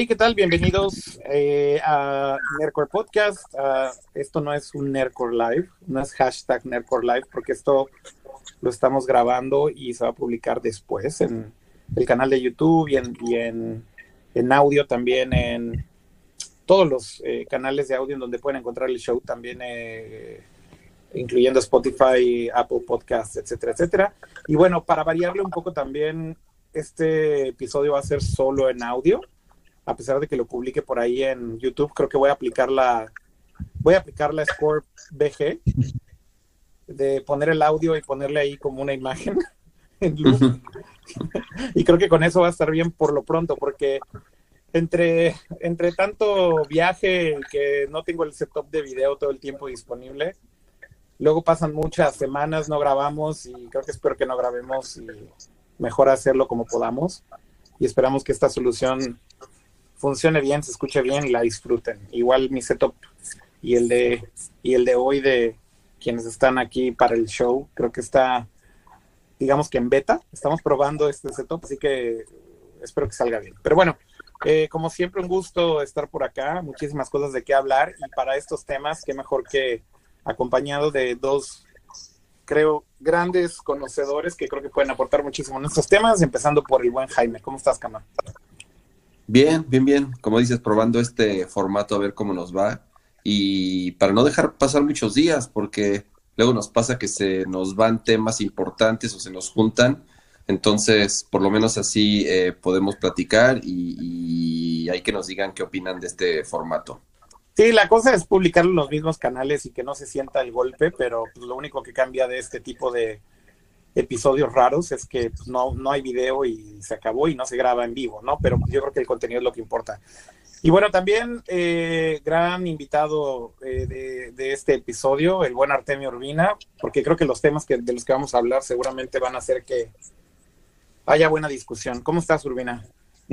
Hey, ¿qué tal? Bienvenidos eh, a Nerdcore Podcast. Uh, esto no es un Nerdcore Live, no es hashtag Nerdcore Live, porque esto lo estamos grabando y se va a publicar después en el canal de YouTube y en audio también en todos los eh, canales de audio en donde pueden encontrar el show también, eh, incluyendo Spotify, Apple Podcasts, etcétera, etcétera. Y bueno, para variarle un poco también, este episodio va a ser solo en audio a pesar de que lo publique por ahí en YouTube, creo que voy a aplicar la, voy a aplicar la Score BG, de poner el audio y ponerle ahí como una imagen en luz. y creo que con eso va a estar bien por lo pronto, porque entre, entre tanto viaje que no tengo el setup de video todo el tiempo disponible, luego pasan muchas semanas, no grabamos y creo que espero que no grabemos y mejor hacerlo como podamos. Y esperamos que esta solución funcione bien, se escuche bien y la disfruten. Igual mi setup y el de y el de hoy de quienes están aquí para el show, creo que está digamos que en beta, estamos probando este setup, así que espero que salga bien. Pero bueno, eh, como siempre un gusto estar por acá, muchísimas cosas de qué hablar y para estos temas, qué mejor que acompañado de dos, creo, grandes conocedores que creo que pueden aportar muchísimo en estos temas, empezando por el buen Jaime. ¿Cómo estás, Cama? Bien, bien, bien. Como dices, probando este formato a ver cómo nos va. Y para no dejar pasar muchos días, porque luego nos pasa que se nos van temas importantes o se nos juntan. Entonces, por lo menos así eh, podemos platicar y, hay que nos digan qué opinan de este formato. Sí, la cosa es publicarlo en los mismos canales y que no se sienta el golpe, pero pues, lo único que cambia de este tipo de, episodios raros es que pues, no, no hay video y se acabó y no se graba en vivo, ¿no? Pero yo creo que el contenido es lo que importa. Y bueno, también eh, gran invitado eh, de, de, este episodio, el buen Artemio Urbina, porque creo que los temas que, de los que vamos a hablar seguramente van a hacer que haya buena discusión. ¿Cómo estás, Urbina?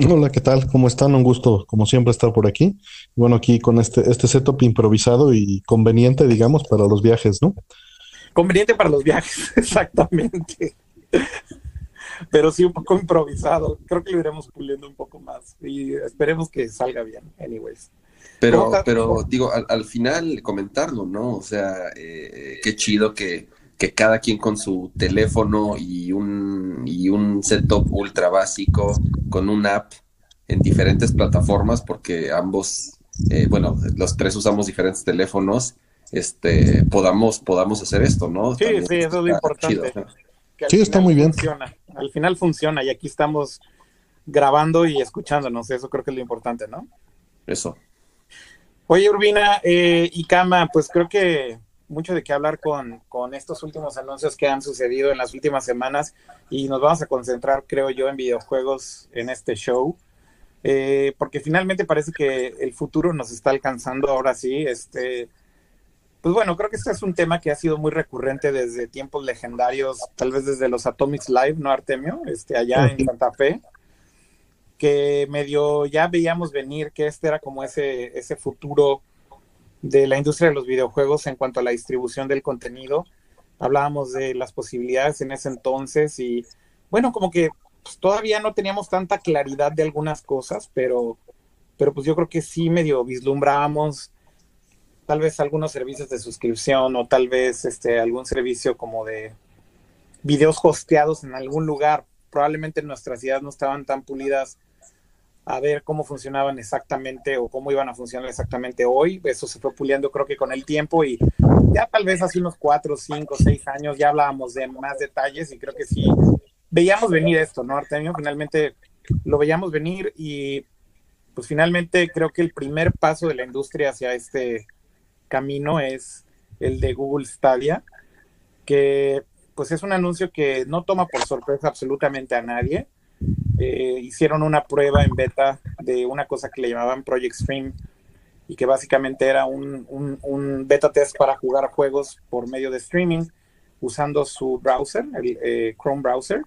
Hola, ¿qué tal? ¿Cómo están? Un gusto, como siempre, estar por aquí. Bueno, aquí con este, este setup improvisado y conveniente, digamos, para los viajes, ¿no? Conveniente para los viajes, exactamente. Pero sí un poco improvisado. Creo que lo iremos puliendo un poco más y esperemos que salga bien, anyways. Pero, pero digo, al, final comentarlo, ¿no? O sea, eh, qué chido que, que, cada quien con su teléfono y un, y un setup ultra básico, con una app en diferentes plataformas, porque ambos, eh, bueno, los tres usamos diferentes teléfonos este, podamos, podamos hacer esto, ¿no? Sí, sí, eso es lo importante. Sí, está muy bien. Funciona. Al final funciona y aquí estamos grabando y escuchándonos, eso creo que es lo importante, ¿no? Eso. Oye, Urbina eh, y Kama, pues creo que mucho de qué hablar con, con estos últimos anuncios que han sucedido en las últimas semanas y nos vamos a concentrar, creo yo, en videojuegos en este show. Eh, porque finalmente parece que el futuro nos está alcanzando ahora sí. Este, pues bueno, creo que este es un tema que ha sido muy recurrente desde tiempos legendarios, tal vez desde los Atomics Live, ¿no, Artemio? Este, allá en Santa Fe, que medio ya veíamos venir que este era como ese, ese futuro de la industria de los videojuegos en cuanto a la distribución del contenido. Hablábamos de las posibilidades en ese entonces y bueno, como que pues, todavía no teníamos tanta claridad de algunas cosas, pero, pero pues yo creo que sí medio vislumbrábamos tal vez algunos servicios de suscripción o tal vez este algún servicio como de videos hosteados en algún lugar. Probablemente en nuestras ideas no estaban tan pulidas a ver cómo funcionaban exactamente o cómo iban a funcionar exactamente hoy. Eso se fue puliendo creo que con el tiempo y ya tal vez hace unos cuatro, cinco, seis años ya hablábamos de más detalles y creo que sí veíamos venir esto, ¿no, Artemio? Finalmente lo veíamos venir y pues finalmente creo que el primer paso de la industria hacia este camino es el de Google Stadia, que pues es un anuncio que no toma por sorpresa absolutamente a nadie. Eh, hicieron una prueba en beta de una cosa que le llamaban Project Stream y que básicamente era un, beta test para jugar juegos por medio de streaming usando su browser, el eh, Chrome browser,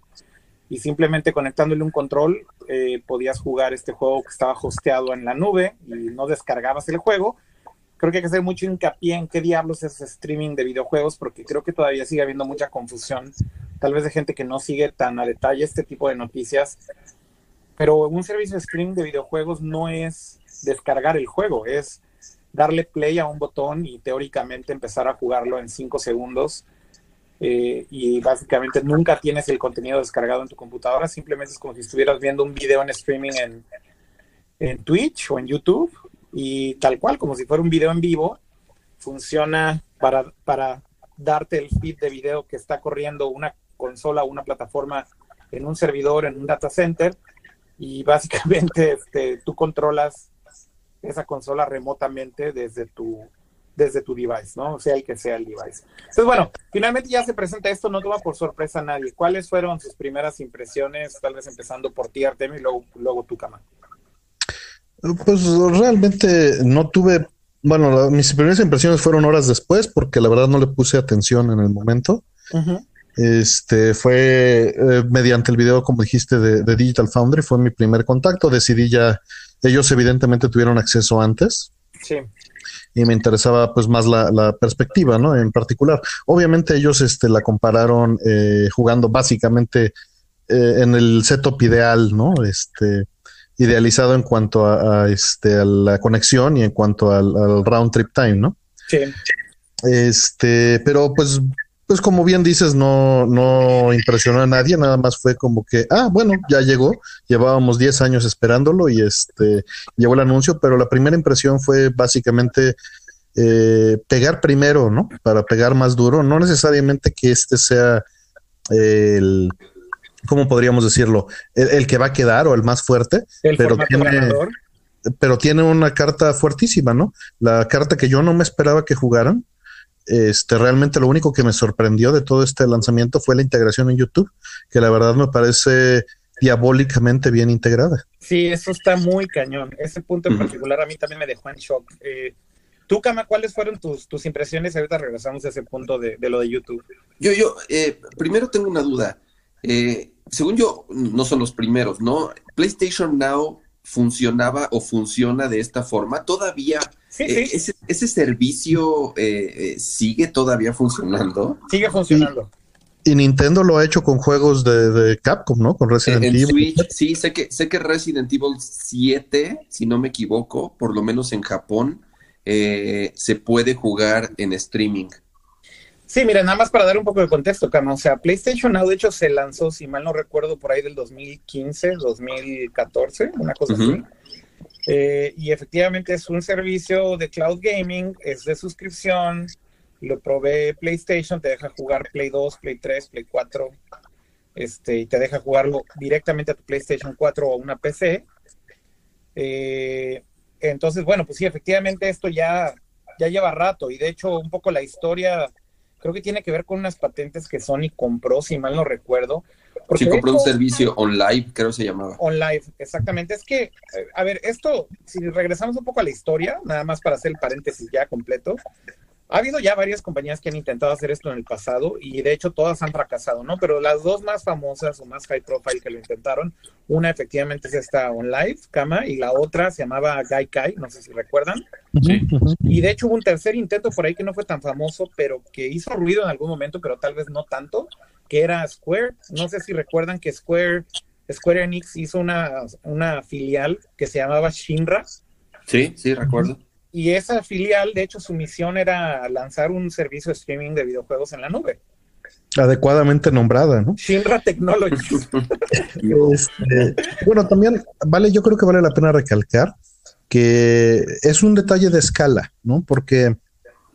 y simplemente conectándole un control eh, podías jugar este juego que estaba hosteado en la nube y no descargabas el juego, creo que hay que hacer mucho hincapié en qué diablos es streaming de videojuegos, porque creo que todavía sigue habiendo mucha confusión, tal vez de gente que no sigue tan a detalle este tipo de noticias. pero un servicio de streaming de videojuegos no es descargar el juego, es darle play a un botón y teóricamente empezar a jugarlo en cinco segundos. Eh, y básicamente nunca tienes el contenido descargado en tu computadora, simplemente es como si estuvieras viendo un video en streaming en, en Twitch o en YouTube y tal cual, como si fuera un video en vivo, funciona para, para darte el feed de video que está corriendo una consola una plataforma en un servidor, en un data center, y básicamente este, tú controlas esa consola remotamente desde tu desde tu device, ¿no? Sea, el que sea el device. Entonces, bueno, finalmente ya se presenta esto, no toma por sorpresa a nadie. ¿Cuáles fueron sus primeras impresiones, tal vez empezando por ti, Artemio, y luego, luego tu cama? Pues realmente no tuve, bueno, mis primeras impresiones fueron horas después, porque la verdad no le puse atención en el momento. Este fue eh, mediante el video, como dijiste, de, Digital Foundry, fue mi primer contacto. Decidí ya, ellos evidentemente tuvieron acceso antes. Sí. Y me interesaba pues más la, perspectiva, ¿no? En particular. Obviamente ellos este, la compararon eh, jugando básicamente eh, en el setup ideal, ¿no? Este, idealizado en cuanto a, este, a la conexión y en cuanto al, al round trip time, ¿no? Sí. Este, pero pues pues como bien dices, no, no impresionó a nadie, nada más fue como que, ah, bueno, ya llegó, llevábamos 10 años esperándolo y este llegó el anuncio, pero la primera impresión fue básicamente eh, pegar primero, ¿no? Para pegar más duro, no necesariamente que este sea el, ¿cómo podríamos decirlo? El, que va a quedar o el más fuerte, pero tiene, pero tiene una carta fuertísima, ¿no? La carta que yo no me esperaba que jugaran este, realmente lo único que me sorprendió de todo este lanzamiento fue la integración en YouTube, que la verdad me parece diabólicamente bien integrada. Sí, eso está muy cañón. Ese punto en particular a mí también me dejó en shock. Eh, Tú, Kama, ¿cuáles fueron tus, tus impresiones? Ahorita regresamos a ese punto de, lo de YouTube. Yo, yo, eh, primero tengo una duda. Eh, según yo, no son los primeros, ¿no? PlayStation Now funcionaba o funciona de esta forma. Todavía eh, ese, servicio eh, eh, sigue todavía funcionando. Sigue funcionando. Y, Nintendo lo ha hecho con juegos de, Capcom, ¿no? Con Resident Evil. sí, sé que, sé que Resident Evil 7, si no me equivoco, por lo menos en Japón, se puede jugar en streaming. Sí, mira, nada más para dar un poco de contexto, Cama. O sea, PlayStation Now, de hecho, se lanzó, si mal no recuerdo, por ahí del 2015, 2014, una cosa así. Eh, y efectivamente es un servicio de cloud gaming, es de suscripción, lo provee PlayStation, te deja jugar Play 2, Play 3, Play 4, este, y te deja jugarlo directamente a tu PlayStation 4 o una PC. Eh, entonces, bueno, pues sí, efectivamente esto ya, ya lleva rato y de hecho un poco la historia creo que tiene que ver con unas patentes que Sony compró, si mal no recuerdo. Sí, compró un servicio online, creo que se llamaba. Online, exactamente. Es que, eh, a ver, esto, si regresamos un poco a la historia, nada más para hacer el paréntesis ya completo, ha habido ya varias compañías que han intentado hacer esto en el pasado y de hecho todas han fracasado, ¿no? Pero las dos más famosas o más high profile que lo intentaron, una efectivamente es esta OnLive, Kama, y la otra se llamaba Gaikai, no sé si recuerdan. Sí. Y de hecho hubo un tercer intento por ahí que no fue tan famoso, pero que hizo ruido en algún momento, pero tal vez no tanto, que era Square. No sé si recuerdan que Square, Square Enix hizo una, una filial que se llamaba Shinra. Sí, sí, recuerdo. Y esa filial, de hecho, su misión era lanzar un servicio de streaming de videojuegos en la nube. Adecuadamente nombrada, ¿no? Shinra Technologies. Este, bueno, también vale, yo creo que vale la pena recalcar que es un detalle de escala, ¿no? Porque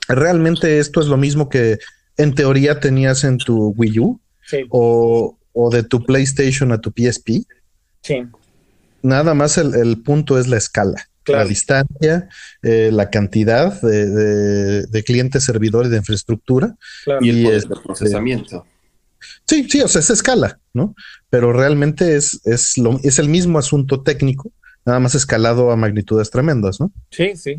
realmente esto es lo mismo que en teoría tenías en tu Wii U o, de tu PlayStation a tu PSP. Sí. Nada más el punto es la escala la distancia, eh, la cantidad de, clientes, servidores, de infraestructura y el, este, procesamiento. Sí, sí, o sea, es escala, ¿no? Pero realmente es, es, lo, es el mismo asunto técnico, nada más escalado a magnitudes tremendas, ¿no? Sí, sí.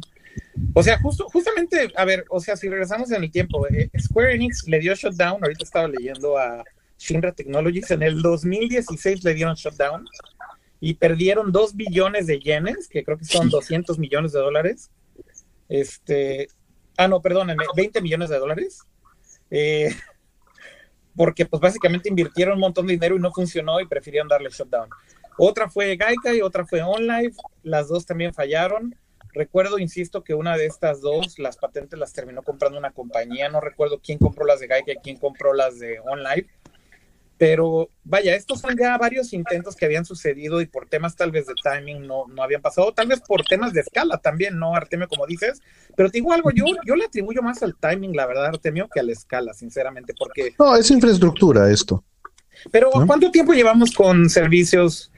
O sea, justo, justamente, a ver, o sea, si regresamos en el tiempo, eh, Square Enix le dio shutdown, ahorita estaba leyendo a Shinra Technologies, en el 2016 le dieron shutdown y perdieron 2 billones de yenes, que creo que son 200 millones de dólares. Este, ah, no, perdónenme, 20 millones de dólares. Eh, porque pues básicamente invirtieron un montón de dinero y no funcionó y prefirieron darle shutdown. Otra fue Gaika y otra fue OnLive. Las dos también fallaron. Recuerdo, insisto, que una de estas dos, las patentes las terminó comprando una compañía. No recuerdo quién compró las de Gaika y quién compró las de OnLive. Pero vaya, estos son ya varios intentos que habían sucedido y por temas tal vez de timing no, no habían pasado, tal vez por temas de escala también, ¿no, Artemio? Como dices, pero te digo algo, yo, yo le atribuyo más al timing, la verdad, Artemio, que a la escala, sinceramente, porque... No, es infraestructura esto. Pero ¿cuánto tiempo llevamos con servicios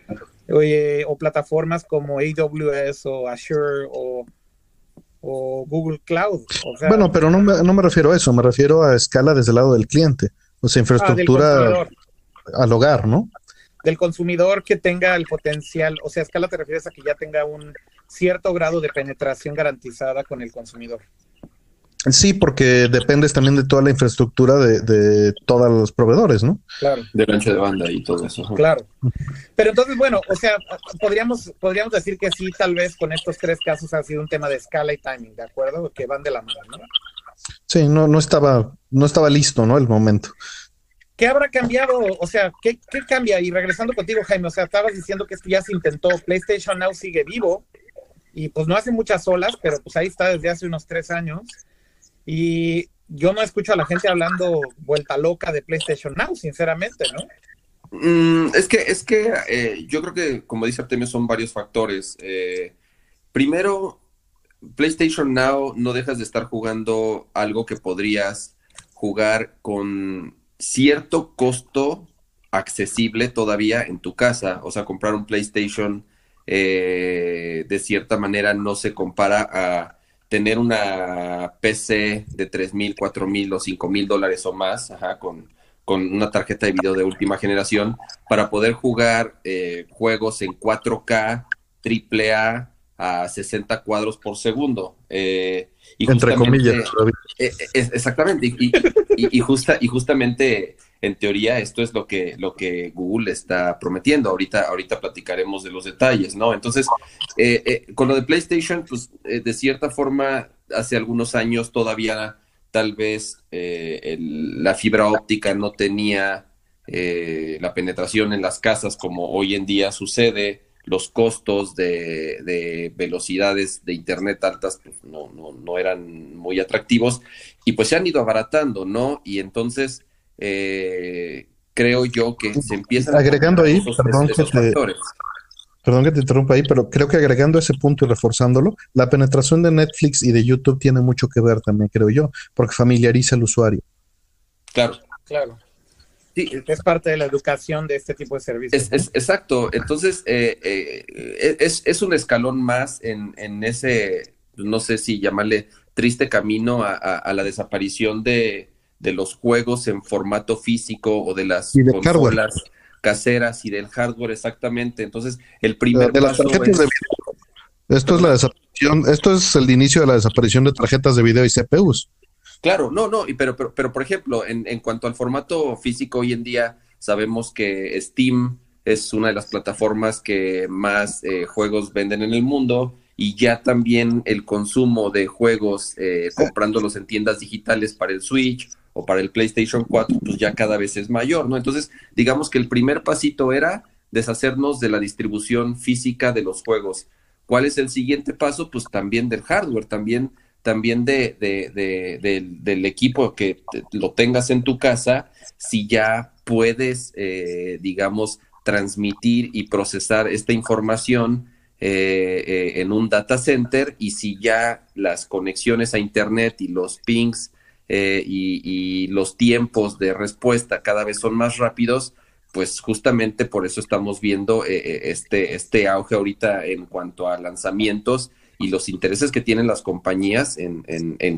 o plataformas como AWS o Azure o, Google Cloud? bueno, pero no me, no me refiero a eso, me refiero a escala desde el lado del cliente. O sea, ah, infraestructura al hogar, ¿no? Del consumidor que tenga el potencial, o sea, escala te refieres a que ya tenga un cierto grado de penetración garantizada con el consumidor. Sí, porque dependes también de toda la infraestructura de, de todos los proveedores, ¿no? Claro. Del ancho de banda y todo eso. Claro. Pero entonces, bueno, o sea, podríamos, podríamos decir que sí, tal vez con estos tres casos ha sido un tema de escala y timing, ¿de acuerdo? Que van de la mano, ¿no? Sí, no, no estaba, no estaba listo, ¿no? El momento. ¿Qué habrá cambiado? O sea, ¿qué, cambia? Y regresando contigo, Jaime, o sea, estabas diciendo que esto ya se intentó, PlayStation Now sigue vivo y pues no hace muchas olas, pero pues ahí está desde hace unos tres años. Y yo no escucho a la gente hablando vuelta loca de PlayStation Now, sinceramente, ¿no? Mm, es que, es que eh, yo creo que, como dice Artemio, son varios factores. Eh, primero, PlayStation Now no dejas de estar jugando algo que podrías jugar con cierto costo accesible todavía en tu casa. O sea, comprar un PlayStation eh, de cierta manera no se compara a tener una PC de tres mil, cuatro mil o cinco mil dólares o más, con, con, una tarjeta de video de última generación, para poder jugar eh, juegos en 4K, AAA, a 60 cuadros por segundo. Eh, y Entre comillas. Eh, exactamente. Y, y, justa, y justamente, en teoría, esto es lo que, lo que Google está prometiendo. Ahorita, ahorita platicaremos de los detalles, ¿no? Entonces, eh, con lo de PlayStation, pues de cierta forma, hace algunos años todavía tal vez la fibra óptica no tenía la penetración en las casas como hoy en día sucede los costos de, velocidades de Internet altas pues, no, no, no, eran muy atractivos y pues se han ido abaratando, ¿no? Y entonces eh, creo yo que se empiezan agregando ahí, perdón, que te, perdón que te interrumpa ahí, pero creo que agregando ese punto y reforzándolo, la penetración de Netflix y de YouTube tiene mucho que ver también, creo yo, porque familiariza al usuario. Claro, claro. Sí, es parte de la educación de este tipo de servicios. Es, exacto. Entonces, eh, eh, es, es, un escalón más en, en, ese, no sé si llamarle triste camino a, la desaparición de, de, los juegos en formato físico o de las consolas caseras y del hardware, exactamente. Entonces, el primer de, paso Esto es la desaparición, esto es el inicio de la desaparición de tarjetas de video y CPUs. Claro, no, no, pero, pero, pero por ejemplo, en, en cuanto al formato físico, hoy en día sabemos que Steam es una de las plataformas que más eh, juegos venden en el mundo y ya también el consumo de juegos eh, comprándolos en tiendas digitales para el Switch o para el PlayStation 4, pues ya cada vez es mayor, ¿no? Entonces, digamos que el primer pasito era deshacernos de la distribución física de los juegos. ¿Cuál es el siguiente paso? Pues también del hardware, también también de, del equipo que lo tengas en tu casa, si ya puedes, eh, digamos, transmitir y procesar esta información eh, eh, en un data center y si ya las conexiones a Internet y los pings y, y, los tiempos de respuesta cada vez son más rápidos, pues justamente por eso estamos viendo este, este auge ahorita en cuanto a lanzamientos y los intereses que tienen las compañías en,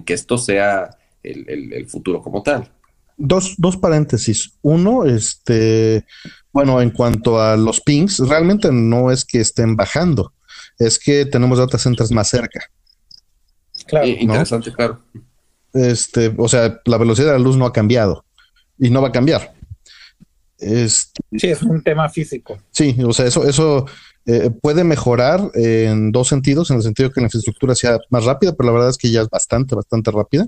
que esto sea el, futuro como tal. Dos, dos paréntesis. Uno, este, bueno, en cuanto a los pings, realmente no es que estén bajando, es que tenemos data centers más cerca. Claro. Interesante, claro. Este, o sea, la velocidad de la luz no ha cambiado y no va a cambiar. Este, sí, es un tema físico. Sí, o sea, eso, eso eh, puede mejorar en dos sentidos, en el sentido que la infraestructura sea más rápida, pero la verdad es que ya es bastante, bastante rápida.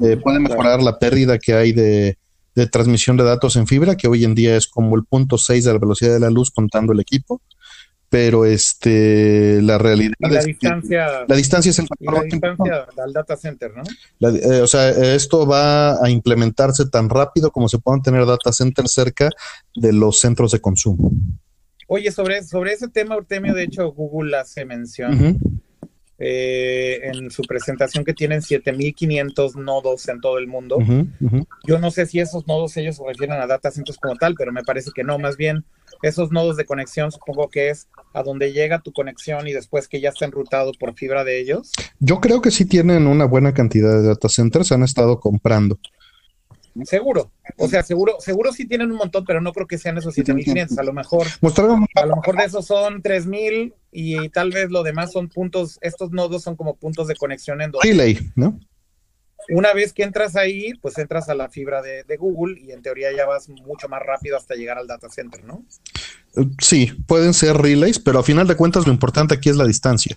Eh, puede mejorar la pérdida que hay de, transmisión de datos en fibra, que hoy en día es como el punto 6 de la velocidad de la luz contando el equipo. pero este la realidad la es que distancia la distancia es el y la factor distancia al data center, ¿no? La- eh, o sea, esto va a implementarse tan rápido como se puedan tener data centers cerca de los centros de consumo. Oye, sobre, sobre ese tema, Artemio, de hecho, Google hace mención eh, en su presentación que tienen 7500 nodos en todo el mundo. Yo no sé si esos nodos ellos se refieren a data centers como tal, pero me parece que no, más bien esos nodos de conexión supongo que es a donde llega tu conexión y después que ya está enrutado por fibra de ellos. Yo creo que sí tienen una buena cantidad de data centers, han estado comprando. Seguro, o sea, seguro, seguro sí tienen un montón, pero no creo que sean esos 7500, a lo mejor, Mostraron a lo mejor de esos son 3000 y tal vez lo demás son puntos, estos nodos son como puntos de conexión en donde relay, ¿no? una vez que entras ahí, pues entras a la fibra de, de Google y en teoría ya vas mucho más rápido hasta llegar al data center, ¿no? Eh, Sí, pueden ser relays, pero a final de cuentas lo importante aquí es la distancia.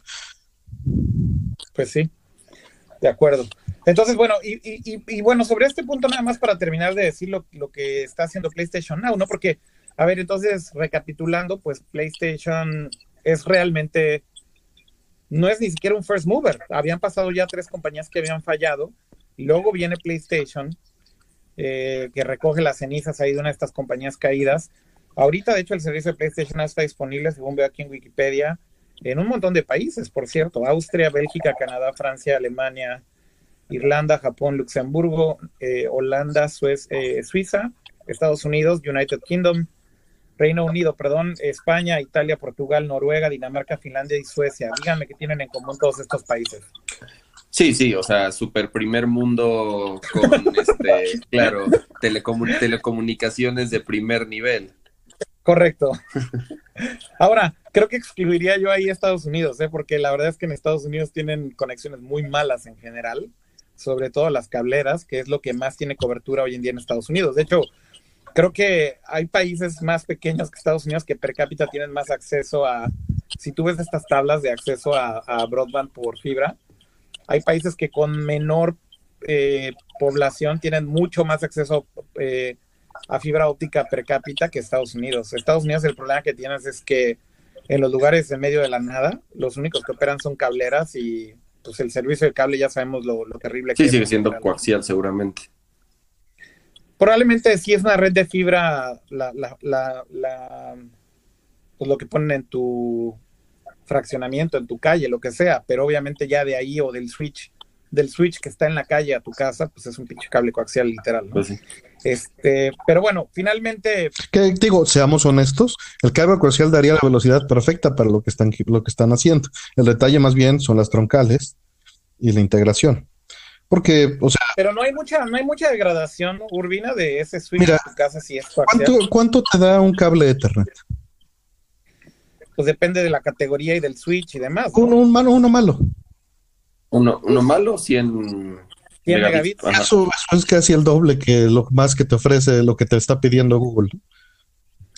Pues sí, de acuerdo. Entonces, bueno, y, y- y- bueno, sobre este punto nada más para terminar de decir lo, lo que está haciendo PlayStation Now, ¿no? Porque, a ver, entonces, recapitulando, pues PlayStation es realmente, no es ni siquiera un first mover. Habían pasado ya tres compañías que habían fallado, luego viene PlayStation, eh, que recoge las cenizas ahí de una de estas compañías caídas. Ahorita, de hecho, el servicio de PlayStation está disponible, según veo aquí en Wikipedia, en un montón de países, por cierto, Austria, Bélgica, Canadá, Francia, Alemania, Irlanda, Japón, Luxemburgo, eh, Holanda, Suez- eh, Suiza, Estados Unidos, United Kingdom, Reino Unido, perdón, España, Italia, Portugal, Noruega, Dinamarca, Finlandia y Suecia. Díganme qué tienen en común todos estos países. Sí, sí, o sea, super primer mundo con, este, claro, telecomu- telecomunicaciones de primer nivel. Correcto. Ahora, creo que excluiría yo ahí Estados Unidos, ¿eh? porque la verdad es que en Estados Unidos tienen conexiones muy malas en general, sobre todo las cableras, que es lo que más tiene cobertura hoy en día en Estados Unidos. De hecho, creo que hay países más pequeños que Estados Unidos que per cápita tienen más acceso a, si tú ves estas tablas de acceso a, broadband por fibra, hay países que con menor eh, población tienen mucho más acceso eh, a fibra óptica per cápita que Estados Unidos. Estados Unidos el problema que tienes es que en los lugares en medio de la nada, los únicos que operan son cableras y pues el servicio de cable ya sabemos lo, lo terrible que Sí, es. sigue en siendo coaxial seguramente. Probablemente sí es una red de fibra la, la, la, la- pues lo que ponen en tu fraccionamiento, en tu calle, lo que sea, pero obviamente ya de ahí o del switch, del switch que está en la calle a tu casa, pues es un pinche cable coaxial literal, ¿no? Pues sí. Este, pero bueno, finalmente Que digo, seamos honestos, el cable coaxial daría la velocidad perfecta para lo que están lo que están haciendo. El detalle más bien son las troncales y la integración. Porque, o sea, Pero no hay mucha, no hay mucha degradación urbina de ese switch Mira, en tu casa si es coaxial. ¿cuánto, cuánto te da un cable Ethernet? Pues depende de la categoría y del switch y demás. ¿no? Uno, un malo, uno malo. Uno, uno malo, 100 100 megabits. Eso, eso es casi el doble que lo más que te ofrece lo que te está pidiendo Google.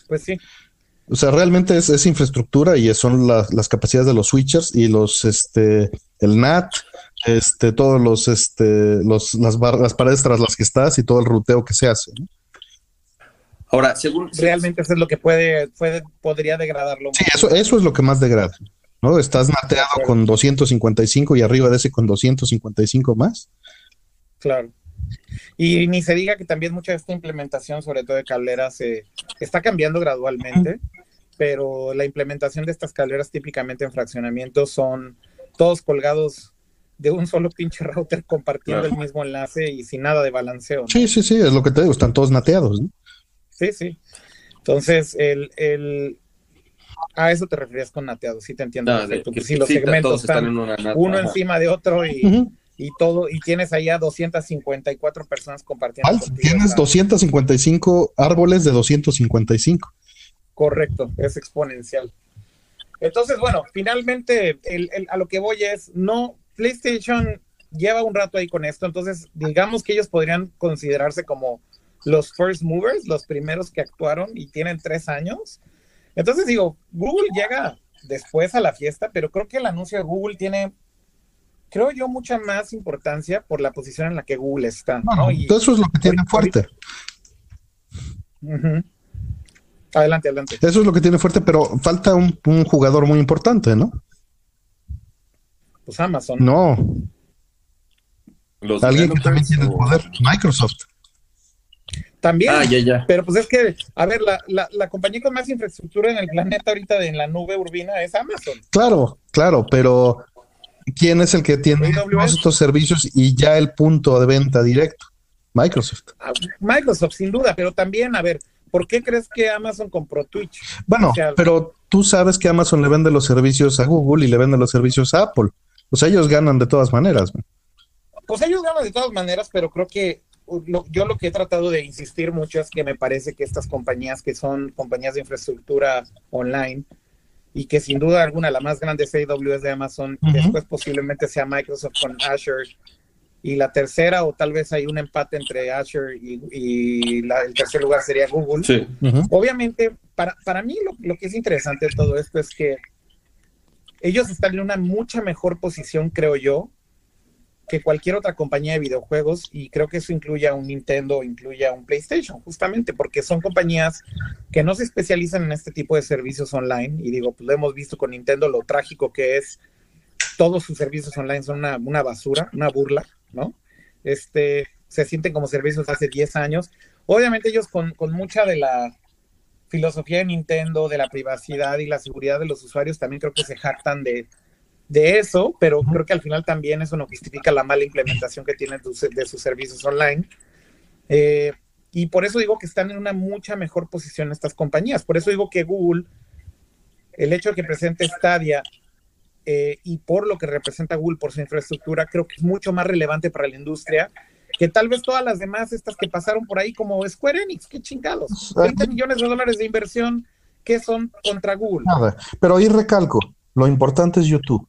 Pues sí. O sea, realmente es, es infraestructura y son las, las capacidades de los switchers y los, este, el NAT, este, todos los, este, los, las, bar- las paredes tras las que estás y todo el ruteo que se hace. ¿no? Ahora, según... Realmente eso es lo que puede, puede podría degradarlo. Sí, eso, eso es lo que más degrada. ¿No? Estás nateado con 255 y arriba de ese con 255 más. Claro. Y ni se diga que también mucha de esta implementación, sobre todo de cableras, eh, está cambiando gradualmente, pero la implementación de estas cableras típicamente en fraccionamiento son todos colgados de un solo pinche router compartiendo Claro. el mismo enlace y sin nada de balanceo. ¿no? Sí, sí, sí, es lo que te digo, están todos nateados. ¿no? Sí, sí. Entonces, el, el... a eso te referías con nateado, sí te entiendo. De- perfecto. que- Pues sí, los sí, segmentos todos están están en una nata, uno ajá. encima de otro y, y todo, y tienes allá 254 personas compartiendo. Al- contigo Tienes esa- 255 árboles de 255. Correcto, es exponencial. Entonces, bueno, finalmente el- el- a lo que voy es, no, PlayStation lleva un rato ahí con esto, entonces digamos que ellos podrían considerarse como los first movers, los primeros que actuaron y tienen tres años. Entonces digo, Google llega después a la fiesta, pero creo que el anuncio de Google tiene, creo yo, mucha más importancia por la posición en la que Google está. ¿no? Y- Eso es lo que tiene fuerte. Adelante, adelante. Eso es lo que tiene fuerte, pero falta un, un jugador muy importante, ¿no? Pues Amazon. No, Los alguien que también tiene el o- poder, Microsoft. También. Ah, ya, ya. Pero pues es que, a ver, la, la, la compañía con más infraestructura en el planeta ahorita de, en la nube urbina es Amazon. Claro, claro, pero ¿quién es el que tiene todos estos servicios y ya el punto de venta directo? Microsoft. Ah, Microsoft, sin duda, pero también, a ver, ¿por qué crees que Amazon compró Twitch? Bueno, O sea, pero tú sabes que Amazon le vende los servicios a Google y le vende los servicios a Apple. O sea, ellos ganan de todas maneras. Pues ellos ganan de todas maneras, pero creo que lo- yo lo que he tratado de insistir mucho es que me parece que estas compañías que son compañías de infraestructura online y que sin duda alguna la más grande es AWS de Amazon, después posiblemente sea Microsoft con Azure y la tercera o tal vez hay un empate entre Azure y, y la- el tercer lugar sería Google. Sí. Obviamente, para, para mí lo, lo que es interesante de todo esto es que ellos están en una mucha mejor posición, creo yo, que cualquier otra compañía de videojuegos y creo que eso incluye a un Nintendo, incluye a un PlayStation, justamente porque son compañías que no se especializan en este tipo de servicios online y digo, pues lo hemos visto con Nintendo, lo trágico que es, todos sus servicios online son una, una basura, una burla, ¿no? Este, se sienten como servicios hace 10 años. Obviamente ellos con, con mucha de la filosofía de Nintendo, de la privacidad y la seguridad de los usuarios, también creo que se jactan de, de eso, pero creo que al final también eso no justifica la mala implementación que tienen de sus- servicios online. Eh, y por eso digo que están en una mucha mejor posición estas compañías. Por eso digo que Google, el hecho de que presente Stadia eh, y por lo que representa Google por su infraestructura, creo que es mucho más relevante para la industria que tal vez todas las demás, estas que pasaron por ahí como Square Enix, qué chingados. 30 millones de dólares de inversión que son contra Google. Nada. Pero ahí recalco, lo importante es YouTube.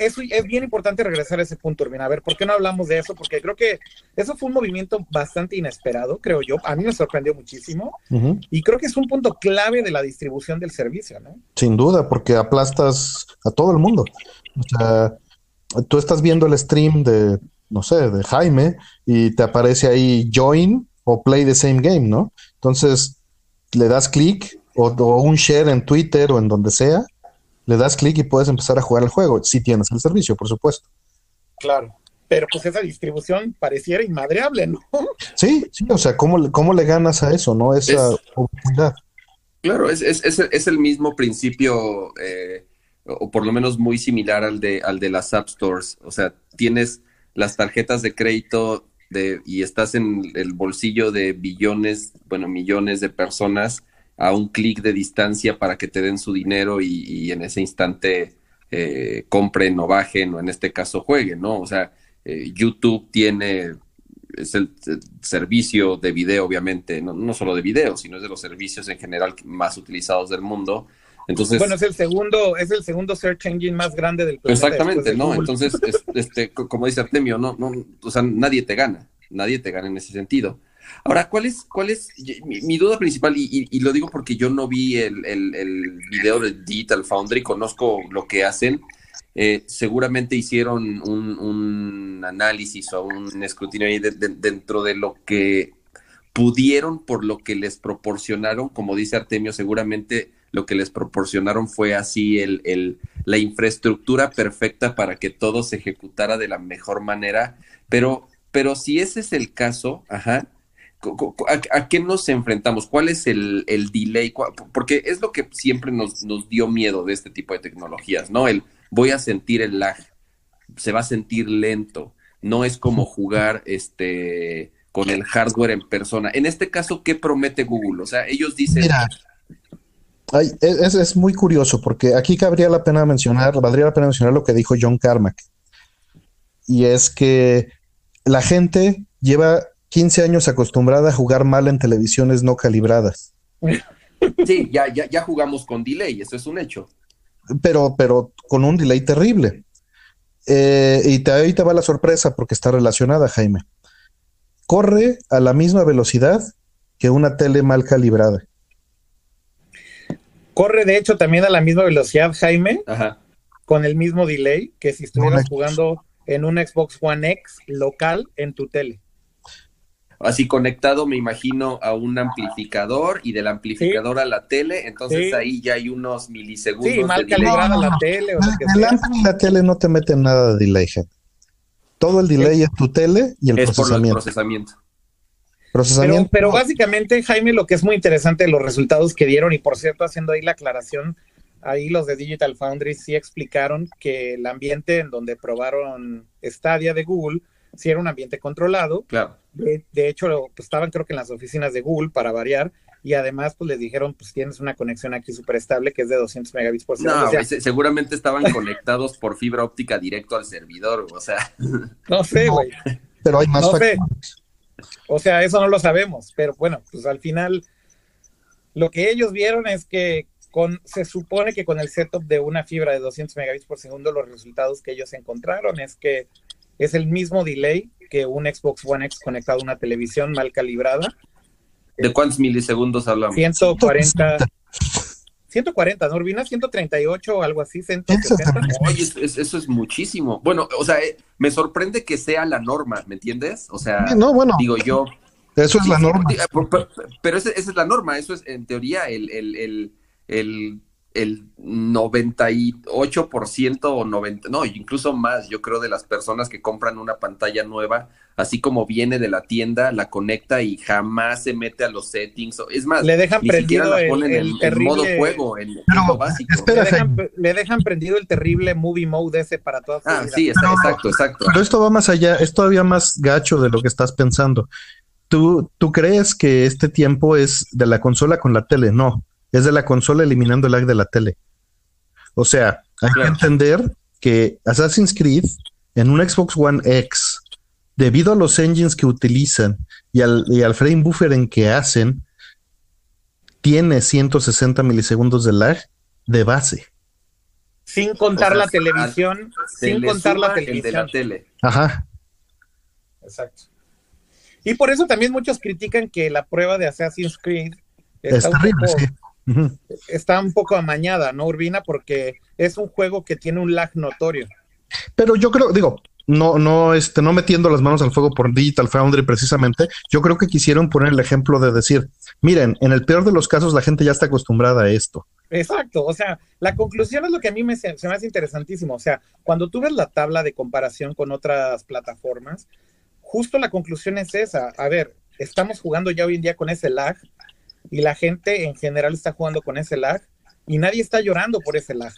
Eso es bien importante regresar a ese punto, Urbina. A ver, ¿por qué no hablamos de eso? Porque creo que eso fue un movimiento bastante inesperado, creo yo. A mí me sorprendió muchísimo y creo que es un punto clave de la distribución del servicio, ¿no? Sin duda, porque aplastas a todo el mundo. O sea, tú estás viendo el stream de, no sé, de Jaime y te aparece ahí join o play the same game, ¿no? Entonces, le das clic o, o un share en Twitter o en donde sea, le das clic y puedes empezar a jugar el juego, si tienes el servicio, por supuesto. Claro. Pero pues esa distribución pareciera inmadreable, ¿no? Sí, sí, o sea, ¿cómo, le- cómo le ganas a eso, no? Esa Es- oportunidad. Claro, es, es, es, es el mismo principio, eh, o por lo menos muy similar al de, al de las App Stores. O sea, tienes las tarjetas de crédito de, y estás en el bolsillo de billones, bueno, millones de personas a un clic de distancia para que te den su dinero y, y en ese instante eh, compren o bajen, o en este caso jueguen, ¿no? O sea, eh, YouTube tiene es el, el servicio de video, obviamente, no, no solo de video, sino es de los servicios en general más utilizados del mundo. Entonces, Bueno, es el segundo, es el segundo search engine más grande del planeta. exactamente, de ¿no? Google. Entonces, es- este, co- como dice Artemio, no, no, o sea, nadie te gana, nadie te gana en ese sentido. Ahora, ¿cuál es, cuál es mi, duda principal? Y, lo digo porque yo no vi el, el, video de Digital Foundry, conozco lo que hacen. Eh, seguramente hicieron un, un análisis o un escrutinio ahí de- de- dentro de lo que pudieron por lo que les proporcionaron, como dice Artemio, seguramente lo que les proporcionaron fue así el, el, la infraestructura perfecta para que todo se ejecutara de la mejor manera, pero, pero si ese es el caso, ajá, ¿a, qué nos enfrentamos? ¿Cuál es el, el delay? ¿Cuál- Porque es lo que siempre nos, nos dio miedo de este tipo de tecnologías, ¿no? El voy a sentir el lag, se va a sentir lento, no es como jugar este con el hardware en persona. En este caso, ¿qué promete Google? O sea, ellos dicen, es, es muy curioso porque aquí cabría la pena mencionar, valdría la pena mencionar lo que dijo John Carmack. Y es que la gente lleva 15 años acostumbrada a jugar mal en televisiones no calibradas. sí, ya, ya, ya jugamos con delay, eso es un hecho. pero, pero con un delay terrible. Eh, y te, ahí te va la sorpresa porque está relacionada, Jaime. Corre a la misma velocidad que una tele mal calibrada. Corre, de hecho, también a la misma velocidad, Jaime, Ajá. con el mismo delay que si estuvieras jugando en un Xbox One X local en tu tele. Así conectado, me imagino, a un amplificador y del amplificador a la tele, entonces ahí ya hay unos milisegundos. Sí, mal calibrada la tele. O la tele no te mete nada de delay, gente. Todo el delay es, tu tele y el es procesamiento. Por el procesamiento. procesamiento. Pero, básicamente, Jaime, lo que es muy interesante de los resultados que dieron, y por cierto, haciendo ahí la aclaración, ahí los de Digital Foundry sí explicaron que el ambiente en donde probaron Stadia de Google sí era un ambiente controlado. Claro. De, hecho, pues, estaban creo que en las oficinas de Google para variar y además pues les dijeron pues tienes una conexión aquí súper estable que es de 200 megabits por segundo. No, seguramente estaban conectados por fibra óptica directo al servidor, o sea. No sé, güey. pero hay más no O sea, eso no lo sabemos, pero bueno, pues al final lo que ellos vieron es que con, se supone que con el setup de una fibra de 200 megabits por segundo, los resultados que ellos encontraron es que es el mismo delay que un Xbox One X conectado a una televisión mal calibrada. ¿De cuántos milisegundos hablamos? 140. 140, ¿no, Urbina? 138 o algo así, 160. Oye, eso es muchísimo. Bueno, o sea, eh, me sorprende que sea la norma, ¿me entiendes? O sea, no, bueno, digo yo. Eso es la norma. pero, esa, es la norma, eso es en teoría el, el, el, el el 98% o 90, no, incluso más, yo creo, de las personas que compran una pantalla nueva, así como viene de la tienda, la conecta y jamás se mete a los settings. Es más, le dejan prendido el, modo juego, en básico. le, dejan, prendido el terrible movie mode ese para todas Ah, sí, exacto, exacto. Pero esto va más allá, es todavía más gacho de lo que estás pensando. ¿Tú, tú crees que este tiempo es de la consola con la tele? No es de la consola eliminando el lag de la tele. O sea, hay que entender que Assassin's Creed en un Xbox One X, debido a los engines que utilizan y al, frame buffer en que hacen, tiene 160 milisegundos de lag de base. Sin contar la televisión, sin contar la televisión. de la tele. Ajá. Exacto. Y por eso también muchos critican que la prueba de Assassin's Creed está, sí está un poco amañada, ¿no, Urbina? Porque es un juego que tiene un lag notorio. Pero yo creo, digo, no, no, este, no metiendo las manos al fuego por Digital Foundry precisamente, yo creo que quisieron poner el ejemplo de decir, miren, en el peor de los casos la gente ya está acostumbrada a esto. Exacto, o sea, la conclusión es lo que a mí me, se me hace interesantísimo, o sea, cuando tú ves la tabla de comparación con otras plataformas, justo la conclusión es esa, a ver, estamos jugando ya hoy en día con ese lag, y la gente en general está jugando con ese lag y nadie está llorando por ese lag.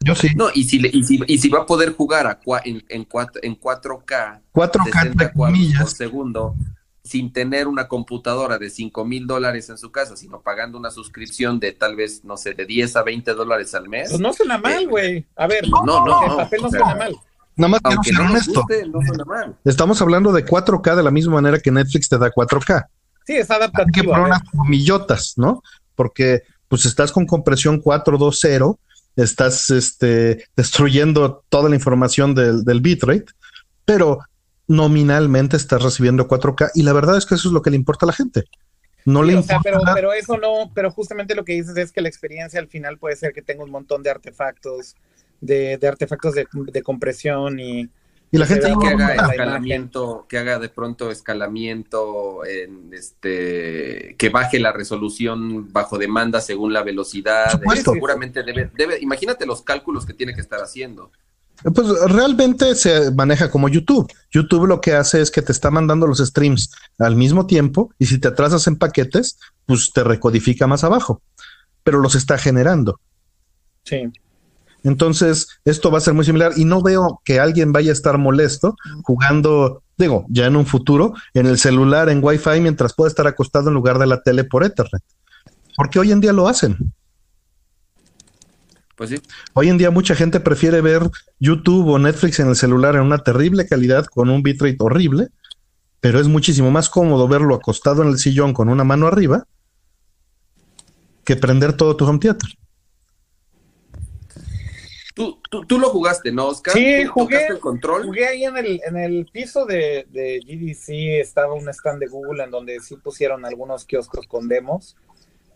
Yo sí. No, y si, y si, va a poder jugar a en, en, 4, en 4K, 4K por segundo, sin tener una computadora de 5 mil dólares en su casa, sino pagando una suscripción de tal vez, no sé, de 10 a 20 dólares al mes. Pues no suena mal, eh, güey. a ver, no, no, no, el papel no, suena mal. Nada más quiero ser honesto. no suena mal. Estamos hablando de 4K de la misma manera que Netflix te da 4K. Sí, es adaptativo. Hay que poner unas millotas, ¿no? Porque pues estás con compresión 420, estás este, destruyendo toda la información del, del bitrate, pero nominalmente estás recibiendo 4K y la verdad es que eso es lo que le importa a la gente. No le importa. pero, pero eso no, pero justamente lo que dices es que la experiencia al final puede ser que tenga un montón de artefactos, de, de artefactos de, de compresión y, y la gente que haga escalamiento, que haga de pronto escalamiento, en este, que baje la resolución bajo demanda según la velocidad. Eh, seguramente debe, debe, imagínate los cálculos que tiene que estar haciendo. Pues realmente se maneja como YouTube. YouTube lo que hace es que te está mandando los streams al mismo tiempo y si te atrasas en paquetes, pues te recodifica más abajo, pero los está generando. Sí. Entonces, esto va a ser muy similar y no veo que alguien vaya a estar molesto jugando, digo, ya en un futuro, en el celular, en Wi-Fi, mientras pueda estar acostado en lugar de la tele por Ethernet. Porque hoy en día lo hacen. Pues sí. Hoy en día mucha gente prefiere ver YouTube o Netflix en el celular en una terrible calidad con un bitrate horrible, pero es muchísimo más cómodo verlo acostado en el sillón con una mano arriba que prender todo tu home theater. Tú, tú, lo jugaste, ¿no, Oscar? Sí, jugué. El control? Jugué ahí en el, en el piso de, de GDC, estaba un stand de Google en donde sí pusieron algunos kioscos con demos.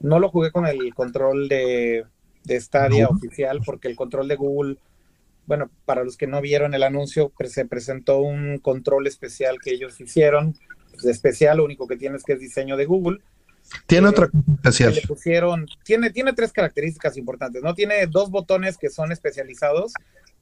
No lo jugué con el control de, de Stadia oficial, porque el control de Google, bueno, para los que no vieron el anuncio, se presentó un control especial que ellos hicieron. especial, lo único que tiene es que es diseño de Google. Tiene Eh, otra cosa especial. que le pusieron, tiene, tiene tres características importantes, ¿no? Tiene dos botones que son especializados,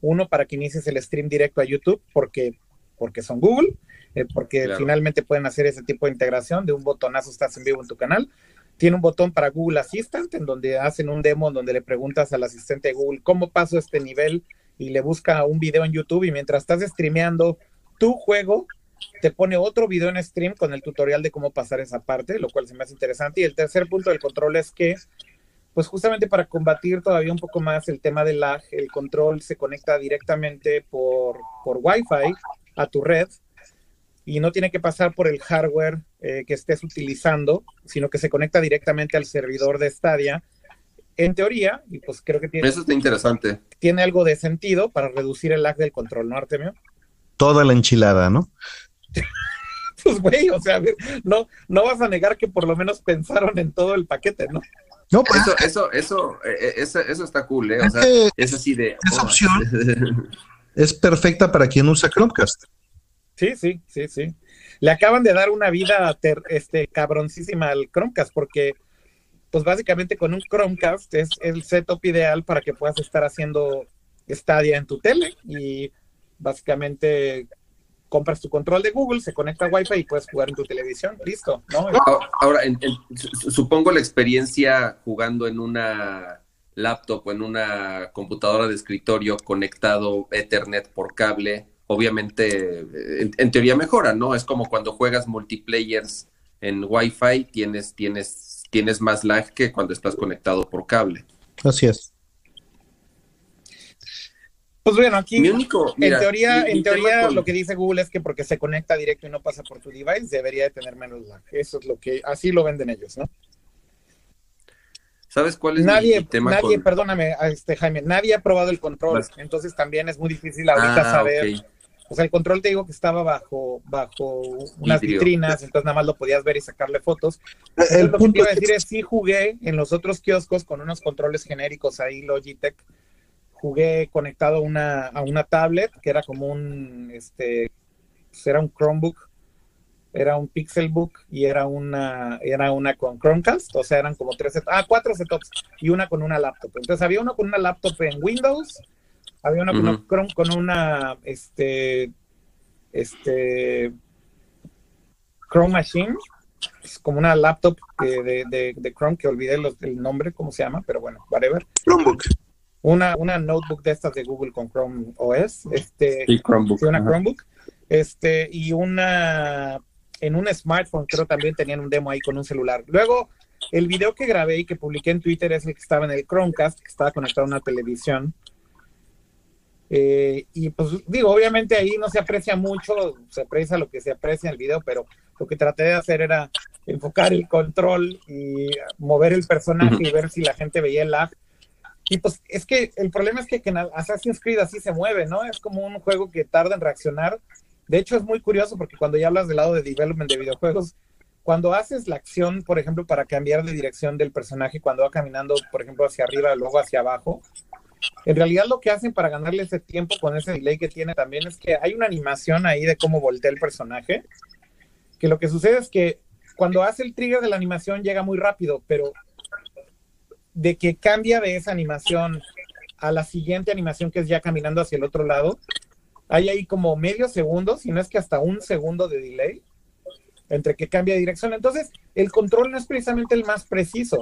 uno para que inicies el stream directo a YouTube, porque, porque son Google, eh, porque Claro. finalmente pueden hacer ese tipo de integración, de un botonazo estás en vivo en tu canal. Tiene un botón para Google Assistant, en donde hacen un demo, en donde le preguntas al asistente de Google cómo paso este nivel y le busca un video en YouTube y mientras estás streameando tu juego, te pone otro video en stream con el tutorial de cómo pasar esa parte, lo cual se me hace interesante. Y el tercer punto del control es que, pues justamente para combatir todavía un poco más el tema del lag, el control se conecta directamente por, por Wi-Fi a tu red y no tiene que pasar por el hardware eh, que estés utilizando, sino que se conecta directamente al servidor de Stadia. En teoría, y pues creo que tiene, Eso está interesante. tiene algo de sentido para reducir el lag del control, ¿no, Artemio? Toda la enchilada, ¿no? Pues, güey, o sea, a ver, no, no vas a negar que por lo menos pensaron en todo el paquete, ¿no? No, pues Eso, eso, eso, eh, eso, eso está cool, ¿eh? O es sea, que es así de. Esa oh, opción. es perfecta para quien usa Chromecast. Sí, sí, sí, sí. Le acaban de dar una vida ter- este, cabroncísima al Chromecast porque, pues básicamente con un Chromecast es el setup ideal para que puedas estar haciendo Stadia en tu tele y básicamente compras tu control de Google, se conecta a Wi-Fi y puedes jugar en tu televisión. Listo, ¿no? Ah, Ahora, en- en- su- supongo la experiencia jugando en una laptop o en una computadora de escritorio conectado Ethernet por cable, obviamente, en, en teoría mejora, ¿no? Es como cuando juegas multiplayers en Wi-Fi, tienes, tienes, tienes más lag que cuando estás conectado por cable. Así es. Pues bueno, aquí Mi único, mira, en teoría, mi- en teoría con- lo que dice Google es que porque se conecta directo y no pasa por tu device, debería de tener menos lag. Eso es lo que, así lo venden ellos, ¿no? ¿Sabes cuál es Nadie, mi tema nadie, con- perdóname, este Jaime, nadie ha probado el control, Vas- entonces también es muy difícil ahorita Ah, saber. O sea, el control te digo que estaba bajo, bajo unas Vidrio. vitrinas, entonces nada más lo podías ver y sacarle fotos. El lo que te punto iba a es decir es sí jugué en los otros kioscos con unos controles genéricos ahí, Logitech. Jugué conectado a una, a una tablet que era como un, este, pues era un Chromebook, era un Pixelbook y era una, era una con Chromecast, o sea, eran como tres, set- ah, cuatro setups y una con una laptop. Entonces había uno con una laptop en Windows, había uno con, Ujú. Chrome- con una, este, este, Chrome Machine, es como una laptop de, de, de- de Chrome que olvidé los- el nombre, cómo se llama, pero bueno, whatever. Chromebook. Una, una notebook de estas de Google con Chrome OS, este, Sí, Chromebook. una ajá. Chromebook, este, y una, en un smartphone creo también tenían un demo ahí con un celular. Luego, el video que grabé y que publiqué en Twitter es el que estaba en el Chromecast, que estaba conectado a una televisión. Eh, y pues digo, obviamente ahí no se aprecia mucho, se aprecia lo que se aprecia en el video, pero lo que traté de hacer era enfocar el control y mover el personaje y ver si la gente veía el lag. Y pues es que el problema es que, que en Assassin's Creed así se mueve, ¿no? Es como un juego que tarda en reaccionar. De hecho, es muy curioso porque cuando ya hablas del lado de development de videojuegos, cuando haces la acción, por ejemplo, para cambiar de dirección del personaje, cuando va caminando, por ejemplo, hacia arriba, luego hacia abajo, en realidad lo que hacen para ganarle ese tiempo con ese delay que tiene también es que hay una animación ahí de cómo voltea el personaje, que lo que sucede es que cuando hace el trigger de la animación llega muy rápido, pero de que cambia de esa animación a la siguiente animación que es ya caminando hacia el otro lado, hay ahí como medio segundo, si no es que hasta un segundo de delay entre que cambia de dirección. Entonces, el control no es precisamente el más preciso.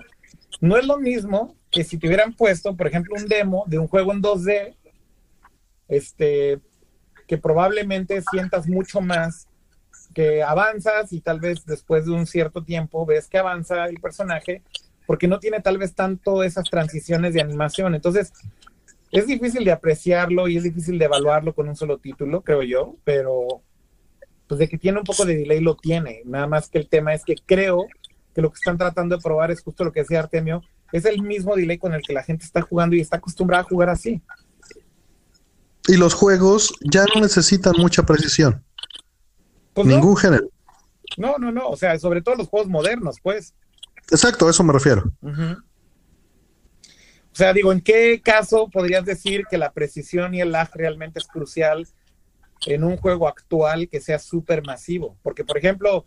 No es lo mismo que si te hubieran puesto, por ejemplo, un demo de un juego en 2D, este, que probablemente sientas mucho más que avanzas y tal vez después de un cierto tiempo ves que avanza el personaje porque no tiene tal vez tanto esas transiciones de animación. Entonces, es difícil de apreciarlo y es difícil de evaluarlo con un solo título, creo yo, pero pues de que tiene un poco de delay lo tiene. Nada más que el tema es que creo que lo que están tratando de probar es justo lo que decía Artemio, es el mismo delay con el que la gente está jugando y está acostumbrada a jugar así. Y los juegos ya no necesitan mucha precisión. Pues no, Ningún género. no, no, no, o sea, sobre todo los juegos modernos, pues. Exacto, a eso me refiero. O sea, digo, ¿en qué caso podrías decir que la precisión y el lag realmente es crucial en un juego actual que sea súper masivo? Porque, por ejemplo,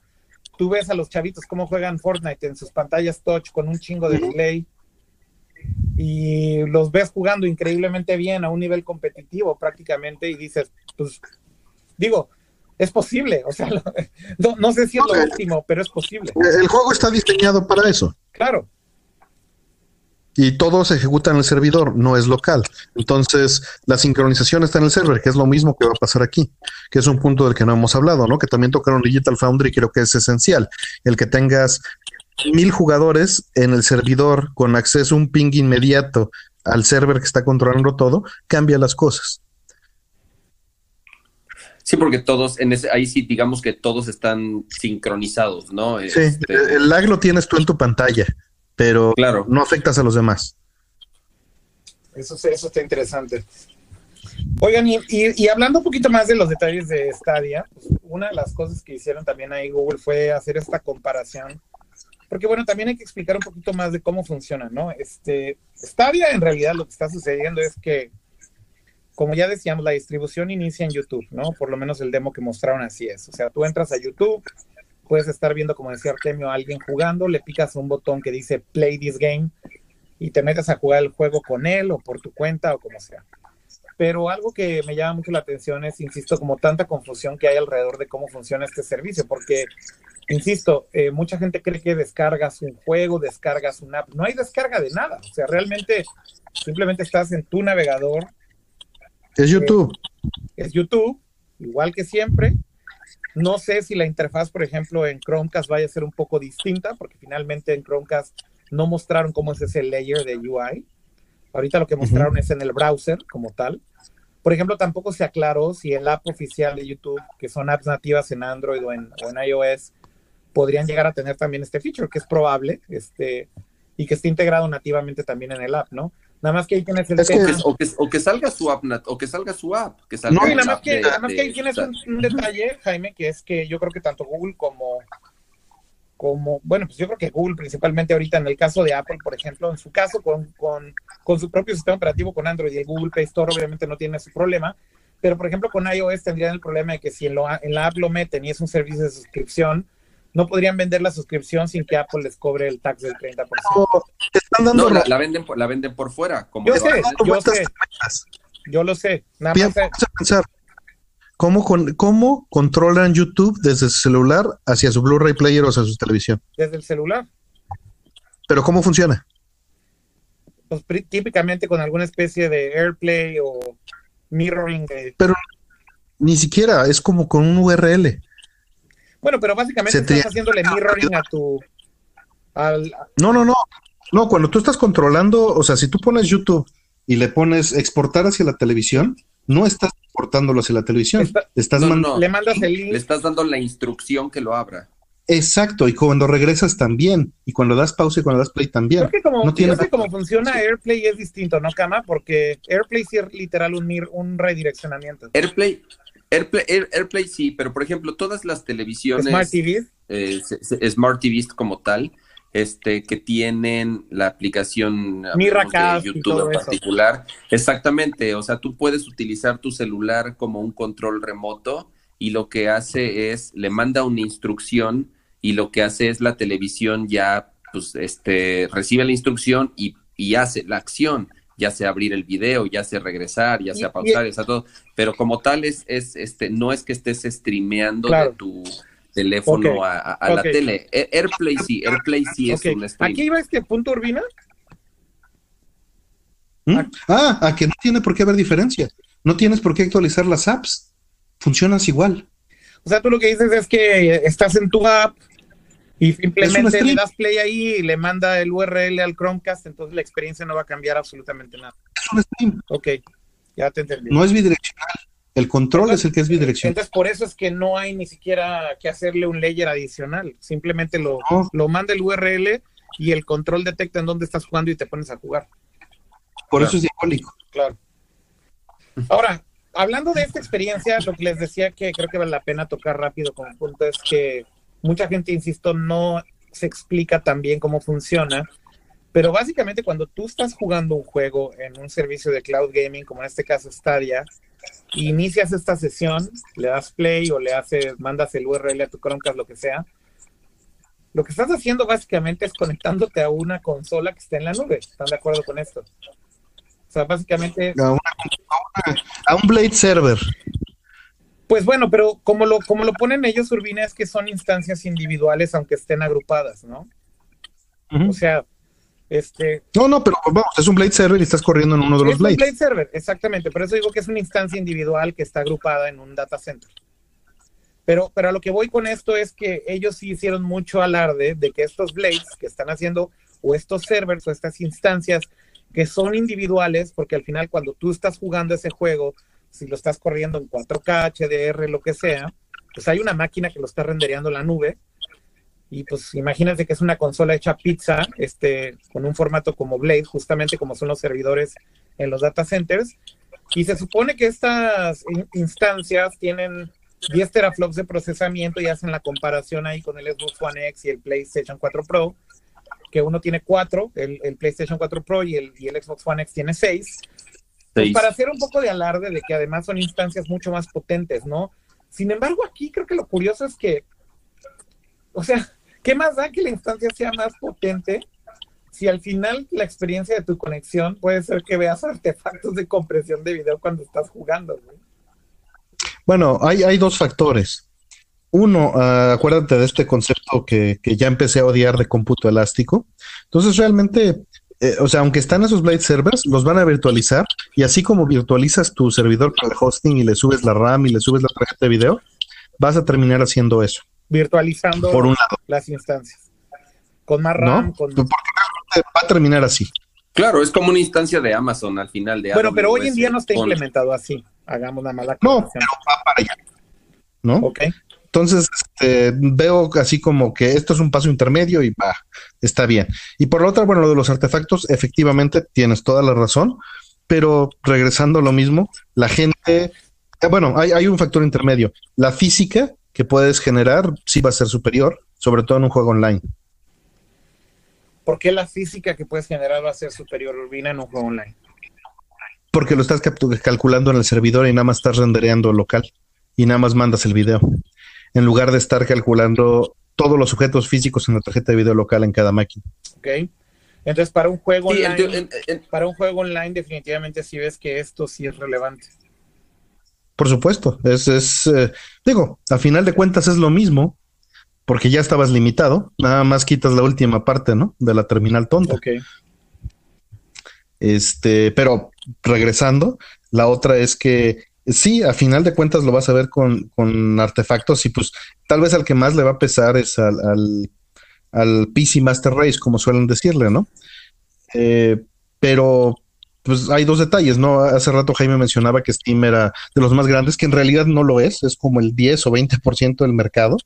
tú ves a los chavitos cómo juegan Fortnite en sus pantallas touch con un chingo de delay y los ves jugando increíblemente bien a un nivel competitivo prácticamente y dices, pues digo, es posible, o sea, no, no sé si es lo último, pero es posible. El juego está diseñado para eso. Claro. Y todo se ejecuta en el servidor, no es local. Entonces, la sincronización está en el server, que es lo mismo que va a pasar aquí, que es un punto del que no hemos hablado, ¿no? Que también tocaron Digital Foundry, creo que es esencial. El que tengas mil jugadores en el servidor con acceso a un ping inmediato al server que está controlando todo, cambia las cosas. Sí, porque todos, en ese, ahí sí, digamos que todos están sincronizados, ¿no? Sí, este, el lag lo tienes tú en tu pantalla, pero claro. no afectas a los demás. Eso, eso está interesante. Oigan, y, hablando un poquito más de los detalles de Stadia, pues, una de las cosas que hicieron también ahí Google fue hacer esta comparación, porque bueno, también hay que explicar un poquito más de cómo funciona, ¿no? Este, Stadia en realidad lo que está sucediendo es que como ya decíamos, la distribución inicia en YouTube, ¿no? Por lo menos el demo que mostraron así es. O sea, tú entras a YouTube, puedes estar viendo, como decía Artemio, a alguien jugando, le picas un botón que dice Play this game y te metes a jugar el juego con él o por tu cuenta o como sea. Pero algo que me llama mucho la atención es, insisto, como tanta confusión que hay alrededor de cómo funciona este servicio, porque, insisto, eh, mucha gente cree que descargas un juego, descargas una app. No hay descarga de nada. O sea, realmente simplemente estás en tu navegador, es YouTube. es YouTube, igual que siempre. No sé si la interfaz, por ejemplo, en Chromecast vaya a ser un poco distinta, porque finalmente en Chromecast no mostraron cómo es ese layer de UI. Ahorita lo que mostraron es en el browser como tal. Por ejemplo, tampoco se aclaró si el app oficial de YouTube, que son apps nativas en Android o en, o en iOS, podrían llegar a tener también este feature, que es probable, este, y que esté integrado nativamente también en el app, ¿no? Nada más que ahí tienes el o, que, o, que, salga su app, o que salga su app. Que salga no, y nada más, que, nada más que ahí tienes un, detalle, Jaime, que es que yo creo que tanto Google como, como, bueno, pues yo creo que Google principalmente ahorita en el caso de Apple, por ejemplo, en su caso con, con, con su propio sistema operativo con Android y el Google Play Store obviamente no tiene ese problema, pero por ejemplo con iOS tendrían el problema de que si en, lo, en la app lo meten y es un servicio de suscripción, no podrían vender la suscripción sin que Apple les cobre el tax del 30%. están dando no, la, venden por, la venden por fuera. Como yo sé, yo sé. Yo lo sé. Nada más pensar. ¿Cómo, con, ¿Cómo controlan YouTube desde su celular hacia su Blu-ray player o hacia su televisión? Desde el celular. ¿Pero cómo funciona? Pues típicamente con alguna especie de AirPlay o mirroring. Pero ni siquiera, es como con un URL. Bueno, pero básicamente estás haciéndole mirroring a tu. No, no, no. No, cuando tú estás controlando, o sea, si tú pones YouTube y le pones exportar hacia la televisión, no estás exportándolo hacia la televisión. estás le mandas el link. Le estás dando la instrucción que lo abra. Exacto, y cuando regresas también, y cuando das pausa y cuando das play también. Creo que como, no tiene... cómo funciona AirPlay es distinto, ¿no, Cama? Porque AirPlay sí es literal un, un redireccionamiento. AirPlay, AirPlay, sí, pero por ejemplo, todas las televisiones. Smart TV. Eh, Smart TV como tal, este, que tienen la aplicación de YouTube en particular. Exactamente, o sea, tú puedes utilizar tu celular como un control remoto y lo que hace es, le manda una instrucción y lo que hace es la televisión ya, pues, este, recibe la instrucción y, y hace la acción ya sea abrir el video, ya sea regresar, ya sea pausar, ya sea todo, pero como tal es, es este, no es que estés streameando de tu teléfono a, la tele. AirPlay sí, AirPlay sí es un stream. Aquí va este punto, Urbina. ¿Mm? Ah, a que no tiene por qué haber diferencia. No tienes por qué actualizar las apps. Funcionas igual. O sea, tú lo que dices es que estás en tu app, y simplemente le das play ahí y le manda el URL al Chromecast, entonces la experiencia no va a cambiar absolutamente nada. Es un stream. Ok, ya te entendí. No es bidireccional. El control es el que es bidireccional. Entonces, por eso es que no hay ni siquiera que hacerle un layer adicional. Simplemente lo, lo manda el URL y el control detecta en dónde estás jugando y te pones a jugar. Por eso es diabólico. Claro. Ahora, hablando de esta experiencia, lo que les decía que creo que vale la pena tocar rápido el punto es que mucha gente, insisto, no se explica tan bien cómo funciona, pero básicamente cuando tú estás jugando un juego en un servicio de cloud gaming, como en este caso Stadia, inicias esta sesión, le das play o le haces, mandas el URL a tu Chromecast, lo que sea, lo que estás haciendo básicamente es conectándote a una consola que está en la nube. ¿Están de acuerdo con esto? O sea, básicamente... A, a un Blade server. Pues bueno, pero como lo, como lo ponen ellos, Urbina, es que son instancias individuales, aunque estén agrupadas, ¿no? O sea, este. No, no, pero vamos, es un Blade server y estás corriendo en uno de los es Blades. Un Blade server, exactamente. Por eso digo que es una instancia individual que está agrupada en un data center. Pero, pero a lo que voy con esto es que ellos sí hicieron mucho alarde de que estos Blades que están haciendo, o estos servers, o estas instancias que son individuales, porque al final cuando tú estás jugando ese juego, si lo estás corriendo en 4K, HDR, lo que sea, pues hay una máquina que lo está rendereando en la nube. Y pues imagínate que es una consola hecha pizza, este, con un formato como Blade, justamente como son los servidores en los data centers. Y se supone que estas instancias tienen 10 teraflops de procesamiento y hacen la comparación ahí con el Xbox One X y el PlayStation 4 Pro, que uno tiene 4, el, el PlayStation 4 Pro y el, y el Xbox One X tiene 6. Pues para hacer un poco de alarde de que además son instancias mucho más potentes, ¿no? Sin embargo, aquí creo que lo curioso es que, o sea, ¿qué más da que la instancia sea más potente si al final la experiencia de tu conexión puede ser que veas artefactos de compresión de video cuando estás jugando, güey? Bueno, hay, hay dos factores. Uno, uh, acuérdate de este concepto que, que, ya empecé a odiar de cómputo elástico. Entonces, realmente eh, o sea, aunque están esos Blade servers, los van a virtualizar y así como virtualizas tu servidor para el hosting y le subes la RAM y le subes la tarjeta de video, vas a terminar haciendo eso. Virtualizando Por un lado. las instancias. Con más RAM. ¿No? Con... Porque va a terminar así. Claro, es como una instancia de Amazon al final de Bueno, pero hoy en día no está con- implementado así. Hagamos una mala No, pero va para allá. ¿No? Ok. Entonces, este, veo así como que esto es un paso intermedio y va, está bien. Y por la otra, bueno, lo de los artefactos, efectivamente tienes toda la razón, pero regresando a lo mismo, la gente, eh, bueno, hay, hay un factor intermedio. La física que puedes generar sí va a ser superior, sobre todo en un juego online. ¿Por qué la física que puedes generar va a ser superior urbina en un juego online? Porque lo estás calculando en el servidor y nada más estás rendereando local y nada más mandas el video. En lugar de estar calculando todos los sujetos físicos en la tarjeta de video local en cada máquina. ¿Ok? Entonces, para un juego Sí, online, en- en- en- para un juego online, definitivamente sí ves que esto sí es relevante. Por supuesto, es, es eh, digo, a final de cuentas es lo mismo, porque ya estabas limitado, nada más quitas la última parte, ¿no? De la terminal tonta. Ok. Este, pero regresando, la otra es que sí, a final de cuentas lo vas a ver con, con artefactos y pues tal vez al que más le va a pesar es al, al, al PC Master Race, como suelen decirle, ¿no? Eh, pero pues hay dos detalles, ¿no? Hace rato Jaime mencionaba que Steam era de los más grandes, que en realidad no lo es, es como el 10 o 20% del mercado,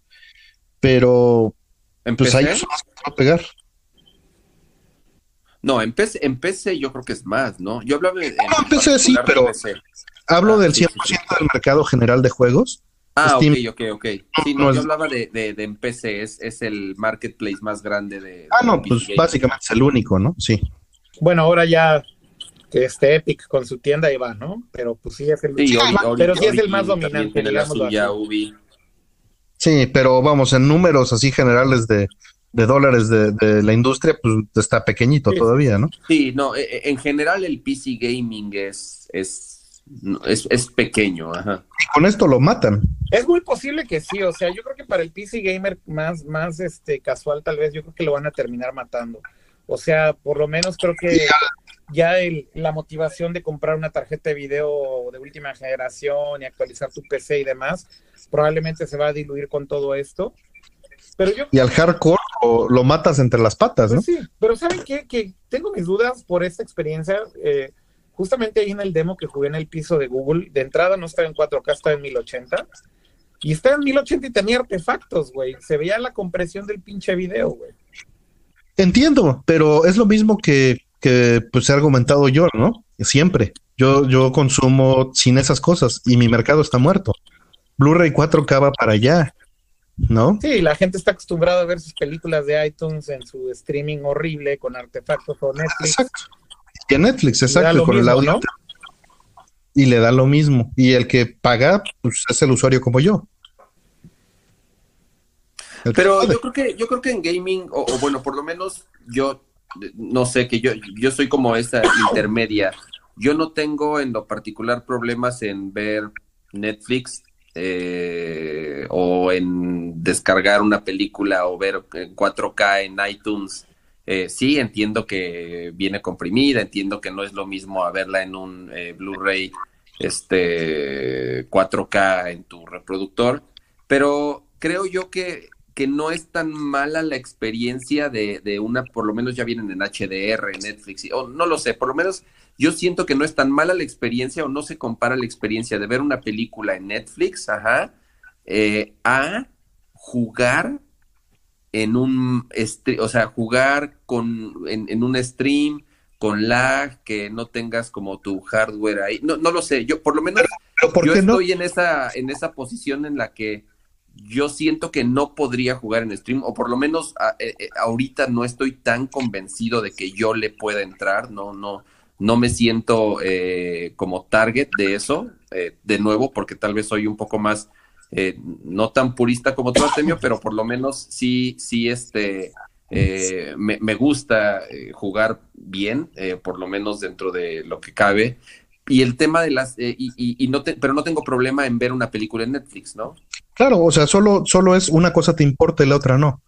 pero ¿En pues son los que te va a pegar. No, en PC, en PC yo creo que es más, ¿no? Yo hablaba en, No, en PC sí, pero- PC. Hablo Ah, del sí, 100% sí, sí. del mercado general de juegos. Ah, Steam. ok, ok, ok. Sí, No, no, es- yo hablaba de, de, de en PC, es, es el marketplace más grande de... Ah, de no, PC pues básicamente es el único, ¿no? Sí. Bueno, ahora ya que este Epic con su tienda ahí va, ¿no? Pero pues sí es el Sí, Ori- Ori- Pero sí es el más dominante. Ubi. Sí, pero vamos, en números así generales de, de dólares de, de la industria, pues está pequeñito Sí. todavía, ¿no? Sí, no, e- e- en general el PC gaming es, es, es, es pequeño, ajá. Y con esto lo matan. Es muy posible que sí, o sea, yo creo que para el PC gamer más, más este casual tal vez, yo creo que lo van a terminar matando. O sea, por lo menos creo que ya el, la motivación de comprar una tarjeta de video de última generación y actualizar tu PC y demás, probablemente se va a diluir con todo esto. Pero yo Y al hardcore lo, lo matas entre las patas, ¿no? Pues sí, pero ¿saben qué? Que tengo mis dudas por esta experiencia. eh, justamente ahí en el demo que jugué en el piso de Google, de entrada no estaba en 4K, estaba en 1080. Y estaba en 1080 y tenía artefactos, güey. Se veía la compresión del pinche video, güey. Entiendo, pero es lo mismo que, que pues he argumentado yo, ¿no? Siempre. Yo, yo consumo sin esas cosas y mi mercado está muerto. Blu-ray 4K va para allá, ¿no? Sí, la gente está acostumbrada a ver sus películas de iTunes en su streaming horrible con artefactos o Netflix. Exacto. Y en Netflix, exacto, con el audio. ¿no? Y le da lo mismo. Y el que paga, pues es el usuario como yo. Pero yo creo que, yo creo que en gaming, o, bueno, por lo menos yo no sé que yo, yo soy como esa intermedia. Yo no tengo en lo particular problemas en ver Netflix eh, o en descargar una película o ver en 4K en iTunes. Eh, sí, entiendo que viene comprimida, entiendo que no es lo mismo verla en un eh, Blu-ray este 4K en tu reproductor, pero creo yo que, que no es tan mala la experiencia de, de, una, por lo menos ya vienen en HDR, Netflix, o no lo sé, por lo menos yo siento que no es tan mala la experiencia o no se compara la experiencia de ver una película en Netflix, ajá, eh, a jugar en un, o sea, jugar con, en, en un stream con lag, que no tengas como tu hardware ahí. No, no lo sé, yo por lo menos yo estoy en esa en esa posición en la que yo siento que no podría jugar en stream o por lo menos eh, eh, ahorita no estoy tan convencido de que yo le pueda entrar, no no no me siento eh, como target de eso, de nuevo, porque tal vez soy un poco más, no tan purista como tú, Artemio, pero por lo menos sí, sí, este, eh, me, gusta eh, jugar bien, eh, por lo menos dentro de lo que cabe. Y el tema de las, y, no pero no tengo problema en ver una película en Netflix, ¿no? Claro, o sea, solo, solo es una cosa te importa y la otra no.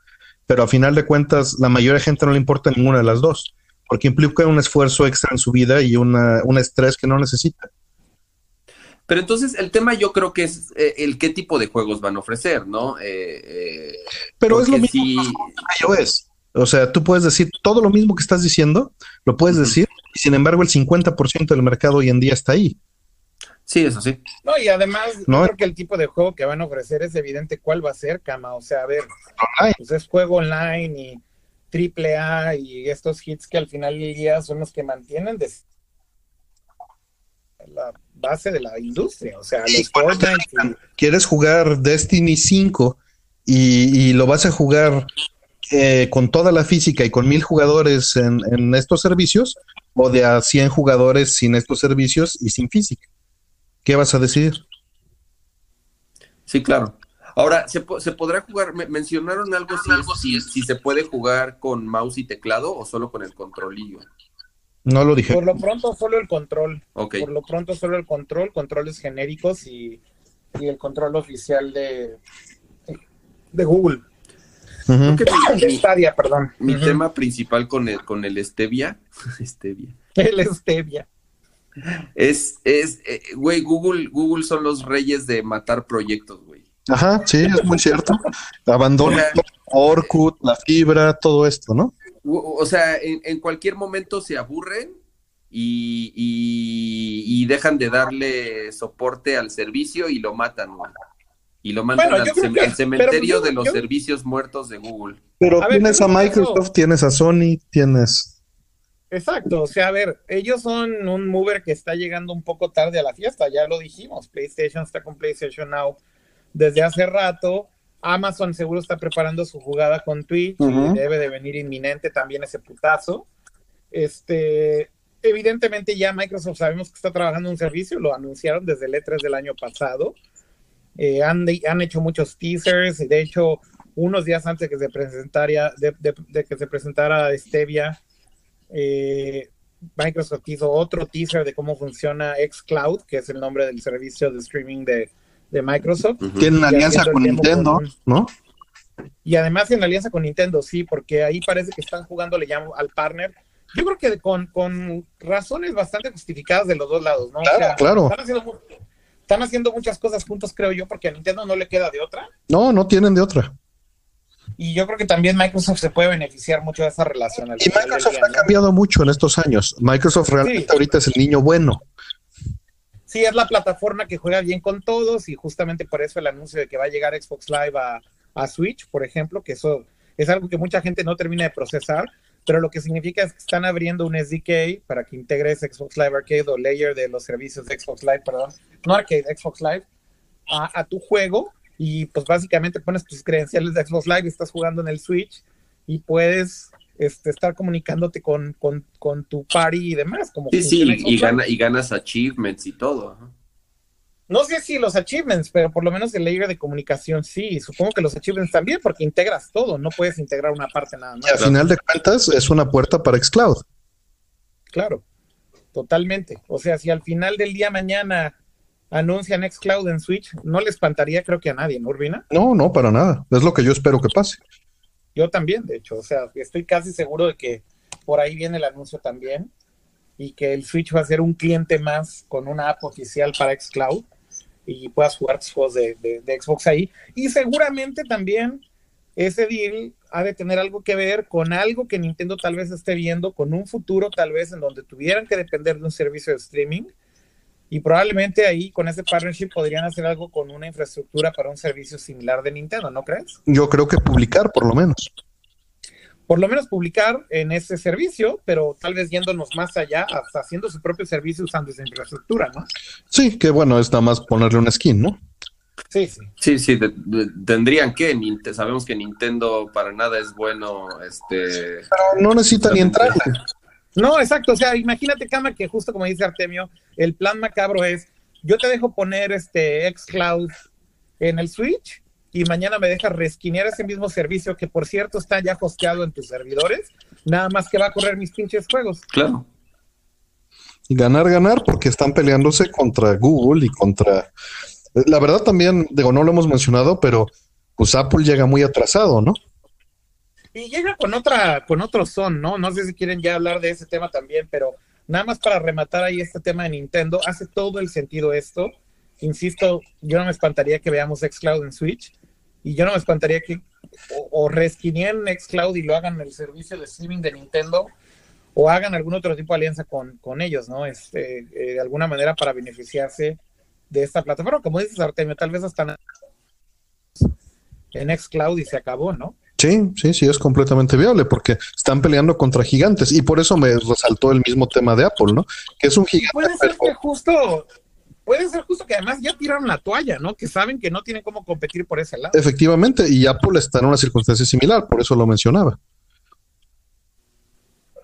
Pero a final de cuentas, la mayoría de gente no le importa ninguna de las dos, porque implica un esfuerzo extra en su vida y una, un estrés que no necesita. Pero entonces el tema yo creo que es el qué tipo de juegos van a ofrecer, ¿no? Pero es lo mismo que iOS. O sea, tú puedes decir todo lo mismo que estás diciendo, lo puedes decir, y sin embargo el 50% del mercado hoy en día está ahí. Sí, eso sí. No, y además, ¿No? creo que el tipo de juego que van a ofrecer es evidente cuál va a ser, Cama. O sea, a ver, pues es juego online y triple A y estos hits que al final del día son los que mantienen la base de la industria. O sea, los Quieres jugar Destiny 5 y, y, lo vas a jugar eh, con toda la física y con mil jugadores en, estos servicios o de a 100 jugadores sin estos servicios y sin física. ¿Qué vas a decidir? Sí, claro. Ahora, ¿se, podrá jugar? mencionaron algo, si, si, se puede jugar con mouse y teclado o solo con el controlillo. No lo dije. Por lo pronto solo el control. Por lo pronto solo el control, controles genéricos y, y el control oficial de, de Google mi, perdón. Mi tema principal con el, con el stevia, stevia. El stevia. Es, es, eh, güey, Google, Google son los reyes de matar proyectos, güey. Ajá, sí, es muy cierto. Abandona Orkut, la fibra, todo esto, ¿no? O sea, en, cualquier momento se aburren y, y, dejan de darle soporte al servicio y lo matan, güey y lo mandan al, cementerio de los servicios muertos de Google. Pero tienes a Microsoft, tienes a Sony, tienes... Exacto, o sea, a ver, ellos son un mover que está llegando un poco tarde a la fiesta, ya lo dijimos, PlayStation está con PlayStation Now desde hace rato, Amazon seguro está preparando su jugada con Twitch y debe de venir inminente también ese putazo. Este, evidentemente ya Microsoft sabemos que está trabajando un servicio, lo anunciaron desde el E3 del año pasado. Eh, han, han, hecho muchos teasers, de hecho, unos días antes de que se presentara, de, que se presentara Stevia, eh, Microsoft hizo otro teaser de cómo funciona xCloud, que es el nombre del servicio de streaming de, Microsoft. Tienen alianza con Nintendo, ¿no? Y además en alianza con Nintendo, sí, porque ahí parece que están jugando, le llamo al partner. Yo creo que con, con razones bastante justificadas de los dos lados, ¿no? Claro, claro están haciendo muchas cosas juntos, creo yo, porque a Nintendo no le queda de otra. No, no tienen de otra. Y yo creo que también Microsoft se puede beneficiar mucho de esa relación. Y Microsoft ha cambiado mucho en estos años. Microsoft realmente ahorita es el niño bueno. Sí, es la plataforma que juega bien con todos y justamente por eso el anuncio de que va a llegar Xbox Live a, a Switch, por ejemplo, que eso es algo que mucha gente no termina de procesar, pero lo que significa es que están abriendo un SDK para que integres Xbox Live Arcade o layer de los servicios de Xbox Live, perdón, no Arcade, Xbox Live, a, tu juego y pues básicamente pones tus credenciales de Xbox Live y estás jugando en el Switch y puedes este, estar comunicándote con, con, tu party y demás. Como sí, sí, y, gana, y ganas achievements y todo. No sé si los achievements, pero por lo menos el layer de comunicación sí. Supongo que los achievements también, porque integras todo, no puedes integrar una parte nada más. Y al final de cuentas es una puerta para Xcloud. Claro, totalmente. O sea, si al final del día mañana anuncian Xcloud en Switch, no le espantaría creo que a nadie, ¿no, Urbina? No, no, para nada. Es lo que yo espero que pase. Yo también, de hecho. O sea, estoy casi seguro de que por ahí viene el anuncio también y que el Switch va a ser un cliente más con una app oficial para Xcloud y puedas jugar tus juegos de, de, Xbox ahí. Y seguramente también ese deal ha de tener algo que ver con algo que Nintendo tal vez esté viendo, con un futuro tal vez en donde tuvieran que depender de un servicio de streaming. Y probablemente ahí con ese partnership podrían hacer algo con una infraestructura para un servicio similar de Nintendo, ¿no crees? Yo creo que publicar por lo menos por lo menos publicar en ese servicio, pero tal vez yéndonos más allá, hasta haciendo su propio servicio usando esa infraestructura, ¿no? Sí, que bueno, es nada más ponerle una skin, ¿no? Sí, sí. Sí, sí, tendrían que, sabemos que Nintendo para nada es bueno, este... Pero no necesita ni entrar. No, exacto, o sea, imagínate, Kama, que justo como dice Artemio, el plan macabro es, yo te dejo poner este xCloud en el Switch, y mañana me deja resquinear ese mismo servicio que por cierto está ya hosteado en tus servidores, nada más que va a correr mis pinches juegos. Claro. Y ganar, ganar, porque están peleándose contra Google y contra... La verdad también, digo, no lo hemos mencionado, pero pues Apple llega muy atrasado, ¿no? Y llega con otra, con otro son, ¿no? No sé si quieren ya hablar de ese tema también, pero nada más para rematar ahí este tema de Nintendo, hace todo el sentido esto. Insisto, yo no me espantaría que veamos Xcloud en Switch y yo no me espantaría que o, o resquinien Nextcloud y lo hagan el servicio de streaming de Nintendo o hagan algún otro tipo de alianza con, con ellos, ¿no? Este, eh, de alguna manera para beneficiarse de esta plataforma. Como dices, Artemio, tal vez hasta en Nextcloud y se acabó, ¿no? Sí, sí, sí, es completamente viable porque están peleando contra gigantes y por eso me resaltó el mismo tema de Apple, ¿no? Que es un gigante. Puede ser que justo puede ser justo que además ya tiraron la toalla, ¿no? Que saben que no tienen cómo competir por ese lado. Efectivamente, y Apple está en una circunstancia similar, por eso lo mencionaba.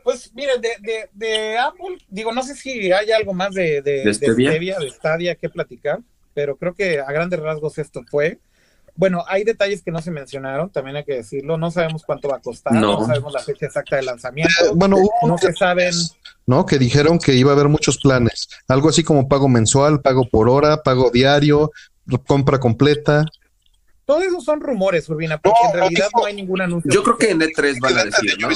Pues mire, de, de, Apple, digo, no sé si hay algo más de, de, de Stevia, de Stadia que platicar, pero creo que a grandes rasgos esto fue. Bueno, hay detalles que no se mencionaron, también hay que decirlo. No sabemos cuánto va a costar, no, sabemos la fecha exacta de lanzamiento. Eh, bueno, no se saben. ¿No? Que dijeron que iba a haber muchos planes. Algo así como pago mensual, pago por hora, pago diario, compra completa. Todos esos son rumores, Urbina, porque en realidad no hay ningún anuncio. Yo creo que en E3 van a decir, ¿no?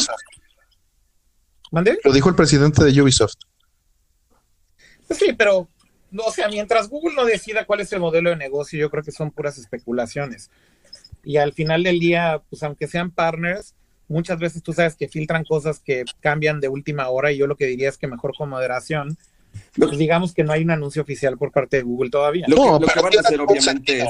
¿Mande? Lo dijo el presidente de Ubisoft. Sí, pero o sea, mientras Google no decida cuál es el modelo de negocio, yo creo que son puras especulaciones. Y al final del día, pues aunque sean partners, muchas veces tú sabes que filtran cosas que cambian de última hora y yo lo que diría es que mejor con moderación. Pues digamos que no hay un anuncio oficial por parte de Google todavía. Lo, que, lo que, van a hacer obviamente es,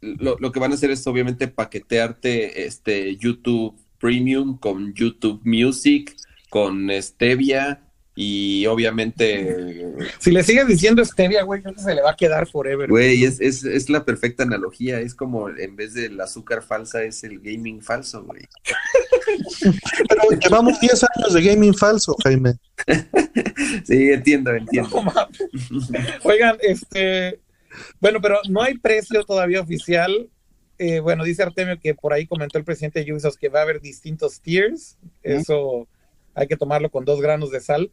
lo, lo, que van a hacer es obviamente paquetearte este YouTube Premium con YouTube Music, con Stevia, y obviamente. Si le sigues diciendo stevia, güey, creo que se le va a quedar forever. Güey, es, es, es, la perfecta analogía. Es como en vez del azúcar falsa, es el gaming falso, güey. pero llevamos 10 años de gaming falso, Jaime. sí, entiendo, entiendo. Oigan, este. Bueno, pero no hay precio todavía oficial. Eh, bueno, dice Artemio que por ahí comentó el presidente de Ubisoft que va a haber distintos tiers. Eso hay que tomarlo con dos granos de sal.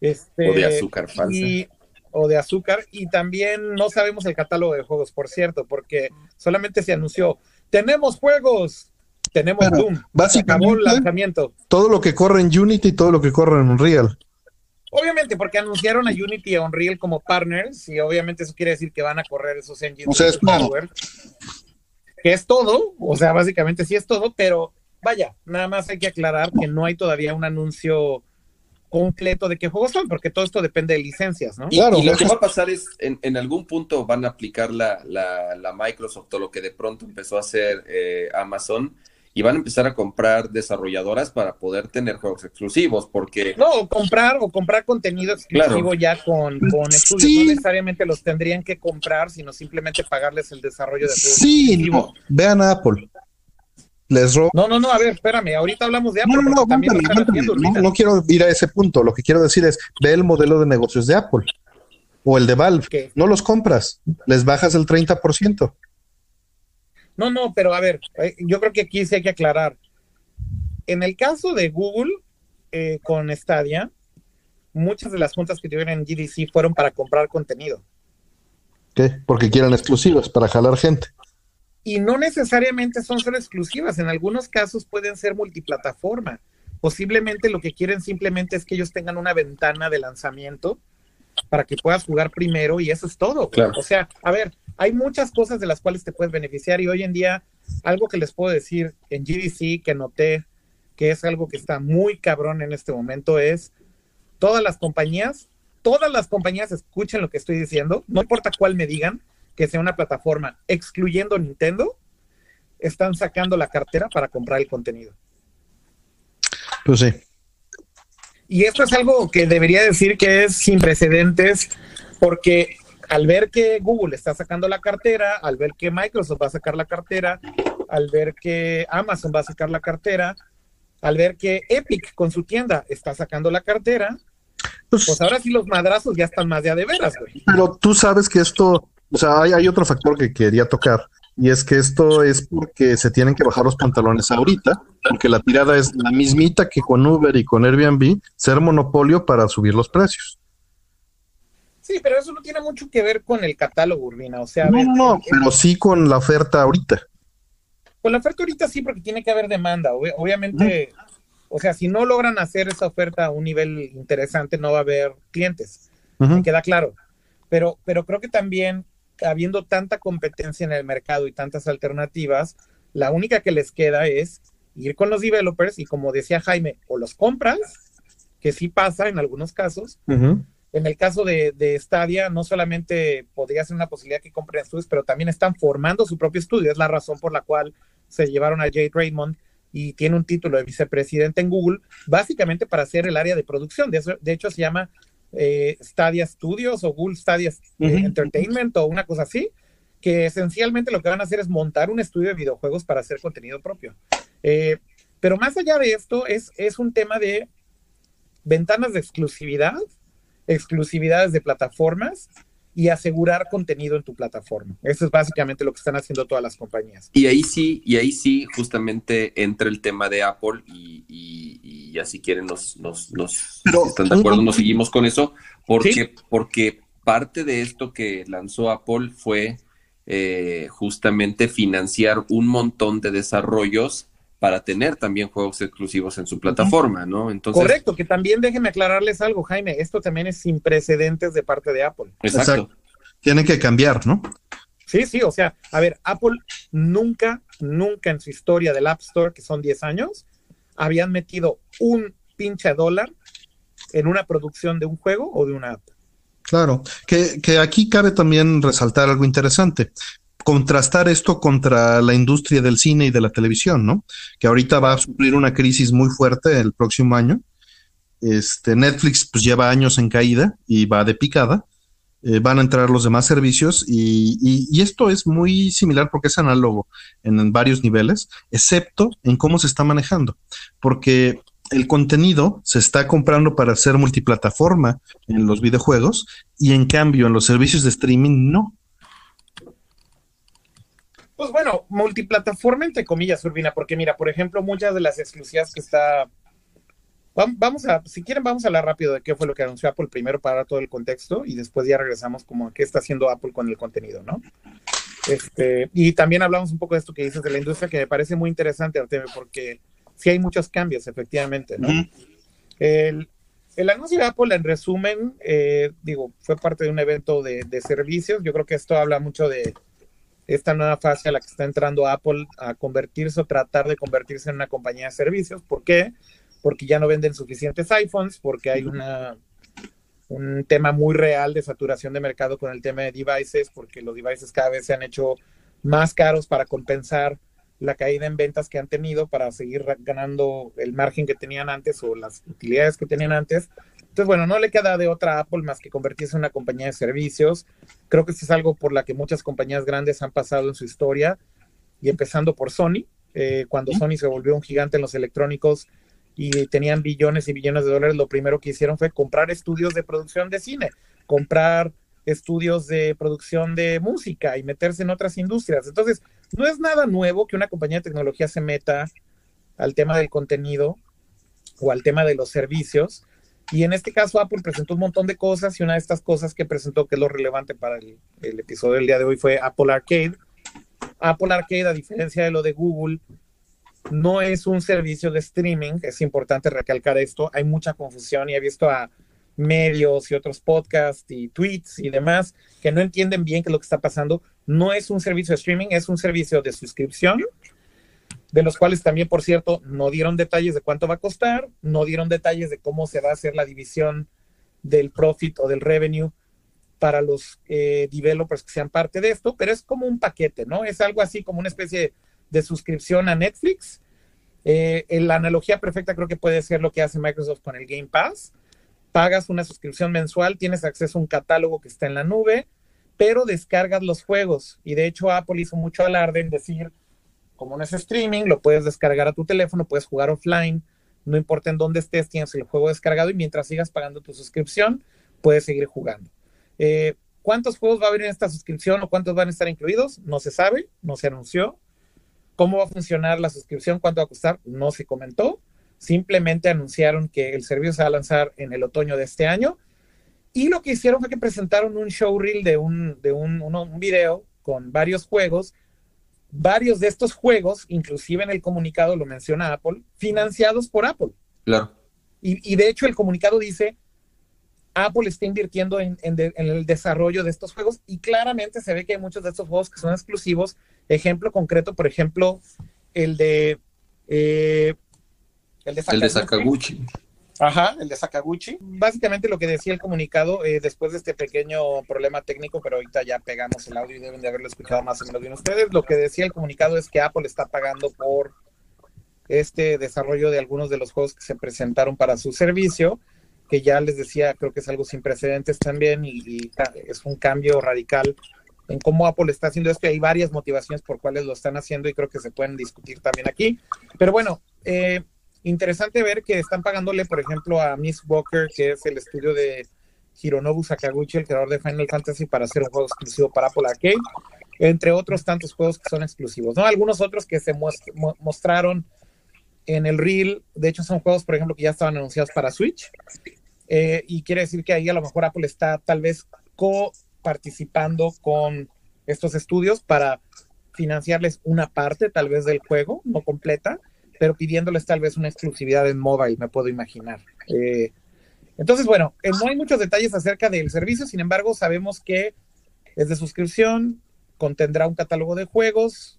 Este, o de azúcar falsa. o de azúcar. Y también no sabemos el catálogo de juegos, por cierto, porque solamente se anunció, tenemos juegos, tenemos Doom. Básicamente, acabó el lanzamiento. Todo lo que corre en Unity y todo lo que corre en Unreal. Obviamente, porque anunciaron a Unity y a Unreal como partners, y obviamente eso quiere decir que van a correr esos engines. O sea, es Que es todo, o sea, básicamente sí es todo, pero vaya, nada más hay que aclarar que no hay todavía un anuncio completo de qué juegos son, porque todo esto depende de licencias, ¿no? Y, claro, y lo que va a pasar es, en, en algún punto van a aplicar la, la, la, Microsoft o lo que de pronto empezó a hacer eh, Amazon, y van a empezar a comprar desarrolladoras para poder tener juegos exclusivos, porque... No, comprar o comprar contenido exclusivo ya con, con estudios, no necesariamente los tendrían que comprar, sino simplemente pagarles el desarrollo de juegos Sí, vean a Apple les robo. No, no, no, a ver, espérame, ahorita hablamos de Apple. No, no, no, no, quiero ir a ese punto, lo que quiero decir es, ve el modelo de negocios de Apple. O el de Valve. No los compras, les bajas el 30%. No, no, pero a ver, eh, yo creo que aquí sí hay que aclarar. En el caso de Google eh, con Stadia, muchas de las juntas que tuvieron en GDC fueron para comprar contenido. ¿Qué? Porque quieran exclusivas, para jalar gente. Y no necesariamente son solo exclusivas, en algunos casos pueden ser multiplataforma. Posiblemente lo que quieren simplemente es que ellos tengan una ventana de lanzamiento para que puedas jugar primero y eso es todo. O sea, a ver, hay muchas cosas de las cuales te puedes beneficiar y hoy en día algo que les puedo decir en GDC que noté que es algo que está muy cabrón en este momento es todas las compañías, todas las compañías escuchen lo que estoy diciendo, no importa cuál me digan, que sea una plataforma, excluyendo Nintendo, están sacando la cartera para comprar el contenido. Pues sí. Y esto es algo que debería decir que es sin precedentes, porque al ver que Google está sacando la cartera, al ver que Microsoft va a sacar la cartera, al ver que Amazon va a sacar la cartera, al ver que Epic con su tienda está sacando la cartera, pues, pues ahora sí los madrazos ya están más de a de veras, güey. Pero tú sabes que esto, o sea, hay, hay otro factor que quería tocar, y es que esto es porque se tienen que bajar los pantalones ahorita, porque la tirada es la mismita que con Uber y con Airbnb, ser monopolio para subir los precios. Sí, pero eso no tiene mucho que ver con el catálogo, Urbina. O sea, no, no, pero sí con la oferta ahorita. Con la oferta ahorita sí, porque tiene que haber demanda. obviamente, o sea, si no logran hacer esa oferta a un nivel interesante, no va a haber clientes. Me queda claro. Pero, pero creo que también, habiendo tanta competencia en el mercado y tantas alternativas, la única que les queda es ir con los developers y como decía Jaime, o los compras, que sí pasa en algunos casos, en el caso de, de, Stadia, no solamente podría ser una posibilidad que compren estudios, pero también están formando su propio estudio. Es la razón por la cual se llevaron a Jade Raymond y tiene un título de vicepresidente en Google, básicamente para hacer el área de producción. De, de hecho, se llama eh, Stadia Studios o Google Stadia eh, Entertainment o una cosa así, que esencialmente lo que van a hacer es montar un estudio de videojuegos para hacer contenido propio. Eh, pero más allá de esto, es, es un tema de ventanas de exclusividad exclusividades de plataformas y asegurar contenido en tu plataforma. Eso es básicamente lo que están haciendo todas las compañías. Y ahí sí, y ahí sí, justamente entra el tema de Apple y, y, ya si quieren nos, nos, nos están de acuerdo, nos seguimos con eso, porque, porque parte de esto que lanzó Apple fue eh, justamente financiar un montón de desarrollos para tener también juegos exclusivos en su plataforma, ¿no? Entonces, Correcto, que también déjenme aclararles algo, Jaime, esto también es sin precedentes de parte de Apple. Exacto. Tiene que cambiar, ¿no? Sí, sí, o sea, a ver, Apple nunca, nunca en su historia del App Store, que son 10 años, habían metido un pinche dólar en una producción de un juego o de una app. Claro, que, que aquí cabe también resaltar algo interesante contrastar esto contra la industria del cine y de la televisión, ¿no? Que ahorita va a sufrir una crisis muy fuerte el próximo año. Este, Netflix pues lleva años en caída y va de picada. Eh, van a entrar los demás servicios y, y, esto es muy similar porque es análogo en, varios niveles, excepto en cómo se está manejando, porque el contenido se está comprando para ser multiplataforma en los videojuegos y en cambio en los servicios de streaming no. Pues bueno, multiplataforma entre comillas, Urbina, porque mira, por ejemplo, muchas de las exclusivas que está. Vamos a, si quieren, vamos a hablar rápido de qué fue lo que anunció Apple primero para dar todo el contexto y después ya regresamos como a qué está haciendo Apple con el contenido, ¿no? Este, y también hablamos un poco de esto que dices de la industria, que me parece muy interesante, Artemio, porque sí hay muchos cambios, efectivamente, ¿no? el, anuncio de Apple, en resumen, eh, digo, fue parte de un evento de, de servicios. Yo creo que esto habla mucho de, esta nueva fase a la que está entrando Apple a convertirse o tratar de convertirse en una compañía de servicios. ¿Por qué? Porque ya no venden suficientes iPhones, porque hay una, un tema muy real de saturación de mercado con el tema de devices, porque los devices cada vez se han hecho más caros para compensar la caída en ventas que han tenido para seguir ganando el margen que tenían antes o las utilidades que tenían antes. Entonces, bueno, no le queda de otra Apple más que convertirse en una compañía de servicios. Creo que esto es algo por la que muchas compañías grandes han pasado en su historia, y empezando por Sony, eh, cuando Sony se volvió un gigante en los electrónicos y tenían billones y billones de dólares, lo primero que hicieron fue comprar estudios de producción de cine, comprar estudios de producción de música y meterse en otras industrias. Entonces, no es nada nuevo que una compañía de tecnología se meta al tema del contenido o al tema de los servicios. Y en este caso Apple presentó un montón de cosas y una de estas cosas que presentó, que es lo relevante para el, episodio del día de hoy, fue Apple Arcade. Apple Arcade, a diferencia de lo de Google, no es un servicio de streaming, es importante recalcar esto, hay mucha confusión y he visto a medios y otros podcasts y tweets y demás que no entienden bien qué es lo que está pasando. No es un servicio de streaming, es un servicio de suscripción, de los cuales también, por cierto, no dieron detalles de cuánto va a costar, no dieron detalles de cómo se va a hacer la división del profit o del revenue para los eh, developers que sean parte de esto, pero es como un paquete, ¿no? Es algo así como una especie de, suscripción a Netflix. Eh, la analogía perfecta creo que puede ser lo que hace Microsoft con el Game Pass. Pagas una suscripción mensual, tienes acceso a un catálogo que está en la nube, pero descargas los juegos. Y de hecho Apple hizo mucho alarde en decir, como no es streaming, lo puedes descargar a tu teléfono, puedes jugar offline, no importa en dónde estés, tienes el juego descargado y mientras sigas pagando tu suscripción, puedes seguir jugando. Eh, ¿Cuántos juegos va a haber en esta suscripción o cuántos van a estar incluidos? No se sabe, no se anunció. ¿Cómo va a funcionar la suscripción? ¿Cuánto va a costar? No se comentó. Simplemente anunciaron que el servicio se va a lanzar en el otoño de este año. Y lo que hicieron fue que presentaron un showreel de un, de un, un video con varios juegos. Varios de estos juegos, inclusive en el comunicado lo menciona Apple, financiados por Apple. Claro. Y, y de hecho el comunicado dice Apple está invirtiendo en, el desarrollo de estos juegos y claramente se ve que hay muchos de estos juegos que son exclusivos. Ejemplo concreto, por ejemplo, el de... Eh, el de Sakaguchi. Ajá, el de Sakaguchi. Básicamente lo que decía el comunicado, eh, después de este pequeño problema técnico, pero ahorita ya pegamos el audio y deben de haberlo escuchado más o menos bien ustedes, lo que decía el comunicado es que Apple está pagando por este desarrollo de algunos de los juegos que se presentaron para su servicio que ya les decía, creo que es algo sin precedentes también y, es un cambio radical en cómo Apple está haciendo esto. Hay varias motivaciones por cuales lo están haciendo y creo que se pueden discutir también aquí. Pero bueno, eh, interesante ver que están pagándole, por ejemplo, a Miss Walker, que es el estudio de Hironobu Sakaguchi, el creador de Final Fantasy, para hacer un juego exclusivo para Apple Arcade, entre otros tantos juegos que son exclusivos. ¿no? Algunos otros que se mostraron en el Reel, de hecho son juegos, por ejemplo, que ya estaban anunciados para Switch. Eh, y quiere decir que ahí a lo mejor Apple está tal vez co-participando con estos estudios para financiarles una parte tal vez del juego, no completa, pero pidiéndoles tal vez una exclusividad en mobile, me puedo imaginar. Eh, entonces, bueno, eh, no hay muchos detalles acerca del servicio, sin embargo, sabemos que es de suscripción, contendrá un catálogo de juegos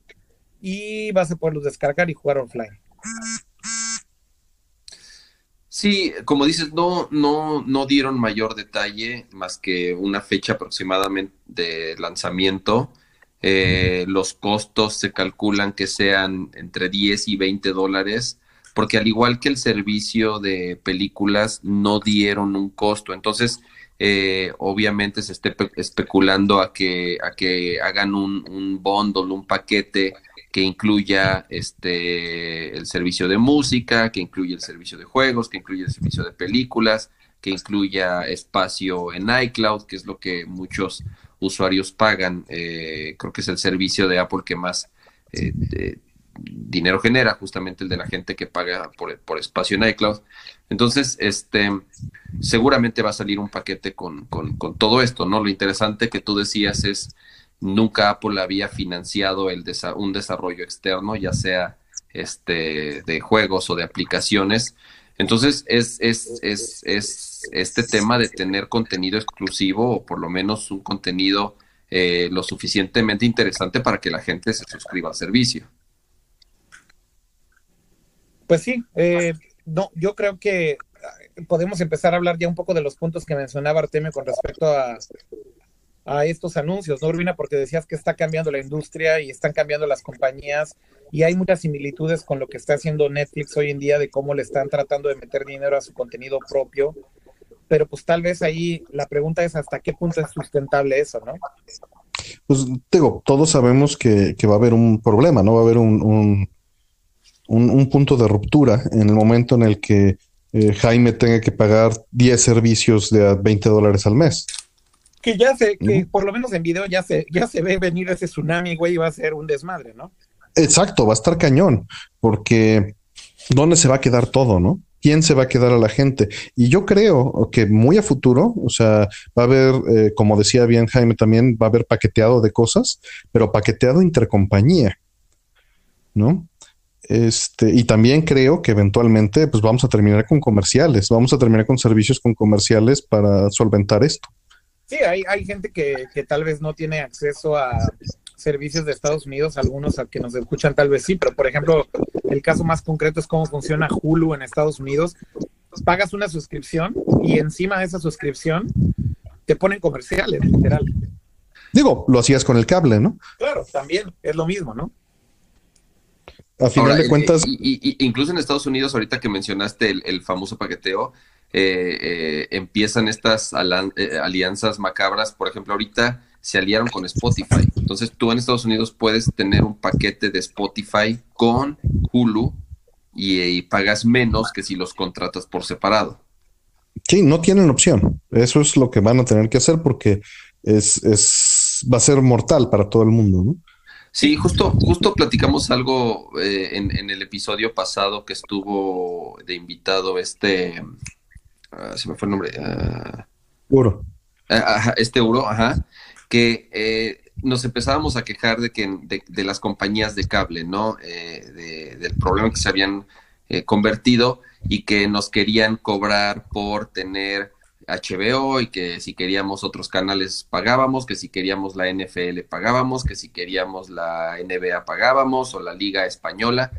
y vas a poderlos descargar y jugar offline. Sí, como dices, no, no, no dieron mayor detalle más que una fecha aproximadamente de lanzamiento. Eh, los costos se calculan que sean entre 10 y 20 dólares, porque al igual que el servicio de películas, no dieron un costo. Entonces, eh, obviamente se esté especulando a que, a que hagan un, un bundle, un paquete que incluya este el servicio de música, que incluya el servicio de juegos, que incluya el servicio de películas, que incluya espacio en iCloud, que es lo que muchos usuarios pagan. Eh, creo que es el servicio de Apple que más eh, dinero genera, justamente el de la gente que paga por, por, espacio en iCloud. Entonces, este, seguramente va a salir un paquete con, con, con todo esto, ¿no? Lo interesante que tú decías es nunca Apple había financiado el un desarrollo externo, ya sea este de juegos o de aplicaciones. Entonces es, es, es, es este tema de tener contenido exclusivo o por lo menos un contenido eh, lo suficientemente interesante para que la gente se suscriba al servicio. Pues sí, eh, no, yo creo que podemos empezar a hablar ya un poco de los puntos que mencionaba Artemio con respecto a, a estos anuncios, ¿no, Urbina? Porque decías que está cambiando la industria y están cambiando las compañías y hay muchas similitudes con lo que está haciendo Netflix hoy en día de cómo le están tratando de meter dinero a su contenido propio. Pero pues tal vez ahí la pregunta es hasta qué punto es sustentable eso, ¿no? Pues digo, todos sabemos que, va a haber un problema, ¿no? Va a haber un, un, un, punto de ruptura en el momento en el que eh, Jaime tenga que pagar 10 servicios de 20 dólares al mes. Que ya se, que por lo menos en video ya se, ya se ve venir ese tsunami, güey, y va a ser un desmadre, ¿no? Exacto, va a estar cañón, porque ¿dónde se va a quedar todo, no? ¿Quién se va a quedar a la gente? Y yo creo que muy a futuro, o sea, va a haber, eh, como decía bien Jaime también, va a haber paqueteado de cosas, pero paqueteado intercompañía, ¿no? Este, y también creo que eventualmente pues vamos a terminar con comerciales, vamos a terminar con servicios con comerciales para solventar esto. Sí, hay, hay gente que, que tal vez no tiene acceso a servicios de Estados Unidos, algunos a que nos escuchan tal vez sí, pero por ejemplo, el caso más concreto es cómo funciona Hulu en Estados Unidos. Pagas una suscripción y encima de esa suscripción te ponen comerciales, literal. Digo, lo hacías con el cable, ¿no? Claro, también es lo mismo, ¿no? A final de cuentas. Y, incluso en Estados Unidos, ahorita que mencionaste el, famoso paqueteo, eh, eh, empiezan estas eh, alianzas macabras. Por ejemplo, ahorita se aliaron con Spotify. Entonces tú en Estados Unidos puedes tener un paquete de Spotify con Hulu y, pagas menos que si los contratas por separado. Sí, no tienen opción. Eso es lo que van a tener que hacer porque es, es va a ser mortal para todo el mundo, ¿no? Sí, justo, justo platicamos algo eh, en, el episodio pasado que estuvo de invitado este, ah, se me fue el nombre. Uh, Uro. Ah, este Uro, ajá que eh, nos empezábamos a quejar de que de, las compañías de cable, ¿no? Eh, del problema que se habían eh, convertido y que nos querían cobrar por tener HBO y que si queríamos otros canales pagábamos, que si queríamos la NFL pagábamos, que si queríamos la NBA pagábamos o la Liga Española.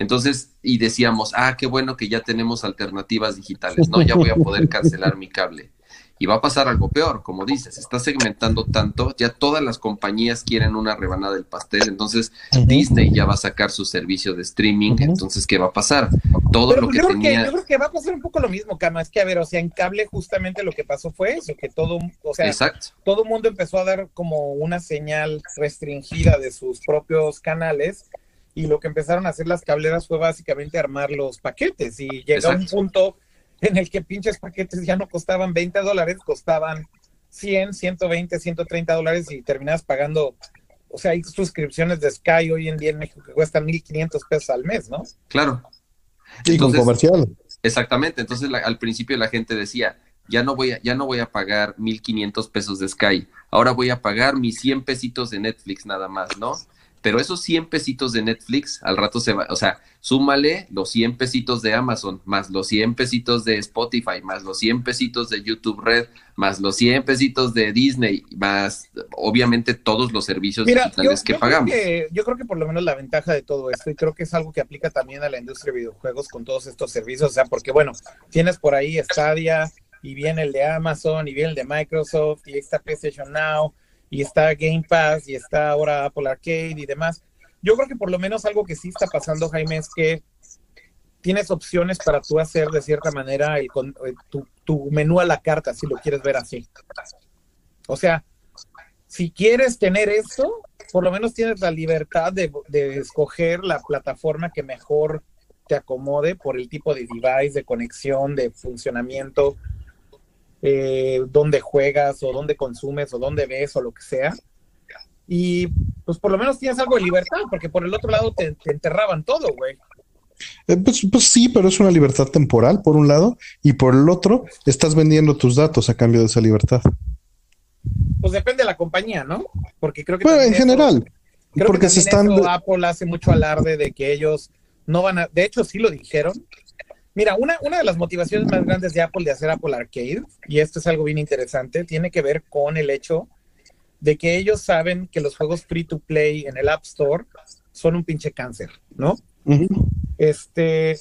Entonces, y decíamos, ah, qué bueno que ya tenemos alternativas digitales, ¿no? Ya voy a poder cancelar mi cable. Y va a pasar algo peor, como dices, se está segmentando tanto, ya todas las compañías quieren una rebanada del pastel, entonces Disney ya va a sacar su servicio de streaming, entonces ¿qué va a pasar? Todo lo que tenía... yo creo que va a pasar un poco lo mismo, Cama, es que a ver, o sea, en cable justamente lo que pasó fue eso, que todo, o sea, todo el mundo empezó a dar como una señal restringida de sus propios canales y lo que empezaron a hacer las cableras fue básicamente armar los paquetes y llegó un punto en el que pinches paquetes ya no costaban 20 dólares, costaban 100, 120, 130 dólares y terminas pagando, o sea, hay suscripciones de Sky hoy en día en México que cuestan 1.500 pesos al mes, ¿no? Claro. Y con comercial. Exactamente, entonces al principio la gente decía, ya no voy a, ya no voy a pagar 1.500 pesos de Sky, ahora voy a pagar mis 100 pesitos de Netflix nada más, ¿no? Pero esos 100 pesitos de Netflix al rato se va, o sea, súmale los 100 pesitos de Amazon, más los 100 pesitos de Spotify, más los 100 pesitos de YouTube Red, más los 100 pesitos de Disney, más obviamente todos los servicios digitales que pagamos. yo creo que por lo menos la ventaja de todo esto, y creo que es algo que aplica también a la industria de videojuegos con todos estos servicios, o sea, porque bueno, tienes por ahí Stadia, y viene el de Amazon, y viene el de Microsoft, y está PlayStation Now, y está Game Pass y está ahora Apple Arcade y demás. Yo creo que por lo menos algo que sí está pasando, Jaime, es que tienes opciones para tú hacer de cierta manera el, eh, tu, menú a la carta, si lo quieres ver así. O sea, si quieres tener esto, por lo menos tienes la libertad de, de escoger la plataforma que mejor te acomode por el tipo de device, de conexión, de funcionamiento, eh, dónde juegas o dónde consumes o dónde ves o lo que sea. Y pues por lo menos tienes algo de libertad, porque por el otro lado te, enterraban todo, güey. Eh, pues, pues, sí, pero es una libertad temporal, por un lado, y por el otro, estás vendiendo tus datos a cambio de esa libertad. Pues depende de la compañía, ¿no? Porque creo que. Bueno, en general. porque se están. Apple hace mucho alarde de que ellos no van a. De hecho, sí lo dijeron, Mira, una, una de las motivaciones más grandes de Apple de hacer Apple Arcade, y esto es algo bien interesante, tiene que ver con el hecho de que ellos saben que los juegos free to play en el App Store son un pinche cáncer, ¿no? Este,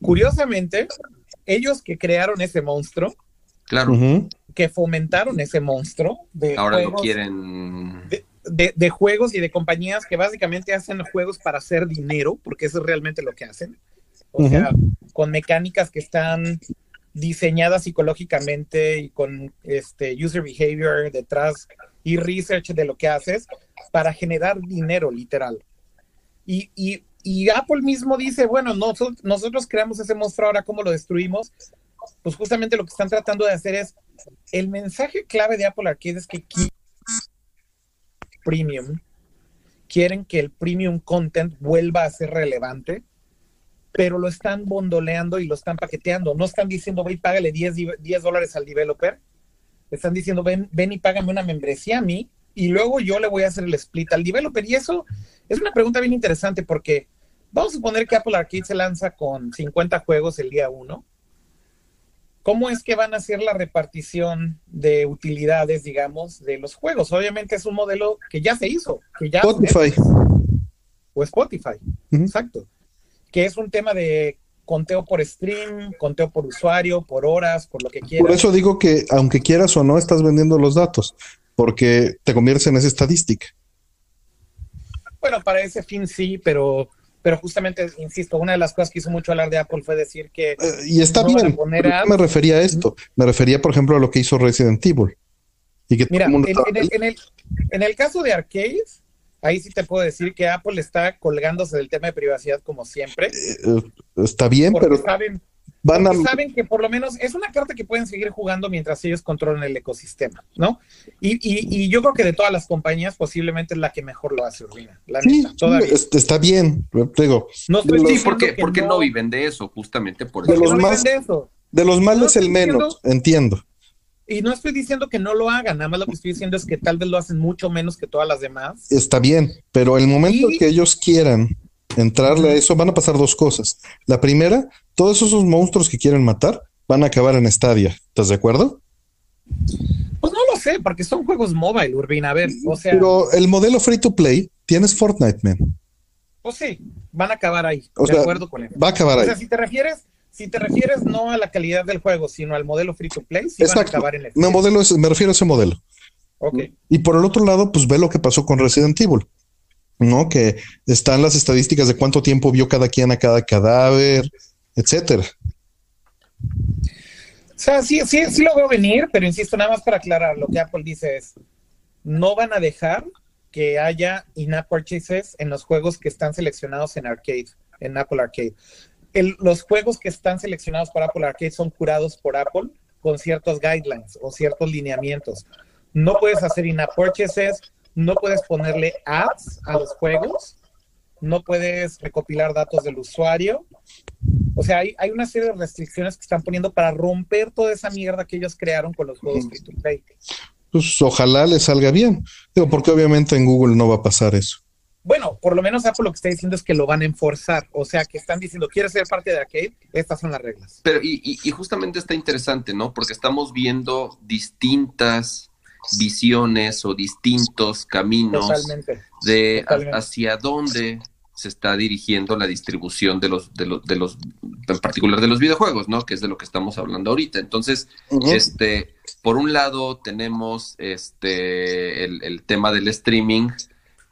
curiosamente, ellos que crearon ese monstruo, claro, que fomentaron ese monstruo de ahora lo quieren de, de, juegos y de compañías que básicamente hacen juegos para hacer dinero, porque eso es realmente lo que hacen o sea, con mecánicas que están diseñadas psicológicamente y con este user behavior detrás y research de lo que haces para generar dinero literal. Y, y, y Apple mismo dice, bueno, nosotros, nosotros creamos ese monstruo, ahora cómo lo destruimos. pues justamente lo que están tratando de hacer es, el mensaje clave de Apple Arcade es que premium, quieren que el premium content vuelva a ser relevante, pero lo están bondoleando y lo están paqueteando. No están diciendo, ve y págale 10, 10 dólares al developer. Están diciendo, ven, ven y págame una membresía a mí y luego yo le voy a hacer el split al developer. Y eso es una pregunta bien interesante porque vamos a suponer que Apple Arcade se lanza con 50 juegos el día 1 ¿Cómo es que van a hacer la repartición de utilidades, digamos, de los juegos? Obviamente es un modelo que ya se hizo, que ya Spotify. o Spotify, exacto. Que es un tema de conteo por stream, conteo por usuario, por horas, por lo que quieras. Por eso digo que aunque quieras o no, estás vendiendo los datos, porque te conviertes en esa estadística. Bueno, para ese fin sí, pero pero justamente, insisto, una de las cosas que hizo mucho hablar de Apple fue decir que... Eh, y está bien, me refería a esto, me refería, por ejemplo, a lo que hizo Resident Evil. Y que Mira, en, el, caso de Arcades, ahí sí te puedo decir que Apple está colgándose del tema de privacidad como siempre. Eh, está bien, pero... Saben, Van a... saben que por lo menos es una carta que pueden seguir jugando mientras ellos controlan el ecosistema, ¿no? Y, y, yo creo que de todas las compañías posiblemente es la que mejor lo hace, Urbina. La sí, está bien, digo. No sí, porque, porque no... viven de eso, justamente por eso. De los, más, de, los males el menos, entiendo. Y no estoy diciendo que no lo hagan, nada más lo que estoy diciendo es que tal vez lo hacen mucho menos que todas las demás. Está bien, pero el momento que ellos quieran entrarle a eso, van a pasar dos cosas. La primera, todos esos monstruos que quieren matar van a acabar en Stadia. ¿Estás de acuerdo? Pues no lo sé, porque son juegos mobile, Urbina. A ver, o sea. Pero el modelo free to play tienes Fortnite, man. Pues sí, van a acabar ahí. de acuerdo con él. Va a acabar ahí. O sea, si te refieres, si te refieres no a la calidad del juego, sino al modelo free to play, sí van a acabar en el. Me, modelo me refiero a ese modelo. Ok. Y por el otro lado, pues ve lo que pasó con Resident Evil. ¿no? Que están las estadísticas de cuánto tiempo vio cada quien a cada cadáver, etcétera. O sea, sí, sí, sí lo veo venir, pero insisto, nada más para aclarar, lo que Apple dice es, no van a dejar que haya in-app purchases en los juegos que están seleccionados en Arcade, en Apple Arcade. Los juegos que están seleccionados por Apple Arcade son curados por Apple con ciertos guidelines o ciertos lineamientos. No puedes hacer in-app purchases, no puedes ponerle ads a los juegos, no puedes recopilar datos del usuario. O sea, hay, hay, una serie de restricciones que están poniendo para romper toda esa mierda que ellos crearon con los juegos free to play. Pues ojalá les salga bien. Digo, porque obviamente en Google no va a pasar eso. Bueno, por lo menos Apple lo que está diciendo es que lo van a enforzar. O sea, que están diciendo, ¿quieres ser parte de Arcade? Estas son las reglas. Pero, y, y justamente está interesante, ¿no? Porque estamos viendo distintas visiones o distintos caminos de hacia dónde se está dirigiendo la distribución de los, de los, de los, en particular de los videojuegos, ¿no? Que es de lo que estamos hablando ahorita. Entonces, este, por un lado tenemos este el, el, tema del streaming,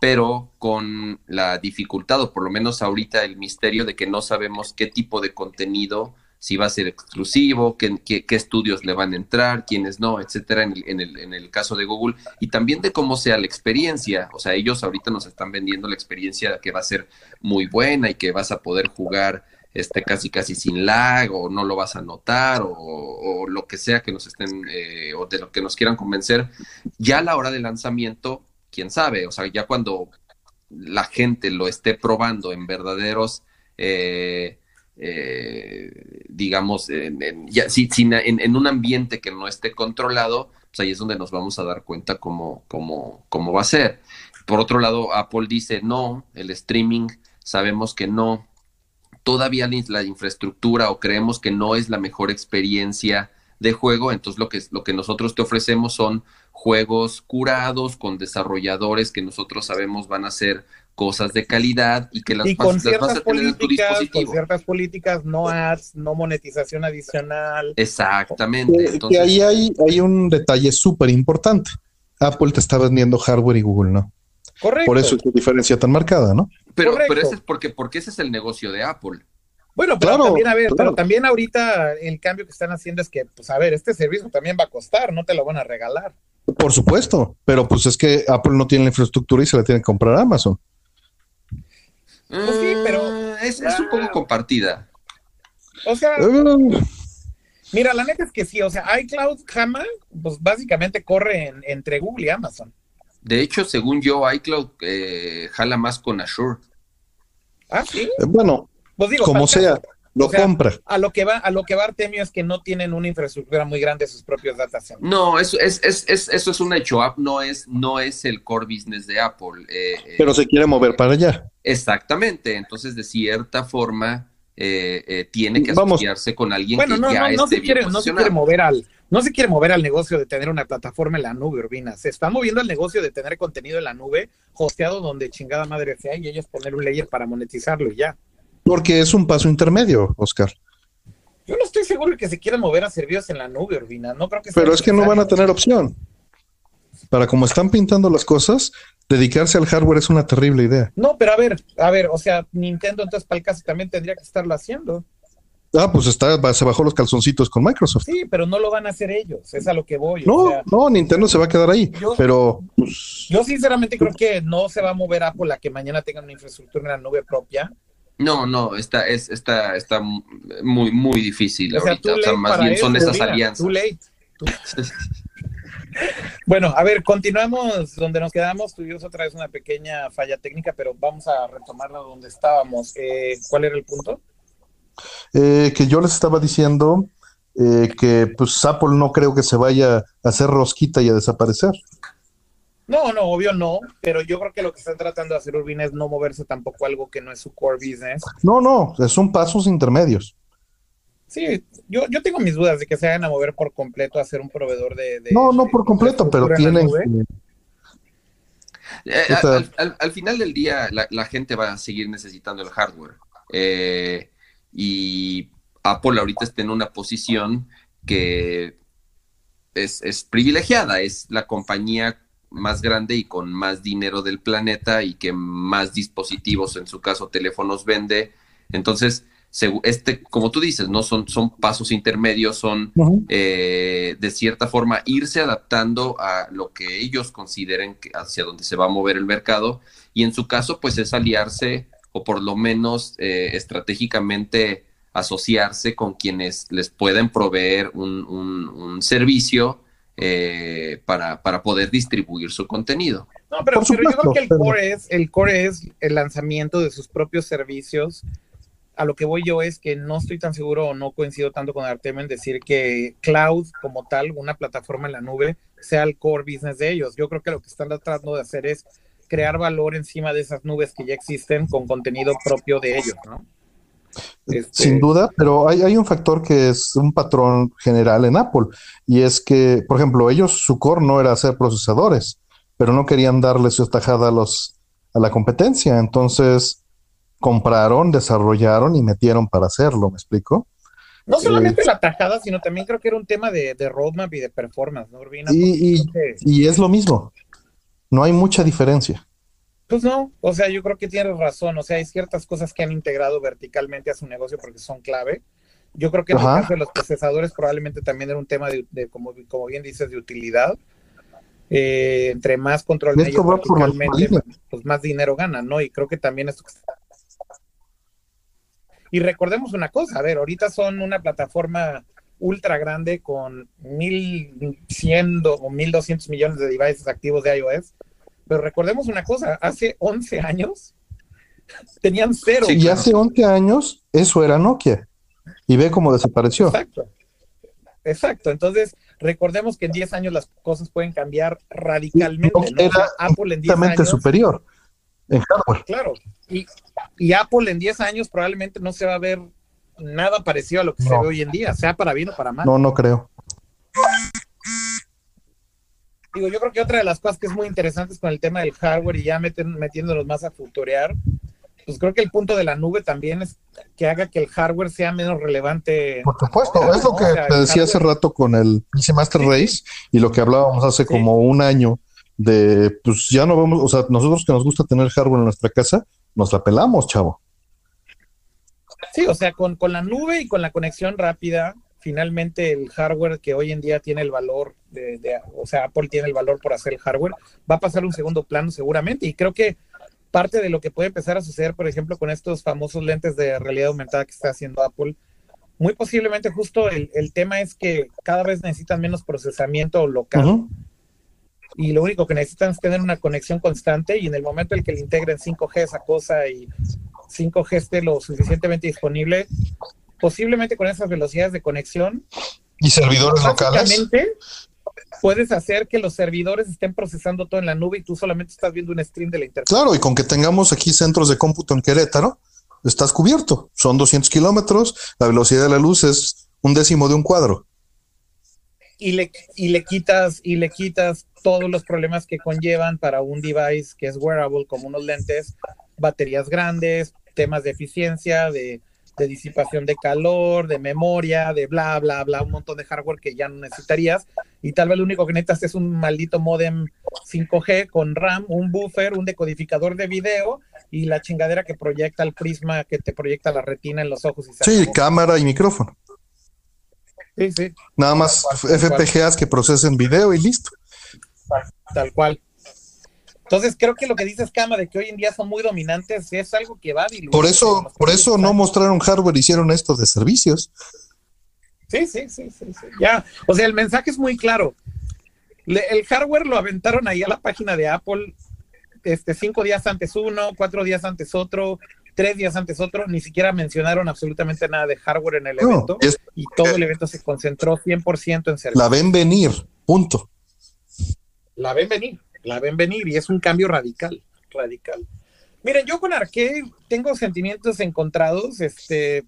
pero con la dificultad, o por lo menos ahorita el misterio de que no sabemos qué tipo de contenido si va a ser exclusivo, qué, estudios le van a entrar, quiénes no, etcétera, en el, en, el, en el caso de Google, y también de cómo sea la experiencia. O sea, ellos ahorita nos están vendiendo la experiencia que va a ser muy buena y que vas a poder jugar este casi casi sin lag o no lo vas a notar o, lo que sea que nos estén eh, o de lo que nos quieran convencer ya a la hora del lanzamiento quién sabe o sea ya cuando la gente lo esté probando en verdaderos eh, eh, digamos, en, si, en, un ambiente que no esté controlado, pues ahí es donde nos vamos a dar cuenta cómo, cómo, cómo va a ser. Por otro lado, Apple dice, no, el streaming, sabemos que no, todavía la infraestructura o creemos que no es la mejor experiencia de juego, entonces lo que, lo que nosotros te ofrecemos son juegos curados con desarrolladores que nosotros sabemos van a ser cosas de calidad y que las, y con ciertas políticas, Con ciertas políticas, no ads, no monetización adicional. Exactamente. y ahí hay, hay un detalle súper importante. Apple te está vendiendo hardware y Google no. Correcto. Por eso es tu diferencia tan marcada, ¿no? Pero, pero ese es porque, porque ese es el negocio de Apple. Bueno, pero también, a ver, pero también ahorita el cambio que están haciendo es que, pues a ver, este servicio también va a costar, no te lo van a regalar. Por supuesto, pero pues es que Apple no tiene la infraestructura y se la tiene que comprar a Amazon. Pues sí, pero mm, es, un poco compartida. O sea, eh, Mira, la neta es que sí, o sea, iCloud jamás, pues básicamente corre entre Google y Amazon. De hecho, según yo, iCloud eh, jala más con Azure. Ah, sí. Eh, bueno, pues como sea, lo compra. A lo que va, a lo que va Artemio es que no tienen una infraestructura muy grande sus propios data centers. No, eso es, es, es, eso es un hecho. No es, no es el core business de Apple. Eh, eh, Pero se quiere mover para allá. Exactamente. Entonces, de cierta forma, eh, tiene que asociarse con alguien que no, ya no, no se quiere, no se quiere mover al, no se quiere mover al negocio de tener una plataforma en la nube, Urbina. Se está moviendo al negocio de tener contenido en la nube, hosteado donde chingada madre sea, y ellos poner un layer para monetizarlo y ya. Porque es un paso intermedio, Oscar. Yo no estoy seguro de que se quieran mover a servicios en la nube, Urbina. No creo que Pero es que no van a tener opción. Para como están pintando las cosas, dedicarse al hardware es una terrible idea. No, pero a ver, a ver, o sea, Nintendo entonces para el caso también tendría que estarlo haciendo. Ah, pues está, se bajó los calzoncitos con Microsoft. Sí, pero no lo van a hacer ellos, es a lo que voy. No, no, Nintendo se va a quedar ahí, pero... Pues, yo sinceramente creo que no se va a mover Apple a que mañana tengan una infraestructura en la nube propia no, no, está, es, está, está muy, muy difícil ahorita. O sea, más bien son esas alianzas. bueno, a ver, continuamos donde nos quedamos. Tuvimos otra vez una pequeña falla técnica, pero vamos a retomarla donde estábamos. Eh, ¿Cuál era el punto? Eh, que yo les estaba diciendo eh, que pues Apple no creo que se vaya a hacer rosquita y a desaparecer. No, no, obvio no, pero yo creo que lo que están tratando de hacer Urbina es no moverse tampoco algo que no es su core business. No, no, son pasos intermedios. Sí, yo, yo tengo mis dudas de que se vayan a mover por completo a ser un proveedor de... no, no por completo, pero tienen... Eh, al, final del día la, gente va a seguir necesitando el hardware. Eh, y Apple ahorita está en una posición que es, es privilegiada, es la compañía más grande y con más dinero del planeta y que más dispositivos, en su caso teléfonos, vende. Entonces, este, como tú dices, no son, son pasos intermedios, son eh, de cierta forma irse adaptando a lo que ellos consideren que hacia donde se va a mover el mercado y en su caso, pues es aliarse o por lo menos eh, estratégicamente asociarse con quienes les pueden proveer un, un servicio eh, para, para, poder distribuir su contenido. No, pero, yo creo que el core, es, el core es el lanzamiento de sus propios servicios. A lo que voy yo es que no estoy tan seguro o no coincido tanto con Artem en decir que cloud como tal, una plataforma en la nube, sea el core business de ellos. Yo creo que lo que están tratando de hacer es crear valor encima de esas nubes que ya existen con contenido propio de ellos, ¿no? Este, Sin duda, pero hay, un factor que es un patrón general en Apple y es que, por ejemplo, ellos su core no era hacer procesadores, pero no querían darle su tajada a los a la competencia, entonces compraron, desarrollaron y metieron para hacerlo, ¿me explico? No solamente eh, la tajada, sino también creo que era un tema de, roadmap y de performance, ¿no, y es lo mismo, no hay mucha diferencia. Pues no, o sea, yo creo que tienes razón, o sea, hay ciertas cosas que han integrado verticalmente a su negocio porque son clave. Yo creo que en el caso de los procesadores probablemente también era un tema de, como, como bien dices, de utilidad. Eh, entre más control de ellos verticalmente, pues más dinero ganan, ¿no? Y creo que también esto Y recordemos una cosa, a ver, ahorita son una plataforma ultra grande con 1.100 o 1.200 millones de devices activos de iOS pero recordemos una cosa, hace 11 años tenían cero. y hace 11 años eso era Nokia. Y ve cómo desapareció. Exacto. Exacto. Entonces, recordemos que en 10 años las cosas pueden cambiar radicalmente. Era Apple en 10 años. superior en hardware. Claro. Y, y, Apple en 10 años probablemente no se va a ver nada parecido a lo que se ve hoy en día, sea para bien o para mal. No, no creo. Digo, yo creo que otra de las cosas que es muy interesante con el tema del hardware y ya metiéndonos más a futurear, pues creo que el punto de la nube también es que haga que el hardware sea menos relevante. Por supuesto, es lo que te decía hace rato con el PC Master Race y lo que hablábamos hace como un año de, pues ya no vamos, o sea, nosotros que nos gusta tener hardware en nuestra casa, nos la pelamos, chavo. Sí, o sea, con, con la nube y con la conexión rápida, finalmente el hardware que hoy en día tiene el valor de, o sea, Apple tiene el valor por hacer el hardware, va a pasar un segundo plano seguramente. Y creo que parte de lo que puede empezar a suceder, por ejemplo, con estos famosos lentes de realidad aumentada que está haciendo Apple, muy posiblemente justo el, tema es que cada vez necesitan menos procesamiento local. Y lo único que necesitan es tener una conexión constante y en el momento en el que le integren 5G esa cosa y 5G esté lo suficientemente disponible, posiblemente con esas velocidades de conexión. Y servidores locales. Puedes hacer que los servidores estén procesando todo en la nube y tú solamente estás viendo un stream de la internet. Claro, y con que tengamos aquí centros de cómputo en Querétaro, estás cubierto. Son 200 kilómetros, la velocidad de la luz es un décimo de un cuadro. Y le, y le quitas y le quitas todos los problemas que conllevan para un device que es wearable como unos lentes, baterías grandes, temas de eficiencia, de, de disipación de calor, de memoria, de bla, bla, bla, un montón de hardware que ya no necesitarías. Y tal vez lo único que necesitas es un maldito modem 5G con RAM, un buffer, un decodificador de video y la chingadera que proyecta el prisma, que te proyecta la retina en los ojos. Y sí, cámara y micrófono. Sí, sí. Nada más FPGAs que procesen video y listo. Tal cual. Entonces creo que lo que dices, Cama, de que hoy en día son muy dominantes, es algo que va a diluir. Por eso, por eso no mostraron hardware, hicieron esto de servicios. Sí, sí, sí, sí, sí. Ya, o sea, el mensaje es muy claro. el hardware lo aventaron ahí a la página de Apple, este, cinco días antes uno, cuatro días antes otro, tres días antes otro, ni siquiera mencionaron absolutamente nada de hardware en el evento y todo el evento se concentró 100% en servicios. La ven venir, punto. La ven venir la ven venir y es un cambio radical, radical. Miren, yo con Arcade tengo sentimientos encontrados, este,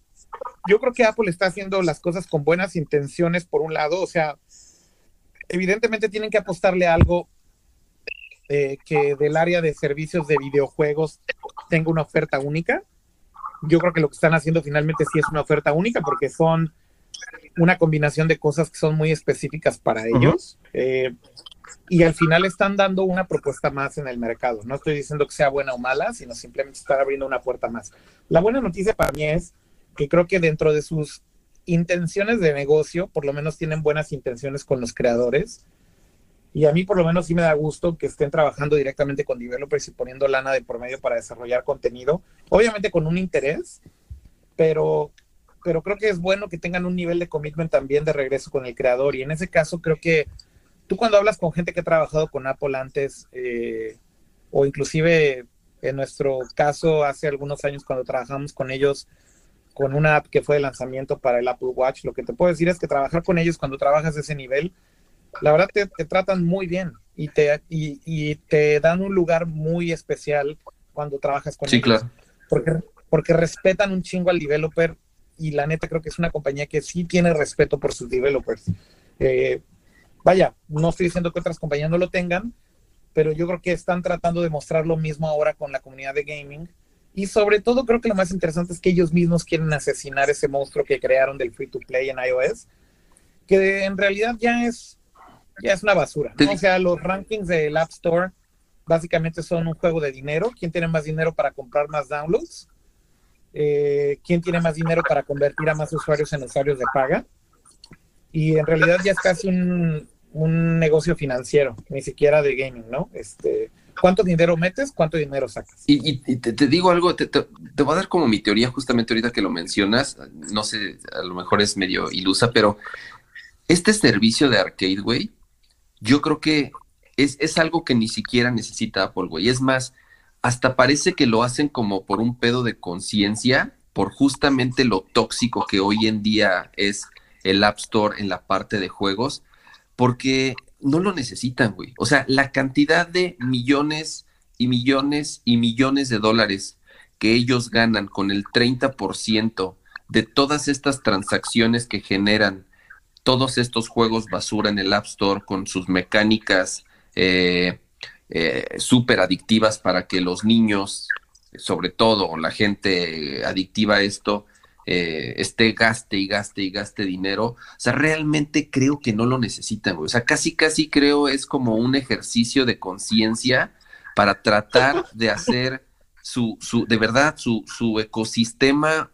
yo creo que Apple está haciendo las cosas con buenas intenciones por un lado, o sea, evidentemente tienen que apostarle algo eh, que del área de servicios de videojuegos tenga una oferta única. Yo creo que lo que están haciendo finalmente sí es una oferta única porque son una combinación de cosas que son muy específicas para ellos y al final están dando una propuesta más en el mercado. No estoy diciendo que sea buena o mala, sino simplemente están abriendo una puerta más. La buena noticia para mí es que creo que dentro de sus intenciones de negocio, por lo menos tienen buenas intenciones con los creadores. Y a mí por lo menos sí me da gusto que estén trabajando directamente con developers y poniendo lana de por medio para desarrollar contenido, obviamente con un interés, pero, pero creo que es bueno que tengan un nivel de commitment también de regreso con el creador. Y en ese caso creo que tú cuando hablas con gente que ha trabajado con Apple antes, eh, o inclusive en nuestro caso hace algunos años cuando trabajamos con ellos con una app que fue de lanzamiento para el Apple Watch, lo que te puedo decir es que trabajar con ellos cuando trabajas a ese nivel, la verdad te, tratan muy bien y te, y, te dan un lugar muy especial cuando trabajas con sí, ellos. Claro. Porque, porque respetan un chingo al developer y la neta creo que es una compañía que sí tiene respeto por sus developers. Eh, Vaya, no estoy diciendo que otras compañías no lo tengan, pero yo creo que están tratando de mostrar lo mismo ahora con la comunidad de gaming. Y sobre todo creo que lo más interesante es que ellos mismos quieren asesinar ese monstruo que crearon del free to play en iOS, que en realidad ya es, ya es una basura. O sea, los rankings del App Store básicamente son un juego de dinero. ¿Quién tiene más dinero para comprar más downloads? Eh, ¿Quién tiene más dinero para convertir a más usuarios en usuarios de paga? Y en realidad ya es casi un, un negocio financiero, ni siquiera de gaming, ¿no? Este, ¿Cuánto dinero metes? ¿Cuánto dinero sacas? Y, te, digo algo, te, voy a dar como mi teoría justamente ahorita que lo mencionas, no sé, a lo mejor es medio ilusa, pero este servicio de arcade, güey, yo creo que es, es algo que ni siquiera necesita Apple, güey. Es más, hasta parece que lo hacen como por un pedo de conciencia, por justamente lo tóxico que hoy en día es el App Store en la parte de juegos porque no lo necesitan, güey. O sea, la cantidad de millones y millones y millones de dólares que ellos ganan con el 30% de todas estas transacciones que generan todos estos juegos basura en el App Store con sus mecánicas eh, eh, súper adictivas para que los niños, sobre todo la gente adictiva a esto, eh, esté gaste y gaste y gaste dinero. O sea, realmente creo que no lo necesitan, güey. O sea, casi, casi creo es como un ejercicio de conciencia para tratar de hacer su, su de verdad, su, su ecosistema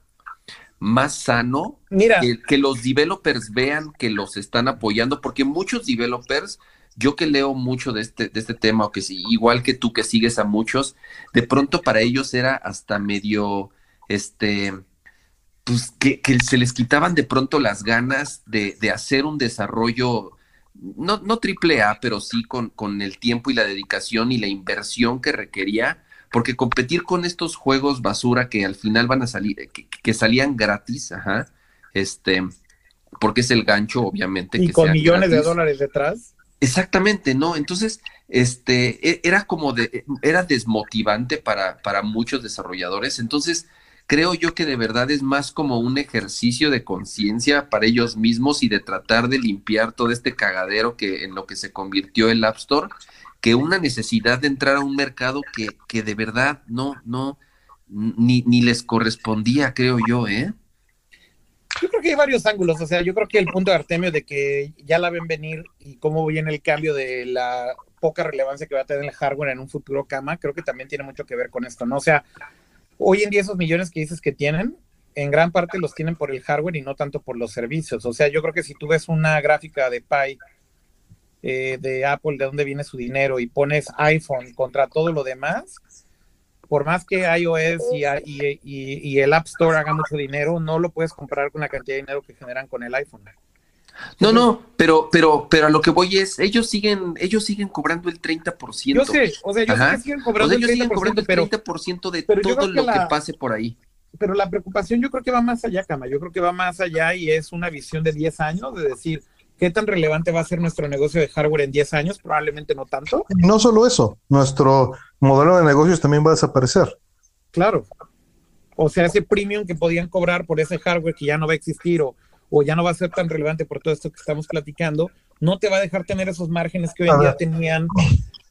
más sano, Mira. Que, los developers vean que los están apoyando, porque muchos developers, yo que leo mucho de este, de este tema, o que sí, igual que tú que sigues a muchos, de pronto para ellos era hasta medio, este, pues que, que, se les quitaban de pronto las ganas de, de hacer un desarrollo, no, no triple A, pero sí con, con, el tiempo y la dedicación y la inversión que requería, porque competir con estos juegos basura que al final van a salir, que, que salían gratis, ajá, este, porque es el gancho, obviamente. Y con millones de dólares detrás. Exactamente, ¿no? Entonces, este, e, era como de, era desmotivante para, para muchos desarrolladores. Entonces, creo yo que de verdad es más como un ejercicio de conciencia para ellos mismos y de tratar de limpiar todo este cagadero que en lo que se convirtió el App Store, que una necesidad de entrar a un mercado que, que de verdad no, no, ni, ni les correspondía, creo yo, ¿eh? Yo creo que hay varios ángulos, o sea, yo creo que el punto de Artemio de que ya la ven venir y cómo viene el cambio de la poca relevancia que va a tener el hardware en un futuro cama, creo que también tiene mucho que ver con esto, ¿no? O sea, hoy en día esos millones que dices que tienen, en gran parte los tienen por el hardware y no tanto por los servicios. O sea, yo creo que si tú ves una gráfica de Pi eh, de Apple, de dónde viene su dinero, y pones iPhone contra todo lo demás, por más que iOS y, y, y, el App Store haga mucho dinero, no lo puedes comparar con la cantidad de dinero que generan con el iPhone. No, no, pero, pero, pero a lo que voy es, ellos siguen, ellos siguen cobrando el 30%. Yo sé, o sea, yo sé que siguen cobrando, el, 30%, siguen cobrando el 30% de todo lo que, pase por ahí. Pero la preocupación yo creo que va más allá, Cama, yo creo que va más allá y es una visión de 10 años de decir, ¿qué tan relevante va a ser nuestro negocio de hardware en 10 años? Probablemente no tanto. No solo eso, nuestro modelo de negocios también va a desaparecer. Claro. O sea, ese premium que podían cobrar por ese hardware que ya no va a existir o o ya no va a ser tan relevante por todo esto que estamos platicando, no te va a dejar tener esos márgenes que hoy en día tenían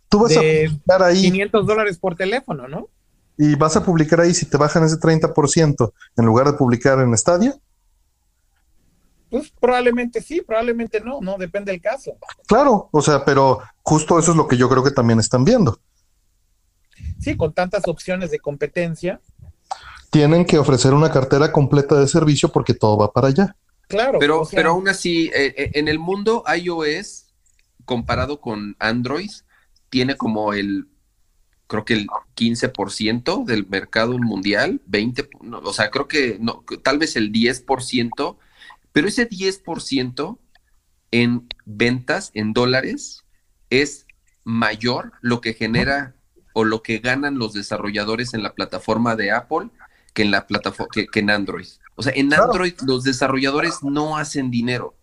Tú vas de a publicar ahí 500 dólares por teléfono, ¿no? Y vas a publicar ahí si te bajan ese 30% en lugar de publicar en Stadia. Pues probablemente sí, probablemente no, no, depende del caso. Claro, o sea, pero justo eso es lo que yo creo que también están viendo. Sí, con tantas opciones de competencia. Tienen que ofrecer una cartera completa de servicio porque todo va para allá. Claro. Pero, pero aún así, eh, eh, en el mundo iOS, comparado con Android, tiene como el, creo que el 15% del mercado mundial, 20, o sea, creo que no, tal vez el 10%, pero ese 10% en ventas en dólares es mayor lo que genera o lo que ganan los desarrolladores en la plataforma de Apple que en la plataforma que en Android. O sea, en Android los desarrolladores no hacen dinero.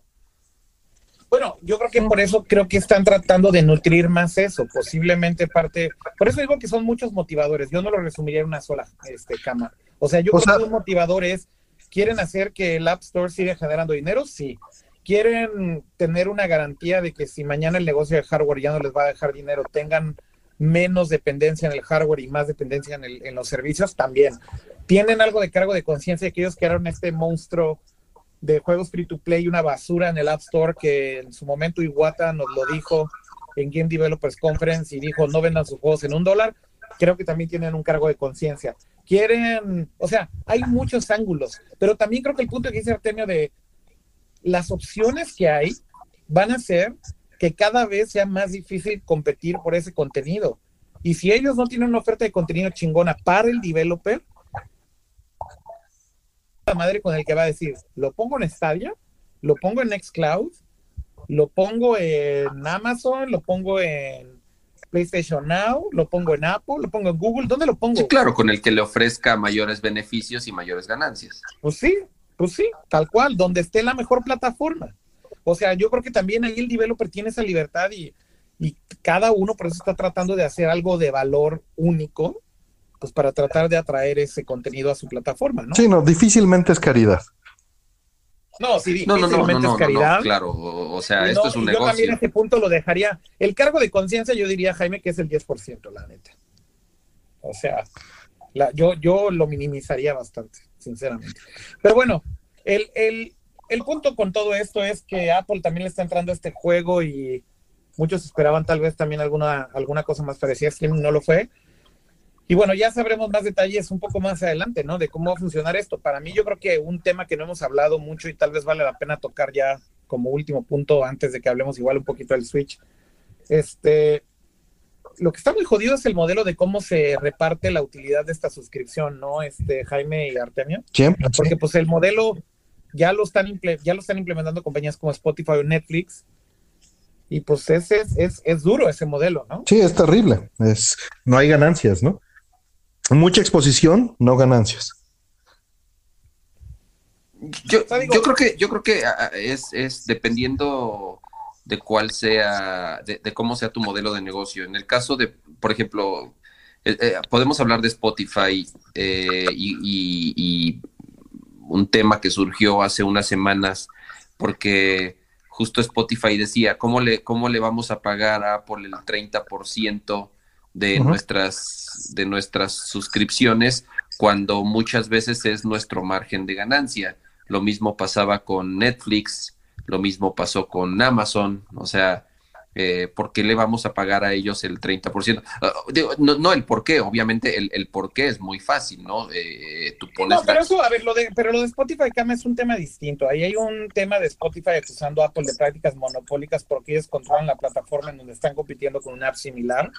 Bueno, yo creo que por eso creo que están tratando de nutrir más eso, posiblemente parte, por eso digo que son muchos motivadores, yo no lo resumiría en una sola este, cama. O sea, yo creo que los motivadores quieren hacer que el App Store siga generando dinero, sí. Quieren tener una garantía de que si mañana el negocio de hardware ya no les va a dejar dinero, tengan menos dependencia en el hardware y más dependencia en, los servicios, también. Tienen algo de cargo de conciencia de que ellos crearon este monstruo de juegos free to play, una basura en el App Store que en su momento Iwata nos lo dijo en Game Developers Conference y dijo no vendan sus juegos en un dólar, creo que también tienen un cargo de conciencia. Quieren, o sea, hay muchos ángulos, pero también creo que el punto que dice Artemio de las opciones que hay van a ser que cada vez sea más difícil competir por ese contenido. Y si ellos no tienen una oferta de contenido chingona para el developer, madre con el que va a decir, lo pongo en Stadia, lo pongo en Nextcloud, lo pongo en Amazon, lo pongo en PlayStation Now, lo pongo en Apple, lo pongo en Google, ¿dónde lo pongo? Sí, claro, con el que le ofrezca mayores beneficios y mayores ganancias. Pues sí, pues sí, tal cual, donde esté la mejor plataforma. O sea, yo creo que también ahí el developer tiene esa libertad y, y cada uno por eso está tratando de hacer algo de valor único pues para tratar de atraer ese contenido a su plataforma, ¿no? Sí, no, difícilmente es caridad. No, sí, difícilmente es caridad. claro, o, sea, esto es un negocio. Yo también este punto lo dejaría, el cargo de conciencia yo diría, Jaime, que es el 10%, la neta. O sea, yo, yo lo minimizaría bastante, sinceramente. Pero bueno, el, el, el punto con todo esto es que Apple también le está entrando a este juego y muchos esperaban tal vez también alguna, alguna cosa más parecida, Slim no lo fue, y bueno, ya sabremos más detalles un poco más adelante, ¿no? De cómo va a funcionar esto. Para mí yo creo que un tema que no hemos hablado mucho y tal vez vale la pena tocar ya como último punto antes de que hablemos igual un poquito del Switch. Este, lo que está muy jodido es el modelo de cómo se reparte la utilidad de esta suscripción, ¿no? Este Jaime y Artemio. Siempre. Porque pues el modelo ya lo están ya lo están implementando compañías como Spotify o Netflix. Y pues ese es, es, duro ese modelo, ¿no? Sí, es terrible. Es, no hay ganancias, ¿no? Mucha exposición, no ganancias. Yo, yo creo que, yo creo que ah, ah, es, es dependiendo de cuál sea, de, cómo sea tu modelo de negocio. En el caso de, por ejemplo, eh, eh, podemos hablar de Spotify eh, y, un tema que surgió hace unas semanas, porque justo Spotify decía, ¿cómo le, cómo le vamos a pagar a Apple el 30% de, nuestras, de nuestras suscripciones cuando muchas veces es nuestro margen de ganancia? Lo mismo pasaba con Netflix, lo mismo pasó con Amazon, o sea, eh, ¿por qué le vamos a pagar a ellos el 30%? Ah, no, el por qué, obviamente el, el por qué es muy fácil, ¿no? Eh, tú pones no, pero eso, a ver, lo de, pero lo de Spotify Cam es un tema distinto. Ahí hay un tema de Spotify acusando a Apple de prácticas monopólicas porque ellos controlan la plataforma en donde están compitiendo con una app similar.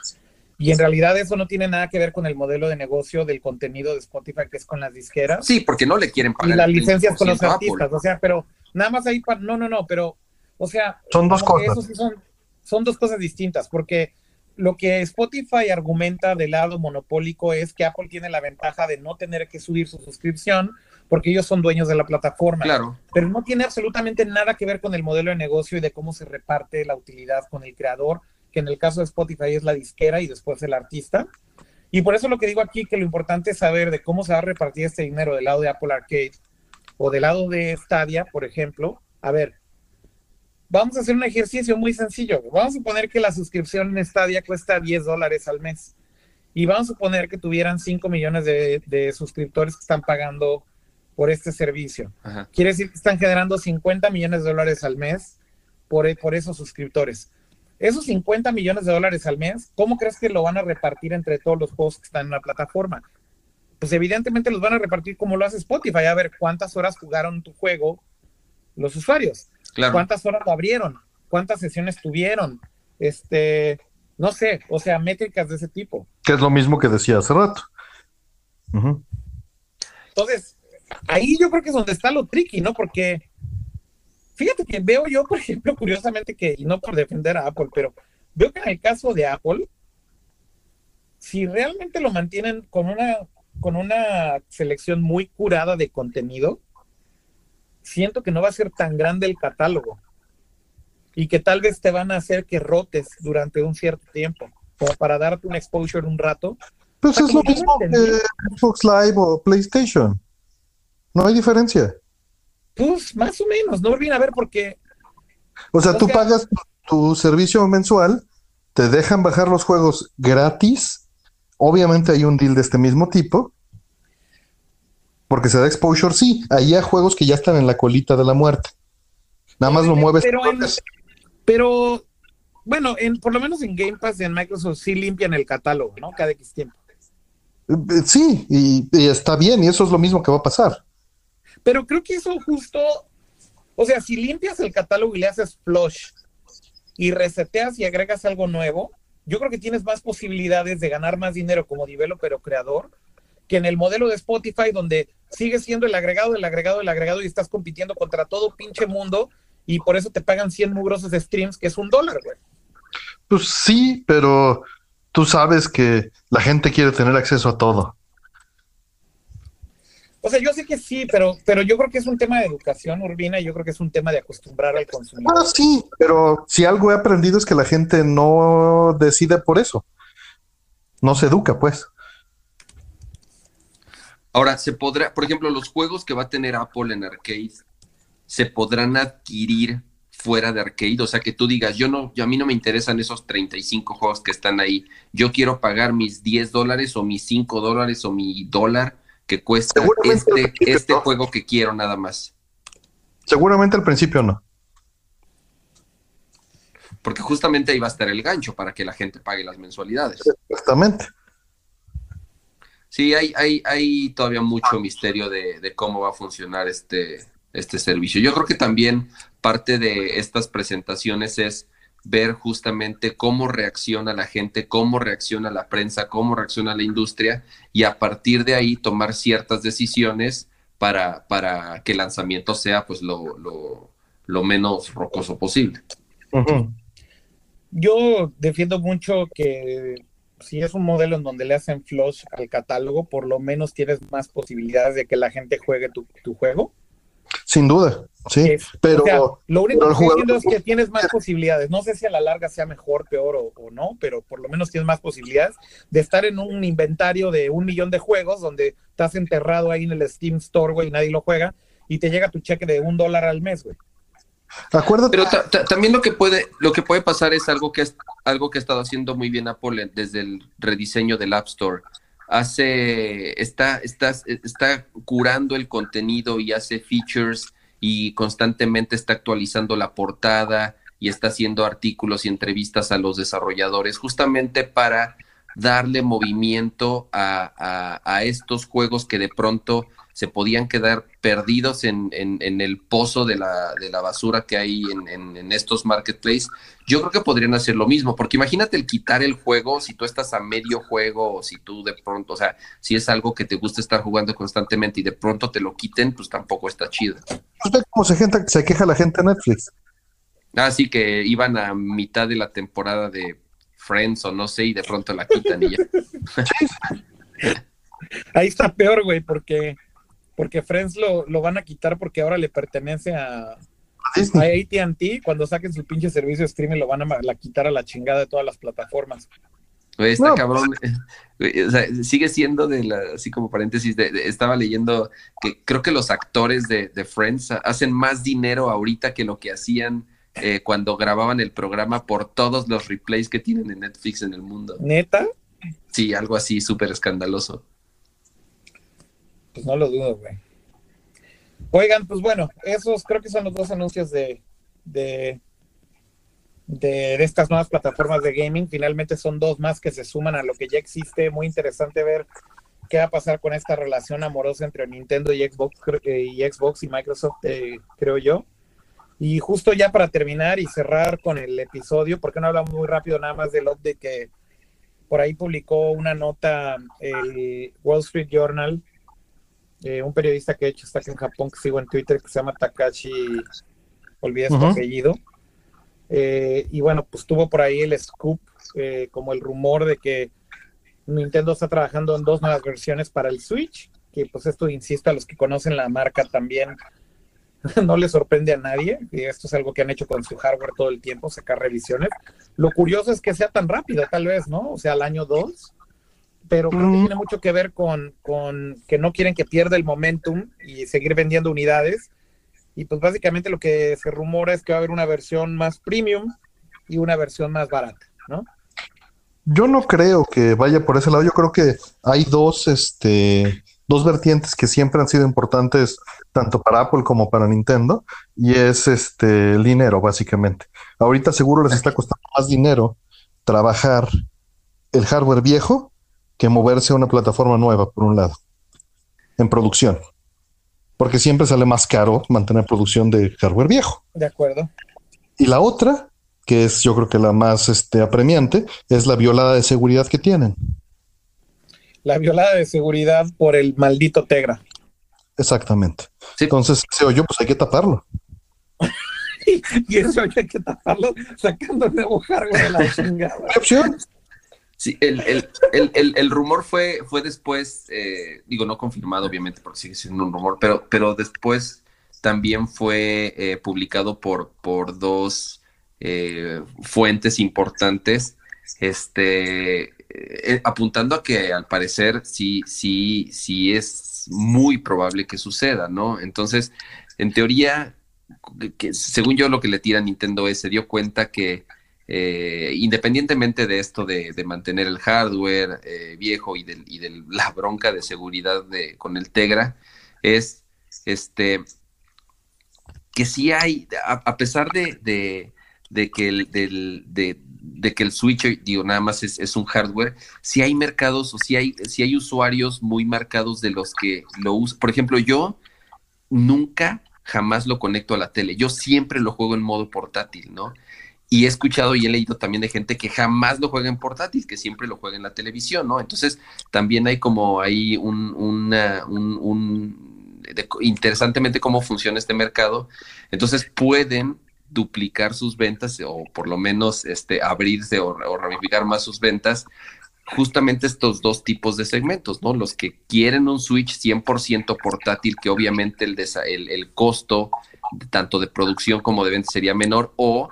Y en realidad eso no tiene nada que ver con el modelo de negocio del contenido de Spotify, que es con las disqueras. Sí, porque no le quieren pagar. Y las licencias con los artistas. O sea, pero Nada más ahí, no, no, no, pero, o sea, son dos cosas. son, son dos cosas distintas, porque lo que Spotify argumenta del lado monopólico es que Apple tiene la ventaja de no tener que subir su suscripción porque ellos son dueños de la plataforma. Claro. Pero no tiene absolutamente nada que ver con el modelo de negocio y de cómo se reparte la utilidad con el creador, que en el caso de Spotify es la disquera y después el artista. Y por eso lo que digo aquí, que lo importante es saber de cómo se va a repartir este dinero del lado de Apple Arcade o del lado de Stadia, por ejemplo, a ver, vamos a hacer un ejercicio muy sencillo. Vamos a suponer que la suscripción en Stadia cuesta 10 dólares al mes. Y vamos a suponer que tuvieran 5 millones de, suscriptores que están pagando por este servicio. Quiere decir que están generando 50 millones de dólares al mes por, por esos suscriptores. Esos 50 millones de dólares al mes, ¿cómo crees que lo van a repartir entre todos los juegos que están en la plataforma? pues evidentemente los van a repartir como lo hace Spotify, a ver cuántas horas jugaron tu juego los usuarios, cuántas horas lo abrieron, cuántas sesiones tuvieron, este, no sé, o sea, métricas de ese tipo. Que es lo mismo que decía hace rato. Entonces, ahí yo creo que es donde está lo tricky, ¿no? Porque fíjate que veo yo, por ejemplo, curiosamente que, y no por defender a Apple, pero veo que en el caso de Apple, si realmente lo mantienen con una con una selección muy curada de contenido, siento que no va a ser tan grande el catálogo y que tal vez te van a hacer que rotes durante un cierto tiempo, como para darte un exposure un rato. Pues es lo mismo que Xbox Live o PlayStation. No hay diferencia. Pues más o menos, no olviden a ver porque... O sea, tú pagas tu servicio mensual, te dejan bajar los juegos gratis Obviamente hay un deal de este mismo tipo, porque se da exposure, sí, ahí hay juegos que ya están en la colita de la muerte. Nada más lo mueves. Pero, pero bueno, en, por lo menos en Game Pass y en Microsoft sí limpian el catálogo, ¿no? Cada X tiempo. Eh, sí, y, está bien, y eso es lo mismo que va a pasar. Pero creo que eso justo, o sea, si limpias el catálogo y le haces flush y reseteas y agregas algo nuevo, yo creo que tienes más posibilidades de ganar más dinero como developer o creador que en el modelo de Spotify donde sigues siendo el agregado, el agregado, el agregado y estás compitiendo contra todo pinche mundo y por eso te pagan 100 mugrosos de streams que es un dólar, güey. Pues sí, pero tú sabes que la gente quiere tener acceso a todo. O sea, yo sé que sí, pero, pero yo creo que es un tema de educación urbina y yo creo que es un tema de acostumbrar al consumidor. Ah, sí, pero si algo he aprendido es que la gente no decide por eso. No se educa, pues. Ahora, se podrá, por ejemplo, los juegos que va a tener Apple en arcade, se podrán adquirir fuera de arcade, o sea, que tú digas, yo no, yo, a mí no me interesan esos 35 juegos que están ahí, yo quiero pagar mis 10 dólares o mis 5 dólares o mi dólar que cuesta este, este juego que quiero nada más. Seguramente al principio no. Porque justamente ahí va a estar el gancho para que la gente pague las mensualidades. Exactamente. Sí, hay, hay, hay todavía mucho misterio de, cómo va a funcionar este, este servicio. Yo creo que también parte de estas presentaciones es ver justamente cómo reacciona la gente, cómo reacciona la prensa, cómo reacciona la industria y a partir de ahí tomar ciertas decisiones para, para que el lanzamiento sea pues lo, lo, menos rocoso posible. Yo defiendo mucho que si es un modelo en donde le hacen flush al catálogo, por lo menos tienes más posibilidades de que la gente juegue tu, tu juego. Sin duda, sí. pero lo único que estoy diciendo es que tienes más posibilidades. No sé si a la larga sea mejor, peor o, no, pero por lo menos tienes más posibilidades de estar en un inventario de un millón de juegos donde estás enterrado ahí en el Steam Store, güey, y nadie lo juega, y te llega tu cheque de un dólar al mes, güey. Acuérdate. Pero también lo que puede, lo que puede pasar es algo que es algo que ha estado haciendo muy bien Apple desde el rediseño del App Store hace, está, está, está curando el contenido y hace features y constantemente está actualizando la portada y está haciendo artículos y entrevistas a los desarrolladores justamente para darle movimiento a, a estos juegos que de pronto se podían quedar perdidos en, en, el pozo de la, de la, basura que hay en, en, estos marketplaces, yo creo que podrían hacer lo mismo, porque imagínate el quitar el juego, si tú estás a medio juego o si tú de pronto, o sea, si es algo que te gusta estar jugando constantemente y de pronto te lo quiten, pues tampoco está chido. Pues cómo se, gente, se queja la gente en Netflix. Ah, sí, que iban a mitad de la temporada de Friends o no sé, y de pronto la quitan y ya. Ahí está peor, güey, porque porque Friends lo, lo van a quitar porque ahora le pertenece a, a ATT. Cuando saquen su pinche servicio de streaming, lo van a la quitar a la chingada de todas las plataformas. está cabrón. O sea, sigue siendo de la, así como paréntesis, estaba leyendo que creo que los actores de, de, Friends hacen más dinero ahorita que lo que hacían eh, cuando grababan el programa por todos los replays que tienen en Netflix en el mundo. ¿Neta? Sí, algo así súper escandaloso. Pues no lo dudo, güey. Oigan, pues bueno, esos creo que son los dos anuncios de, de, de, estas nuevas plataformas de gaming. Finalmente son dos más que se suman a lo que ya existe. Muy interesante ver qué va a pasar con esta relación amorosa entre Nintendo y Xbox eh, y Xbox y Microsoft, eh, creo yo. Y justo ya para terminar y cerrar con el episodio, porque no hablamos muy rápido nada más del update que por ahí publicó una nota el Wall Street Journal eh, un periodista que he hecho está aquí en Japón, que sigo en Twitter, que se llama Takashi, olvidé su apellido. Eh, y bueno, pues tuvo por ahí el scoop, eh, como el rumor de que Nintendo está trabajando en dos nuevas versiones para el Switch, que pues esto, insisto, a los que conocen la marca también no le sorprende a nadie, y esto es algo que han hecho con su hardware todo el tiempo, sacar revisiones. Lo curioso es que sea tan rápido, tal vez, ¿no? O sea, al año 2 pero creo que tiene mucho que ver con, que no quieren que pierda el momentum y seguir vendiendo unidades. Y pues básicamente lo que se rumora es que va a haber una versión más premium y una versión más barata, ¿no? Yo no creo que vaya por ese lado. Yo creo que hay dos, este, dos vertientes que siempre han sido importantes tanto para Apple como para Nintendo y es este el dinero básicamente. Ahorita seguro les está costando más dinero trabajar el hardware viejo que moverse a una plataforma nueva, por un lado, en producción. Porque siempre sale más caro mantener producción de hardware viejo. De acuerdo. Y la otra, que es yo creo que la más este, apremiante, es la violada de seguridad que tienen. La violada de seguridad por el maldito Tegra. Exactamente. Entonces, ese hoyo, pues hay que taparlo. y ese hoyo hay que taparlo sacando el nuevo hardware de la chingada. opción? Sí, el, el, rumor fue, fue después, eh, digo, no confirmado obviamente porque sigue siendo un rumor, pero, pero después también fue eh, publicado por, por dos eh, fuentes importantes, este, apuntando a que al parecer sí, sí, sí es muy probable que suceda, ¿no? Entonces, en teoría, que, según yo lo que le tira a Nintendo es, se dio cuenta que eh, independientemente de esto de, mantener el hardware eh, viejo y de, la bronca de seguridad de, con el Tegra, es este que sí hay, a, pesar de, que el, de, Switch, digo, nada más es, un hardware, si hay mercados o si hay, si hay usuarios muy marcados de los que lo usan. Por ejemplo, yo nunca, jamás lo conecto a la tele. Yo siempre lo juego en modo portátil, ¿no? Y he escuchado y he leído también de gente que jamás lo juega en portátil, que siempre lo juega en la televisión, ¿no? Entonces, también hay como ahí un, un, interesantemente cómo funciona este mercado. Entonces, pueden duplicar sus ventas o por lo menos este, abrirse o, o ramificar más sus ventas justamente estos dos tipos de segmentos, ¿no? Los que quieren un Switch 100% portátil, que obviamente el, el, el costo tanto de producción como de venta sería menor, o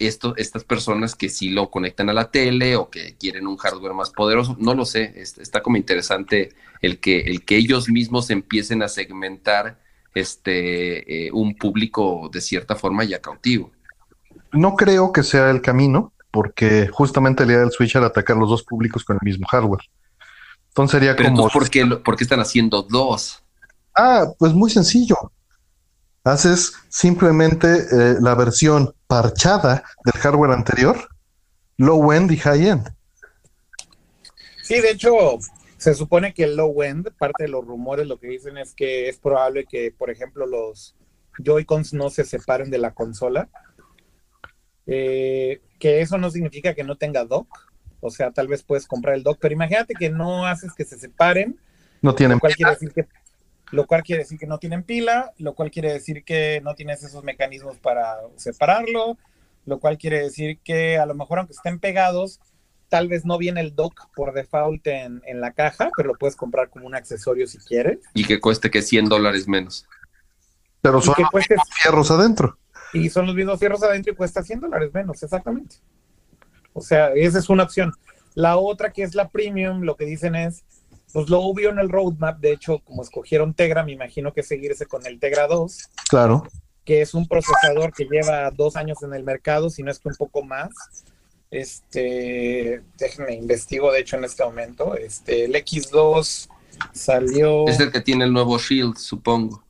esto, estas personas que sí lo conectan a la tele o que quieren un hardware más poderoso, no lo sé, está como interesante el que, el que ellos mismos empiecen a segmentar este, eh, un público de cierta forma ya cautivo. No creo que sea el camino, porque justamente la idea del Switch era atacar los dos públicos con el mismo hardware. Entonces sería como... ¿por, qué, ¿Por qué están haciendo dos? Ah, pues muy sencillo. Haces simplemente eh, la versión parchada del hardware anterior, low end y high end. Sí, de hecho, se supone que el low end, parte de los rumores, lo que dicen es que es probable que, por ejemplo, los Joy-Cons no se separen de la consola. Eh, que eso no significa que no tenga dock. O sea, tal vez puedes comprar el dock, pero imagínate que no haces que se separen. No tienen lo cual quiere decir que lo cual quiere decir que no tienen pila, lo cual quiere decir que no tienes esos mecanismos para separarlo, lo cual quiere decir que a lo mejor aunque estén pegados, tal vez no viene el dock por default en, la caja, pero lo puedes comprar como un accesorio si quieres. Y que cueste que 100 dólares menos. Pero son los fierros adentro. Y son los mismos fierros adentro y cuesta 100 dólares menos, exactamente. O sea, esa es una opción. La otra que es la premium, lo que dicen es, pues lo obvio en el roadmap, de hecho, como escogieron Tegra, me imagino que seguirse con el Tegra 2. Claro. Que es un procesador que lleva dos años en el mercado, si no es que un poco más. Este, déjenme investigo, de hecho, en este momento. Este, el X2 salió. Es el que tiene el nuevo Shield, supongo.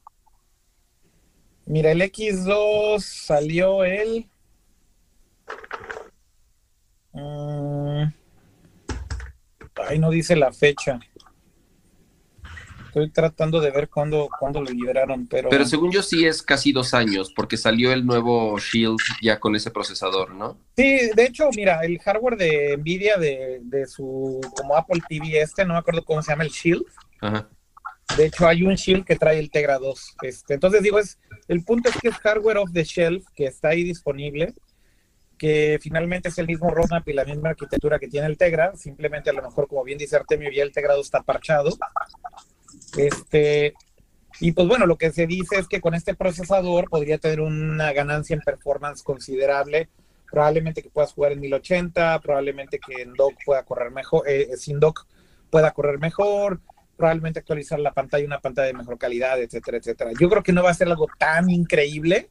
Mira, el X2 salió el. Mm, ay, no dice la fecha. Estoy tratando de ver cuándo, cuándo lo liberaron, pero... Pero según yo sí es casi dos años, porque salió el nuevo Shield ya con ese procesador, ¿no? Sí, de hecho, mira, el hardware de Nvidia de, de su, como Apple TV este, no me acuerdo cómo se llama el Shield. Ajá. De hecho, hay un Shield que trae el Tegra 2. Este, entonces digo, es el punto es que es hardware off the shelf, que está ahí disponible, que finalmente es el mismo roadmap y la misma arquitectura que tiene el Tegra, simplemente a lo mejor, como bien dice Artemio, ya el Tegra 2 está parchado este, y pues bueno, lo que se dice es que con este procesador podría tener una ganancia en performance considerable. Probablemente que puedas jugar en 1080, probablemente que en dock pueda correr mejor, eh, sin dock pueda correr mejor, probablemente actualizar la pantalla, una pantalla de mejor calidad, etcétera, etcétera. Yo creo que no va a ser algo tan increíble,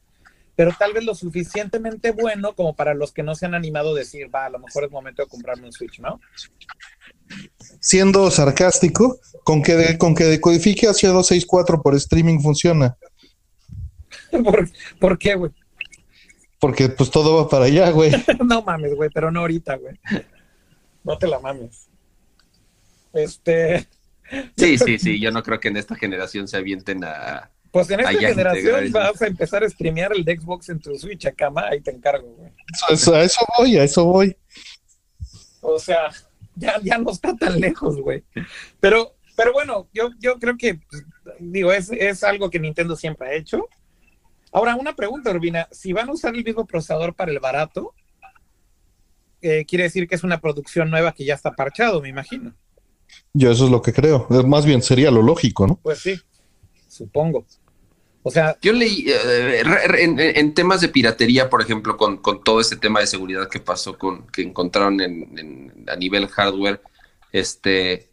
pero tal vez lo suficientemente bueno como para los que no se han animado a decir, va, a lo mejor es momento de comprarme un Switch, ¿no? siendo sarcástico, con que, con que decodifique hacia 264 por streaming funciona. ¿Por, qué, güey? Porque pues todo va para allá, güey. no mames, güey, pero no ahorita, güey. No te la mames. Este. Sí, sí, sí, yo no creo que en esta generación se avienten a. Pues en esta generación vas a empezar a streamear el de Xbox en tu Switch acá, ahí te encargo, güey. Eso, a eso voy, a eso voy. O sea, ya, no está tan lejos, güey. Pero, pero bueno, yo, yo creo que, pues, digo, es, es algo que Nintendo siempre ha hecho. Ahora, una pregunta, Urbina. Si van a usar el mismo procesador para el barato, eh, quiere decir que es una producción nueva que ya está parchado, me imagino. Yo eso es lo que creo. Más bien sería lo lógico, ¿no? Pues sí, supongo. O sea, yo leí eh, en, temas de piratería, por ejemplo, con, con, todo este tema de seguridad que pasó con que encontraron en, a nivel hardware, este,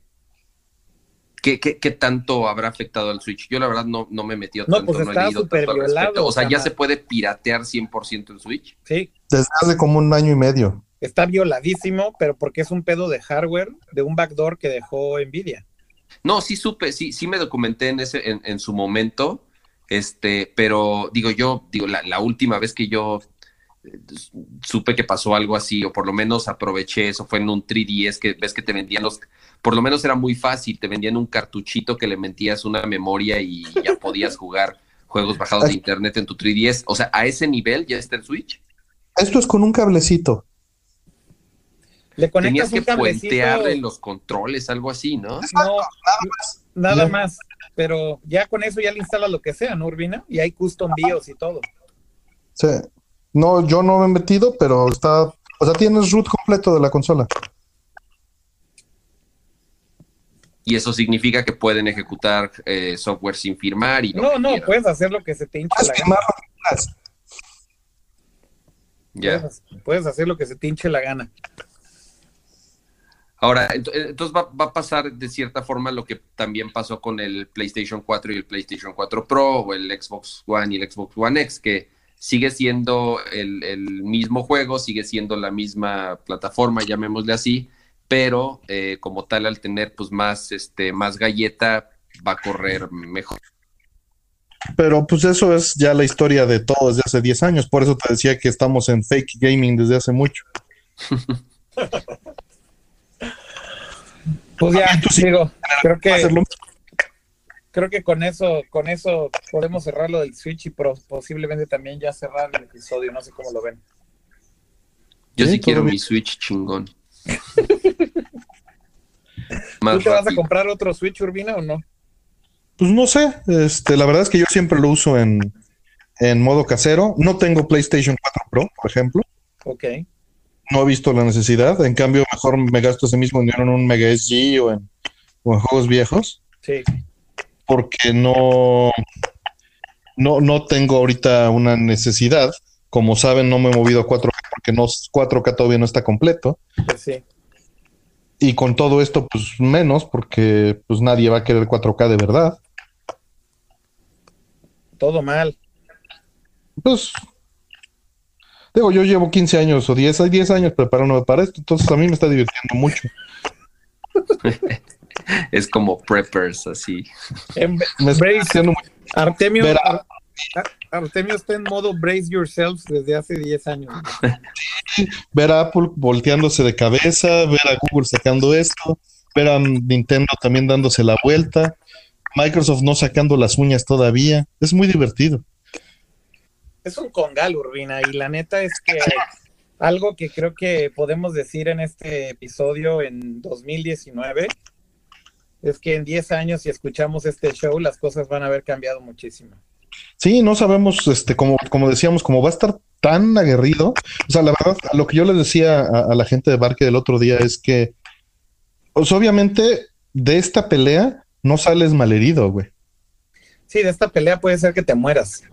¿qué, ¿qué, tanto habrá afectado al Switch? Yo la verdad no, no me metí tanto, pues no he leído tanto al respecto. O sea, ¿ya se puede piratear 100% el Switch? Sí. Desde hace como un año y medio. Está violadísimo, pero porque es un pedo de hardware, de un backdoor que dejó Nvidia. No, sí supe, sí, sí me documenté en ese, en, en su momento este, pero digo yo, digo, la, última vez que yo eh, supe que pasó algo así, o por lo menos aproveché eso, fue en un 3DS que ves que te vendían los, por lo menos era muy fácil, te vendían un cartuchito que le metías una memoria y ya podías jugar juegos bajados de internet en tu 3DS. O sea, a ese nivel ya está el Switch. Esto es con un cablecito. Le conectas Tenías que un cablecito. puentearle los controles, algo así, ¿no? No, nada más. nada más. Pero ya con eso ya le instalas lo que sea, ¿no, Urbina? Y hay custom BIOS y todo. Sí. No, yo no me he metido, pero está. O sea, tienes root completo de la consola. Y eso significa que pueden ejecutar eh, software sin firmar y No, no, quieran. puedes hacer lo que se te hinche la gana. Ya. Puedes, puedes hacer lo que se te hinche la gana. Ahora, eh, entonces va, va a pasar de cierta forma lo que también pasó con el PlayStation 4 y el PlayStation 4 Pro o el Xbox One y el Xbox One X, que sigue siendo el, el mismo juego, sigue siendo la misma plataforma, llamémosle así, pero eh, como tal al tener pues más, este, más galleta va a correr mejor. Pero pues eso es ya la historia de todo desde hace 10 años. Por eso te decía que estamos en fake gaming desde hace mucho. Pues ya, Tú sí. digo, creo que creo que con eso, con eso podemos cerrar lo del Switch y pro- posiblemente también ya cerrar el episodio, no sé cómo lo ven. Yo Sí, sí, quiero mi Switch chingón. ¿Tú te vas a comprar otro Switch Urbina o no? Pues no sé, este, la verdad es que yo siempre lo uso en, en modo casero. No tengo PlayStation 4 Pro, por ejemplo. Ok. No he visto la necesidad. En cambio, mejor me gasto ese mismo dinero en un Mega SG o en, o en juegos viejos, Sí. porque no, no, no tengo ahorita una necesidad. Como saben, no me he movido a 4K porque no, 4K todavía no está completo. Pues sí. Y con todo esto, pues menos, porque pues nadie va a querer 4K de verdad. Todo mal. Pues, digo, yo llevo 15 años o 10, hay 10 años preparándome para esto, entonces a mí me está divirtiendo mucho. Es como preppers, así. En- Me está Brace, divirtiendo mucho. Artemio, Ar- Artemio está en modo brace yourselves desde hace 10 años. Ver a Apple volteándose de cabeza, ver a Google sacando esto, ver a Nintendo también dándose la vuelta, Microsoft no sacando las uñas todavía. Es muy divertido. Es un congal, Urbina, y la neta es que algo que creo que podemos decir en este episodio en 2019 es que en 10 años, si escuchamos este show, las cosas van a haber cambiado muchísimo. Sí, no sabemos, este, como, como decíamos, como va a estar tan aguerrido. O sea, la verdad, lo que yo les decía a, a la gente de Barque del otro día es que, pues obviamente, de esta pelea no sales malherido, güey. Sí, de esta pelea puede ser que te mueras.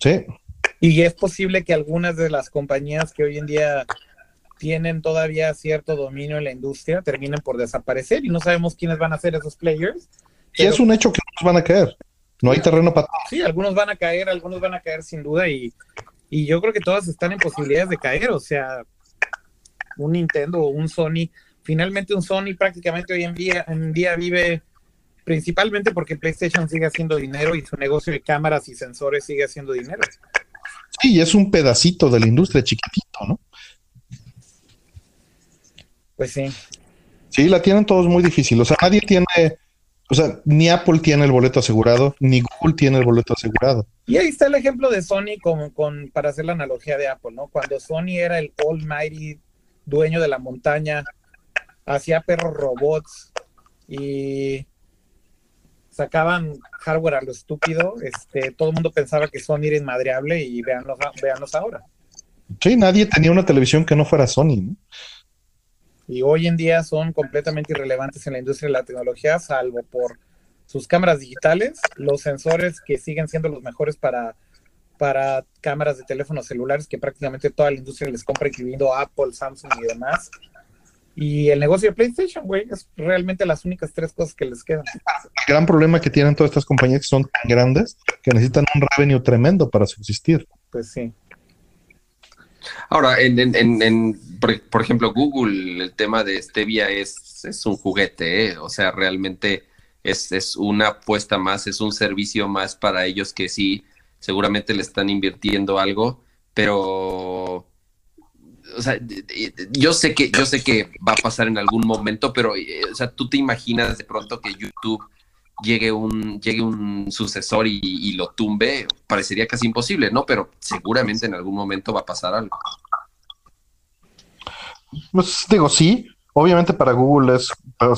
Sí, Y es posible que algunas de las compañías que hoy en día tienen todavía cierto dominio en la industria terminen por desaparecer y no sabemos quiénes van a ser esos players. y es un hecho que van a caer. No hay terreno para Sí, algunos van a caer, algunos van a caer sin duda y, y yo creo que todas están en posibilidades de caer, o sea, un Nintendo o un Sony, finalmente un Sony prácticamente hoy en día, en día vive principalmente porque PlayStation sigue haciendo dinero y su negocio de cámaras y sensores sigue haciendo dinero. Sí, es un pedacito de la industria chiquitito, ¿no? Pues sí, Sí, la tienen todos muy difícil. O sea, nadie tiene, o sea, ni Apple tiene el boleto asegurado, ni Google tiene el boleto asegurado. Y ahí está el ejemplo de Sony con, con, para hacer la analogía de Apple, ¿no? Cuando Sony era el almighty dueño de la montaña, hacía perros robots y sacaban hardware a lo estúpido, este, todo el mundo pensaba que Sony era inmadreable y véanlos, véanlos ahora. Sí, nadie tenía una televisión que no fuera Sony, ¿no? Y hoy en día son completamente irrelevantes en la industria de la tecnología, salvo por sus cámaras digitales, los sensores que siguen siendo los mejores para, para cámaras de teléfonos celulares que prácticamente toda la industria les compra, incluyendo Apple, Samsung y demás. Y el negocio de PlayStation, güey, es realmente las únicas tres cosas que les quedan. El gran problema que tienen todas estas compañías que son tan grandes que necesitan un revenue tremendo para subsistir. Pues sí. Ahora, en, en, en, en por, por, ejemplo, Google, el tema de Stevia es, es un juguete, ¿eh? o sea, realmente es, es una apuesta más, es un servicio más para ellos que sí, seguramente le están invirtiendo algo, pero o sea, yo sé que yo sé que va a pasar en algún momento, pero o sea, tú te imaginas de pronto que YouTube llegue un, llegue un sucesor y, lo tumbe, parecería casi imposible, ¿no? Pero seguramente en algún momento va a pasar algo. Pues digo, sí, obviamente para Google es,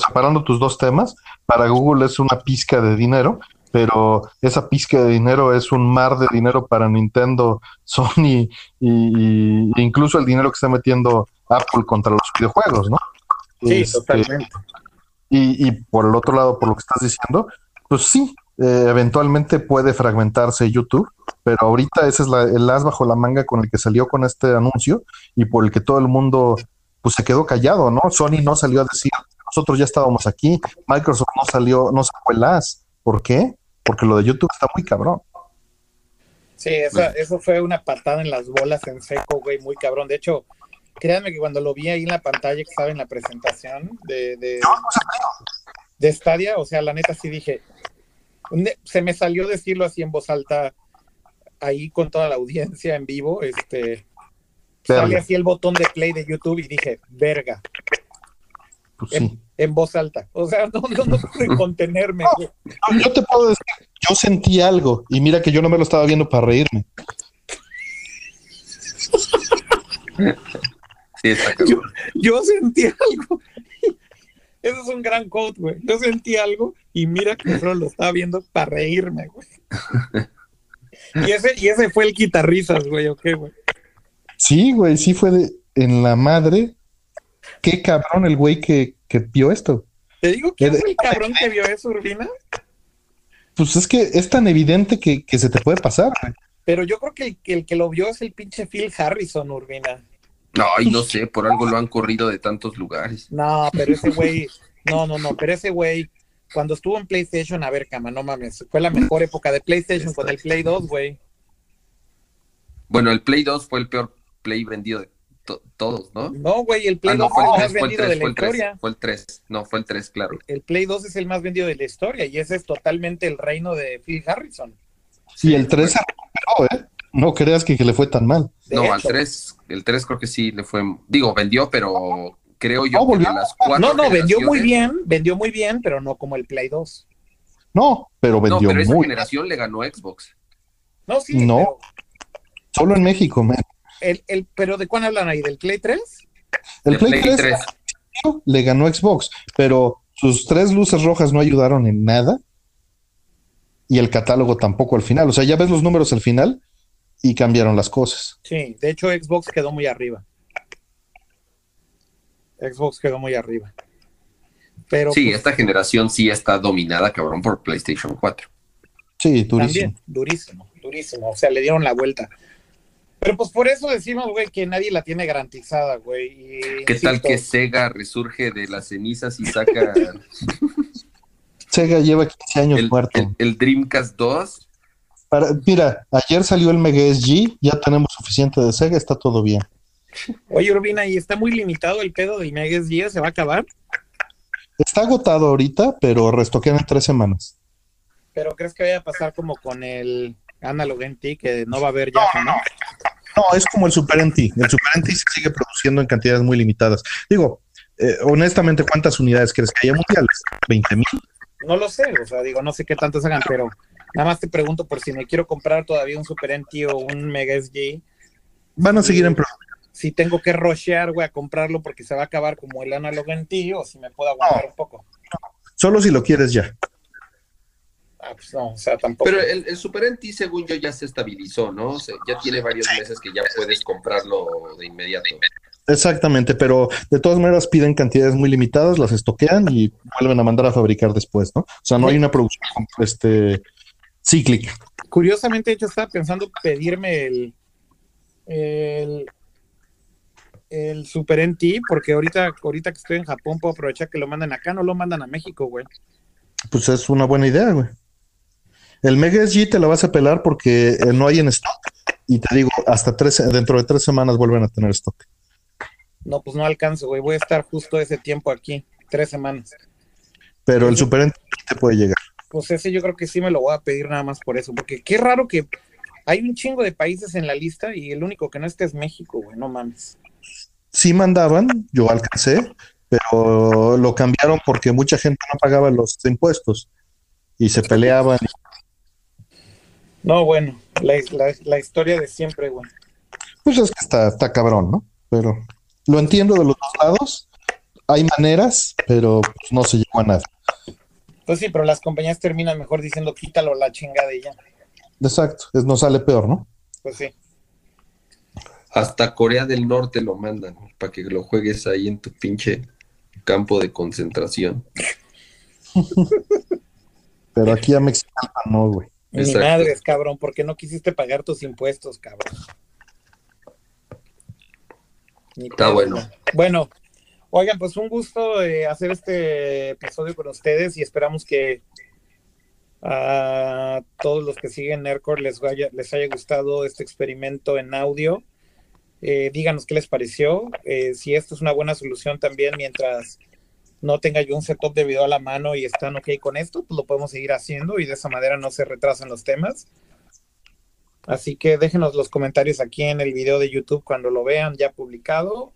separando tus dos temas, para Google es una pizca de dinero, pero esa pizca de dinero es un mar de dinero para Nintendo, Sony y, incluso el dinero que está metiendo Apple contra los videojuegos, ¿no? Sí, este, totalmente. Y, y, por el otro lado, por lo que estás diciendo, pues sí, eh, eventualmente puede fragmentarse YouTube, pero ahorita ese es el as bajo la manga con el que salió con este anuncio y por el que todo el mundo pues se quedó callado, ¿no? Sony no salió a decir, nosotros ya estábamos aquí, Microsoft no salió, no sacó el as. ¿Por qué? Porque lo de YouTube está muy cabrón. Sí, eso fue una patada en las bolas en seco, güey, muy cabrón. De hecho, créanme que cuando lo vi ahí en la pantalla que estaba en la presentación de, de, de Stadia, o sea, la neta sí dije, se me salió decirlo así en voz alta ahí con toda la audiencia en vivo, este, sale así el botón de play de YouTube y dije, verga. Pues en, voz alta. O sea, no, no, pude contenerme. yo te puedo decir, yo sentí algo y mira que yo no me lo estaba viendo para reírme. yo, yo, sentí algo. Eso es un gran quote, güey. Yo sentí algo y mira que solo lo estaba viendo para reírme, güey. Y ese, y ese fue el guitarrizas, güey, ¿ok, güey? Sí, güey, sí fue de, en la madre. Qué cabrón el güey que, que vio esto. Te digo, ¿quién es el cabrón que vio eso, Urbina? Pues es que es tan evidente que, se te puede pasar. Pero yo creo que el, que el, que lo vio es el pinche Phil Harrison, Urbina. Ay, no sé, por algo lo han corrido de tantos lugares. No, pero ese güey, no, no, no, pero ese güey, cuando estuvo en PlayStation, a ver, cama, no mames, fue la mejor época de PlayStation con el Play 2, güey. Bueno, el Play 2 fue el peor Play vendido de todos, ¿no? No, güey, el Play 2 ah, fue el más vendido de la historia. fue el 3, no, fue el 3, claro. El Play 2 es el más vendido de la historia y ese es totalmente el reino de Phil Harrison. Sí, el 3 se recuperó, ¿eh? No creas que, le fue tan mal. no, al 3, el 3 creo que sí le fue, digo, vendió, pero creo yo no, que las cuatro No, no, vendió muy bien, vendió muy bien, pero no como el Play 2. No, pero vendió no, pero esa generación le ganó Xbox. No, sí. No, solo en México, man. El, el, ¿Pero de cuál hablan ahí? ¿Del Play 3? El Play, 3, le ganó Xbox, pero sus tres luces rojas no ayudaron en nada y el catálogo tampoco al final. O sea, ya ves los números al final y cambiaron las cosas. Sí, de hecho Xbox quedó muy arriba. Xbox quedó muy arriba. Pero, sí, pues, esta generación sí está dominada, cabrón, por PlayStation 4. Sí, durísimo. durísimo, durísimo. O sea, le dieron la vuelta. Pero pues por eso decimos, güey, que nadie la tiene garantizada, güey. ¿Qué tal que Sega resurge de las cenizas y saca... Sega lleva 15 años muerto. El, Dreamcast 2. mira, ayer salió el Mega SG, ya tenemos suficiente de Sega, está todo bien. Oye, Urbina, ¿y está muy limitado el pedo del Mega SG? ¿Se va a acabar? Está agotado ahorita, pero restoquean en tres semanas. ¿Pero crees que vaya a pasar como con el Analog NT, que no va a haber ya no, no, es como el Super NT. El Super NT se sigue produciendo en cantidades muy limitadas. Digo, eh, honestamente, ¿cuántas unidades crees que haya mundiales? ¿20 mil? No lo sé, o sea, digo, no sé qué tantos hagan, pero nada más te pregunto por si me quiero comprar todavía un Super NT o un Mega SG. Van a seguir en producción. Si tengo que rushear, güey, a comprarlo porque se va a acabar como el Analog NT o si me puedo aguantar un poco. Solo si lo quieres ya. Ah, pues no, o sea, tampoco. Pero el, Super NT, según yo, ya se estabilizó, ¿no? ya tiene varios meses que ya puedes comprarlo de inmediato. Exactamente, pero de todas maneras piden cantidades muy limitadas, las estoquean y vuelven a mandar a fabricar después, ¿no? O sea, no hay una producción este, cíclica. Curiosamente, yo estaba pensando pedirme el, el, el Super NT, porque ahorita, ahorita que estoy en Japón puedo aprovechar que lo mandan acá, no lo mandan a México, güey. Pues es una buena idea, güey. El Mega SG te la vas a pelar porque eh, no hay en stock. Y te digo, hasta tres, dentro de tres semanas vuelven a tener stock. No, pues no alcanzo, güey. Voy a estar justo ese tiempo aquí, tres semanas. Pero el Super te puede llegar. Pues ese yo creo que sí me lo voy a pedir nada más por eso. Porque qué raro que hay un chingo de países en la lista y el único que no está es México, güey. No mames. Sí mandaban, yo alcancé, pero lo cambiaron porque mucha gente no pagaba los impuestos y se peleaban. No, bueno, la, la, la historia de siempre, güey. Pues es que está, está cabrón, ¿no? Pero lo entiendo de los dos lados. Hay maneras, pero pues, no se llegó a nada. Pues sí, pero las compañías terminan mejor diciendo quítalo la chingada y ya. Exacto, es, no sale peor, ¿no? Pues sí. Hasta Corea del Norte lo mandan para que lo juegues ahí en tu pinche campo de concentración. Pero aquí a México no, güey. Ni Exacto. madres, cabrón, porque no quisiste pagar tus impuestos, cabrón. Ni Está bueno. Bueno, oigan, pues un gusto eh, hacer este episodio con ustedes y esperamos que a todos los que siguen les, vaya, les haya gustado este experimento en audio. Eh, díganos qué les pareció, eh, si esto es una buena solución también mientras no tenga yo un setup de video a la mano y están ok con esto, pues lo podemos seguir haciendo y de esa manera no se retrasan los temas. Así que déjenos los comentarios aquí en el video de YouTube cuando lo vean ya publicado.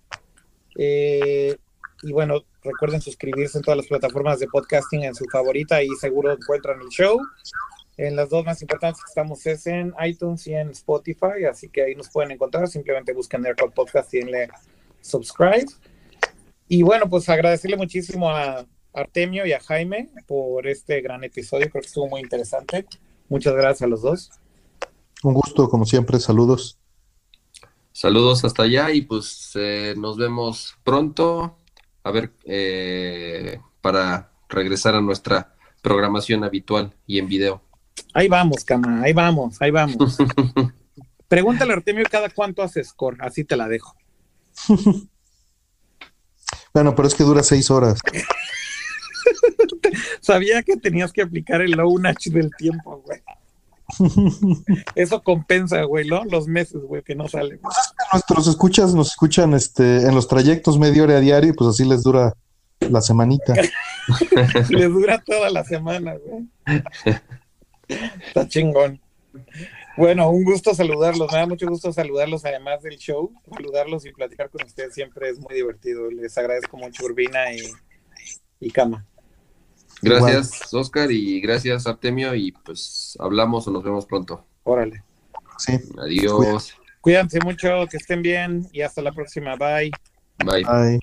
Eh, y bueno, recuerden suscribirse en todas las plataformas de podcasting en su favorita y seguro encuentran el show. En las dos más importantes que estamos es en iTunes y en Spotify, así que ahí nos pueden encontrar. Simplemente buscan Nerdcore Podcast y denle subscribe. Y bueno, pues agradecerle muchísimo a Artemio y a Jaime por este gran episodio. Creo que estuvo muy interesante. Muchas gracias a los dos. Un gusto, como siempre, saludos. Saludos hasta allá y pues eh, nos vemos pronto. A ver, eh, para regresar a nuestra programación habitual y en video. Ahí vamos, cama, ahí vamos, ahí vamos. Pregúntale a Artemio cada cuánto hace score, así te la dejo. Bueno, pero es que dura seis horas. Sabía que tenías que aplicar el low natch del tiempo, güey. Eso compensa, güey, ¿no? Los meses, güey, que no salen. Nuestros escuchas nos escuchan este, en los trayectos media hora a diario y pues así les dura la semanita. Les dura toda la semana, güey. Está chingón. Bueno, un gusto saludarlos. Me da mucho gusto saludarlos, además del show. Saludarlos y platicar con ustedes siempre es muy divertido. Les agradezco mucho, Urbina y, y Cama. Gracias, Oscar, y gracias, Artemio, y pues hablamos o nos vemos pronto. Órale. Sí. Adiós. Cuídense mucho, que estén bien y hasta la próxima. Bye. Bye. Bye.